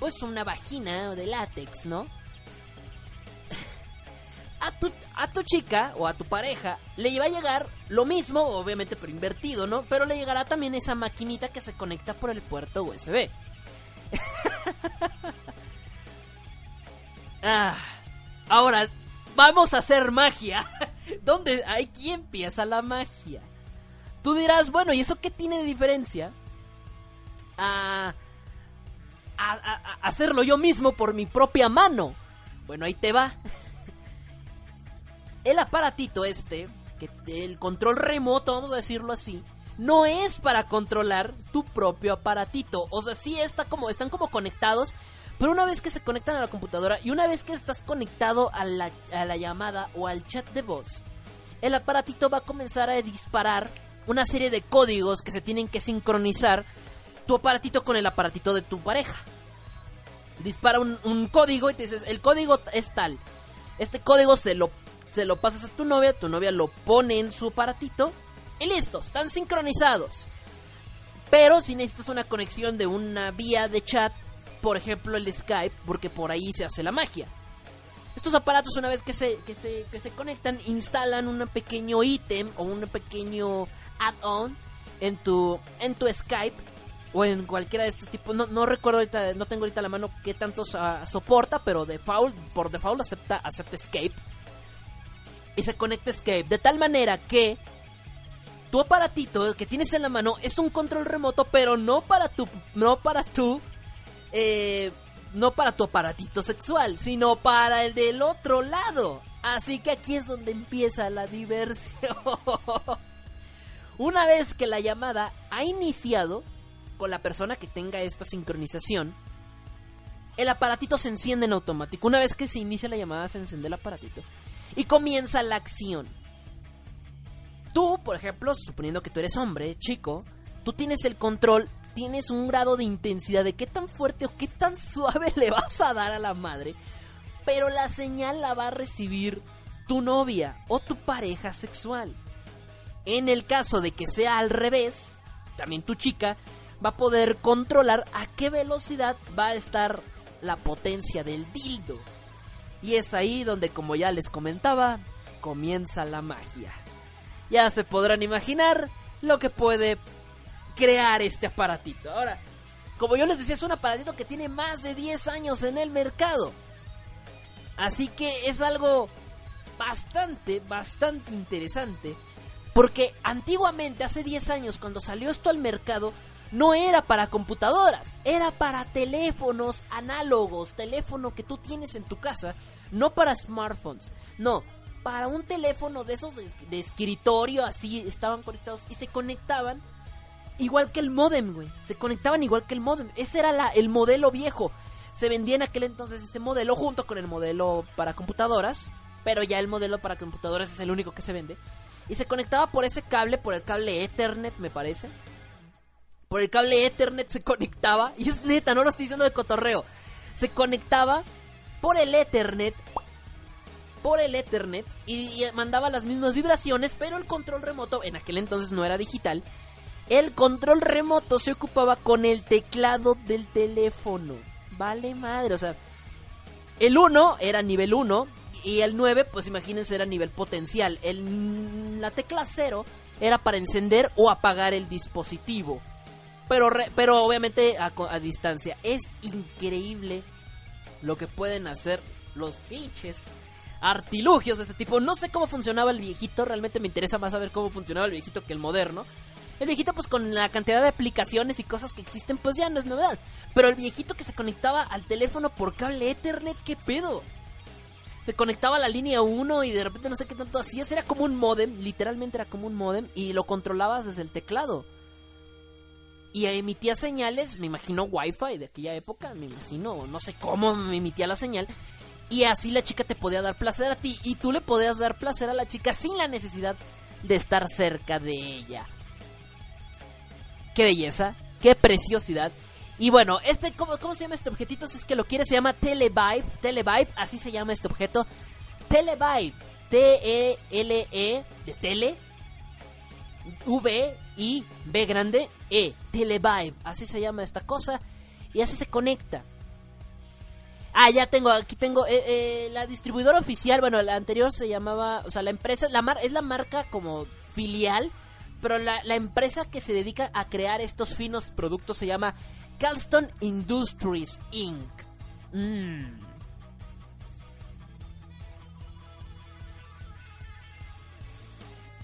pues una vagina de látex, ¿no? A tu, a tu chica o a tu pareja le va a llegar lo mismo, obviamente pero invertido, ¿no? Pero le llegará también esa maquinita que se conecta por el puerto USB. ah, ahora, vamos a hacer magia. ¿Dónde? Aquí empieza la magia. Tú dirás, bueno, ¿y eso qué tiene de diferencia? A, hacerlo yo mismo por mi propia mano. Bueno, ahí te va. El aparatito este, que el control remoto, vamos a decirlo así, no es para controlar tu propio aparatito. O sea, sí está como, están como conectados, pero una vez que se conectan a la computadora y una vez que estás conectado a la, a la, llamada o al chat de voz, el aparatito va a comenzar a disparar una serie de códigos que se tienen que sincronizar tu aparatito con el aparatito de tu pareja. Dispara un, un código y te dices, el código es tal. Este código se lo, se lo pasas a tu novia, tu novia lo pone en su aparatito y listo, están sincronizados. Pero si necesitas una conexión de una vía de chat por ejemplo el Skype, porque por ahí se hace la magia. Estos aparatos una vez que se, que se, que se conectan, instalan un pequeño ítem o un pequeño add-on en tu, en tu Skype o en cualquiera de estos tipos. No, no recuerdo ahorita, no tengo ahorita la mano qué tantos uh, soporta, pero default, por default acepta, acepta Escape. Y se conecta Escape de tal manera que tu aparatito que tienes en la mano es un control remoto, pero no para tu, no para tu eh, no para tu aparatito sexual, sino para el del otro lado. Así que aquí es donde empieza la diversión. Una vez que la llamada ha iniciado con la persona que tenga esta sincronización, el aparatito se enciende en automático. Una vez que se inicia la llamada, se enciende el aparatito y comienza la acción. Tú, por ejemplo, suponiendo que tú eres hombre, chico, tú tienes el control tienes un grado de intensidad de qué tan fuerte o qué tan suave le vas a dar a la madre, pero la señal la va a recibir tu novia o tu pareja sexual. En el caso de que sea al revés, también tu chica va a poder controlar a qué velocidad va a estar la potencia del dildo. Y es ahí donde, como ya les comentaba, comienza la magia. Ya se podrán imaginar lo que puede crear este aparatito. Ahora, como yo les decía, es un aparatito que tiene más de 10 años en el mercado. Así que es algo bastante, bastante interesante. Porque antiguamente, hace 10 años, cuando salió esto al mercado, no era para computadoras, era para teléfonos análogos, teléfono que tú tienes en tu casa, no para smartphones, no, para un teléfono de esos de, escritorio, así estaban conectados y se conectaban igual que el modem, güey. Se conectaban igual que el modem. Ese era la, el modelo viejo. Se vendía en aquel entonces ese modelo junto con el modelo para computadoras. Pero ya el modelo para computadoras es el único que se vende. Y se conectaba por ese cable, por el cable Ethernet, me parece. Por el cable Ethernet se conectaba. Y es neta, no lo estoy diciendo de cotorreo. Se conectaba por el Ethernet. Por el Ethernet. Y, mandaba las mismas vibraciones. Pero el control remoto, en aquel entonces no era digital. El control remoto se ocupaba con el teclado del teléfono. Vale madre, o sea. El 1 era nivel 1 y el 9, pues imagínense, era nivel potencial. El, la tecla 0 era para encender o apagar el dispositivo. Pero, re- pero obviamente a, a distancia. Es increíble lo que pueden hacer los pinches artilugios de este tipo. No sé cómo funcionaba el viejito, realmente me interesa más saber cómo funcionaba el viejito que el moderno. El viejito, pues con la cantidad de aplicaciones y cosas que existen, pues ya no es novedad. Pero el viejito que se conectaba al teléfono por cable Ethernet, ¿qué pedo? Se conectaba a la línea 1 y de repente no sé qué tanto hacías. Era como un modem, literalmente era como un modem y lo controlabas desde el teclado. Y emitía señales, me imagino Wi-Fi de aquella época, me imagino, no sé cómo me emitía la señal. Y así la chica te podía dar placer a ti y tú le podías dar placer a la chica sin la necesidad de estar cerca de ella qué belleza, qué preciosidad. Y bueno, este, ¿cómo, se llama este objetito? Si es que lo quieres, se llama Televibe. Televibe, así se llama este objeto. Televibe. T-E-L-E de tele. V I B grande E. Televibe. Así se llama esta cosa. Y así se conecta. Ah, ya tengo, aquí tengo eh, eh, la distribuidora oficial, bueno, la anterior se llamaba, o sea, la empresa, la es la marca como filial, pero la, la empresa que se dedica a crear estos finos productos se llama Calston Industries Inc. Mm.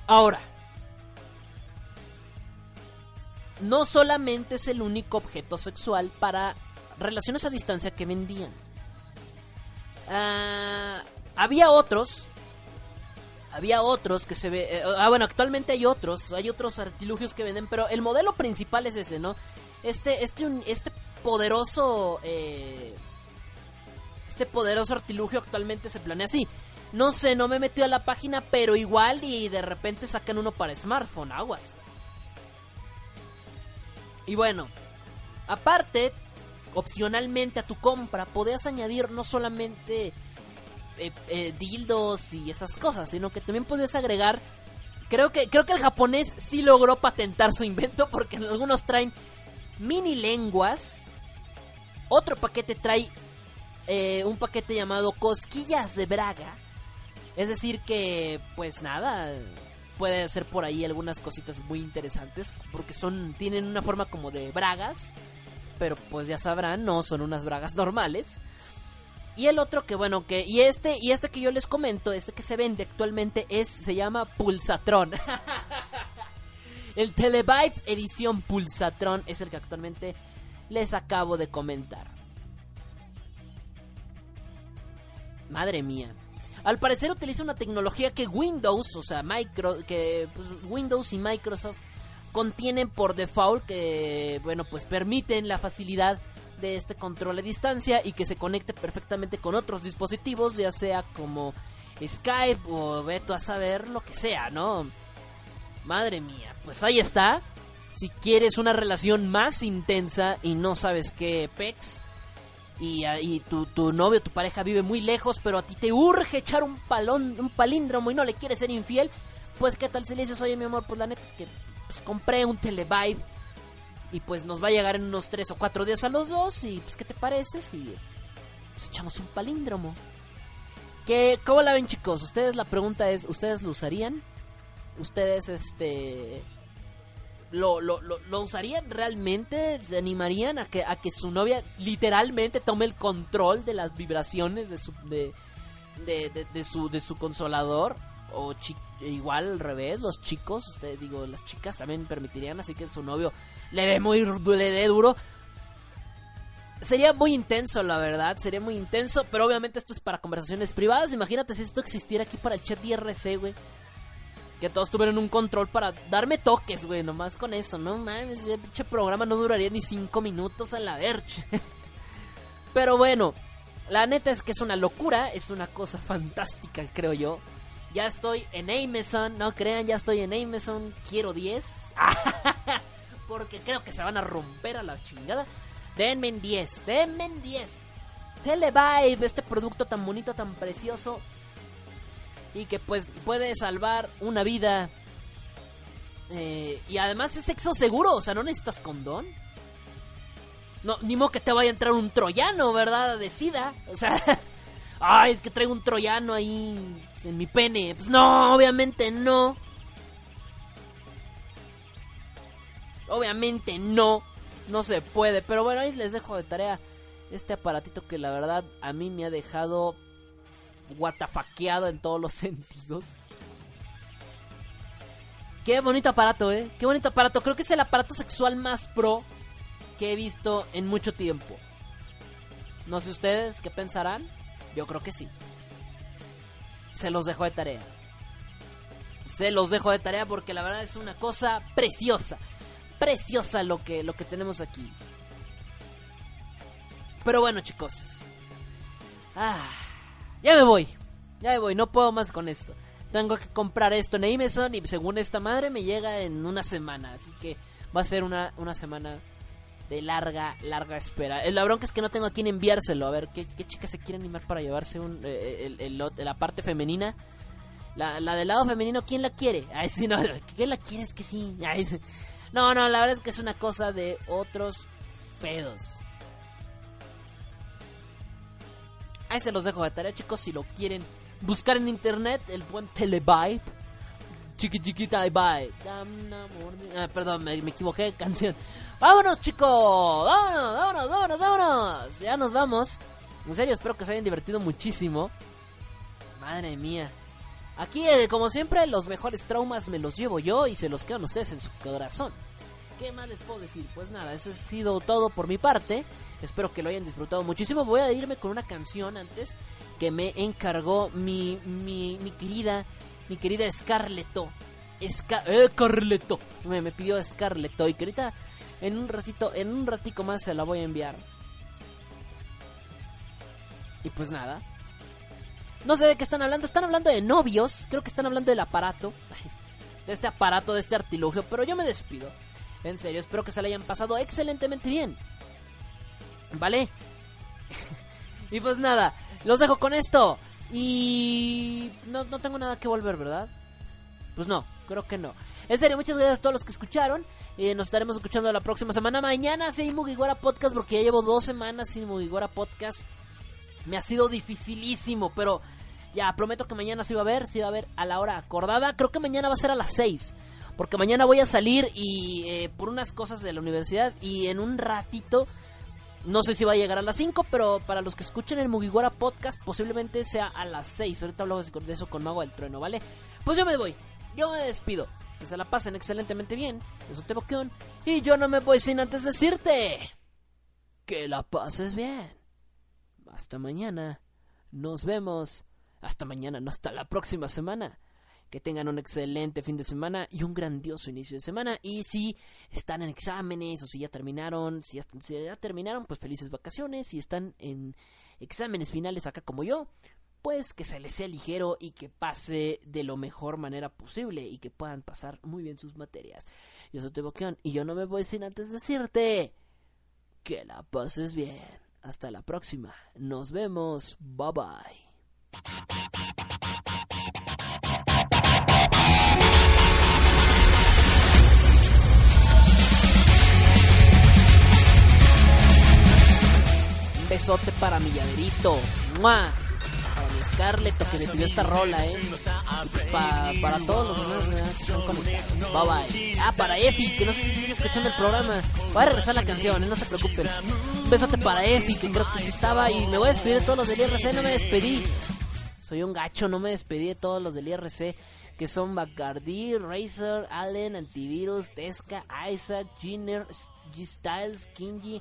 Ahora, no solamente es el único objeto sexual para relaciones a distancia que vendían. Ah, había otros. Había otros que se ve. eh, ah, bueno, actualmente hay otros. Hay otros artilugios que venden. Pero el modelo principal es ese, ¿no? Este, este, un- este poderoso. eh, este poderoso artilugio actualmente se planea así. No sé, no me he metido a la página, pero igual y de repente sacan uno para smartphone, aguas. Y bueno, aparte, opcionalmente a tu compra podías añadir no solamente eh, eh, dildos y esas cosas, sino que también podías agregar. Creo que, creo que el japonés sí logró patentar su invento porque en algunos traen mini lenguas. Otro paquete trae eh, un paquete llamado cosquillas de braga. Es decir que, pues nada, puede ser por ahí algunas cositas muy interesantes porque son tienen una forma como de bragas, pero pues ya sabrán, no son unas bragas normales. Y el otro que bueno que y este y este que yo les comento, este que se vende actualmente es se llama Pulsatron. el Televibe edición Pulsatron es el que actualmente les acabo de comentar. Madre mía. Al parecer utiliza una tecnología que Windows, o sea, micro, que pues, Windows y Microsoft contienen por default que, bueno, pues permiten la facilidad de este control a distancia y que se conecte perfectamente con otros dispositivos, ya sea como Skype o veto a saber lo que sea, ¿no? Madre mía, pues ahí está. Si quieres una relación más intensa y no sabes qué pex, y, ah, y tu, tu novio, tu pareja vive muy lejos, pero a ti te urge echar un palón, un palíndromo y no le quieres ser infiel, pues qué tal si le dices, oye mi amor, pues la neta es que pues, compré un Televibe y pues nos va a llegar en unos 3 o 4 días a los dos y pues qué te parece si pues, echamos un palíndromo. ¿Qué, ¿Cómo la ven chicos? Ustedes la pregunta es, ¿ustedes lo usarían? ¿Ustedes este lo, lo, lo, usarían realmente? ¿Se animarían a que, a que su novia literalmente tome el control de las vibraciones de su, de, de, de- su, de su consolador? O igual al revés, los chicos, ustedes digo, las chicas también permitirían, así que su novio le dé muy le dé duro. Sería muy intenso, la verdad, sería muy intenso, pero obviamente esto es para conversaciones privadas. Imagínate si esto existiera aquí para el chat IRC, güey. Que todos tuvieran un control para darme toques, güey, nomás con eso, no mames, ese pinche programa no duraría ni cinco minutos a la verge. Pero bueno, la neta es que es una locura, es una cosa fantástica, creo yo. Ya estoy en Amazon, no crean, ya estoy en Amazon, quiero 10. Porque creo que se van a romper a la chingada. Denme en 10, denme en 10. Televibe, este producto tan bonito, tan precioso. Y que pues puede salvar una vida. Eh, y además es sexo seguro, o sea, no necesitas condón. No, ni modo que te vaya a entrar un troyano, ¿verdad? De sida. O sea, ay, es que traigo un troyano ahí en mi pene. Pues no, obviamente no. Obviamente no. No se puede. Pero bueno, ahí les dejo de tarea este aparatito que la verdad a mí me ha dejado guatafaqueado en todos los sentidos. Qué bonito aparato, eh. Qué bonito aparato. Creo que es el aparato sexual más pro que he visto en mucho tiempo. No sé ustedes qué pensarán. Yo creo que sí. Se los dejo de tarea. Se los dejo de tarea porque la verdad es una cosa preciosa. Preciosa lo que, lo que tenemos aquí. Pero bueno, chicos. Ah, ya me voy. Ya me voy. No puedo más con esto. Tengo que comprar esto en Amazon y según esta madre me llega en una semana. Así que va a ser una, una semana de larga, larga espera. La bronca es que no tengo a quién enviárselo. A ver, ¿qué, qué chica se quiere animar para llevarse un, eh, el- el lot- la parte femenina? La, la del lado femenino, ¿quién la quiere? Ay, sí, no, ¿quién la quiere? Es que sí. no, no, la verdad es que es una cosa de otros pedos. Ahí se los dejo de tarea, chicos, si lo quieren buscar en internet, el buen Televibe. Chiqui chiquita bye. Ah, perdón, me, me equivoqué canción. ¡Vámonos, chicos! ¡Vámonos, vámonos, vámonos, vámonos! Ya nos vamos. En serio, espero que se hayan divertido muchísimo. Madre mía. Aquí, eh, como siempre, los mejores traumas me los llevo yo y se los quedan ustedes en su corazón. ¿Qué más les puedo decir? Pues nada, eso ha sido todo por mi parte. Espero que lo hayan disfrutado muchísimo. Voy a irme con una canción antes que me encargó mi, mi, mi querida, mi querida Scarleto. Esca eh. Me, me pidió Scarleto y que ahorita en un ratito, en un ratico más se la voy a enviar. Y pues nada. No sé de qué están hablando. Están hablando de novios. Creo que están hablando del aparato. De este aparato, de este artilugio. Pero yo me despido. En serio, espero que se la hayan pasado excelentemente bien. ¿Vale? y pues nada, los dejo con esto. Y no, no tengo nada que volver, ¿verdad? Pues no, creo que no. En serio, muchas gracias a todos los que escucharon. Eh, nos estaremos escuchando la próxima semana. Mañana sí Mugiwara Podcast porque ya llevo dos semanas sin Mugiwara Podcast. Me ha sido dificilísimo, pero ya prometo que mañana sí va a ver, sí va a ver a la hora acordada. Creo que mañana va a ser a las 6. Porque mañana voy a salir y eh, por unas cosas de la universidad y en un ratito, no sé si va a llegar a las 5, pero para los que escuchen el Mugiwara Podcast posiblemente sea a las 6. Ahorita hablamos de eso con Mago del Trueno, ¿vale? Pues yo me voy, yo me despido. Que se la pasen excelentemente bien. Eso te boqueón. Y yo no me voy sin antes decirte que la pases bien. Hasta mañana. Nos vemos. Hasta mañana, no hasta la próxima semana. Que tengan un excelente fin de semana y un grandioso inicio de semana. Y si están en exámenes o si ya terminaron, si ya, terminaron, pues felices vacaciones. Si están en exámenes finales acá como yo, pues que se les sea ligero y que pase de lo mejor manera posible y que puedan pasar muy bien sus materias. Yo soy Teboqueón y yo no me voy sin antes decirte que la pases bien. Hasta la próxima. Nos vemos. Bye bye. Besote para mi llaverito. ¡Mua! Para mi Scarlett que me pidió esta rola, eh. Pues pa- para todos los demás que están conectados. Bye bye. Ah, para Efi, que no sé si sigue escuchando el programa. Voy a regresar la canción, eh, no se preocupen. Un besote para Efi, que creo que sí estaba. Y me voy a despedir de todos los del IRC, no me despedí. Soy un gacho, no me despedí de todos los del IRC. Que son Bacardi, Razer, Allen, Antivirus, Tesca, Isaac, Jenner, G-Styles, Kinji,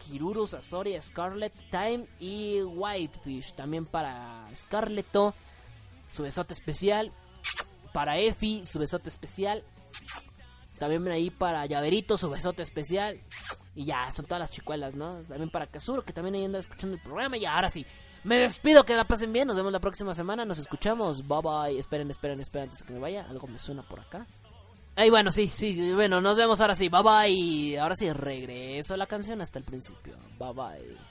Kiruru, Sasori, Scarlet, Time y Whitefish. También para Scarleto, su besote especial. Para Efi, su besote especial. También ahí para Llaverito, su besote especial. Y ya, son todas las chicuelas, ¿no? También para Kazuro, que también ahí anda escuchando el programa. Y ahora sí, me despido, que la pasen bien. Nos vemos la próxima semana. Nos escuchamos. Bye bye. Esperen, esperen, esperen antes de que me vaya. Algo me suena por acá. Ay, bueno, sí, sí. Bueno, nos vemos ahora sí. Bye bye. Ahora sí, regreso la canción hasta el principio. Bye bye.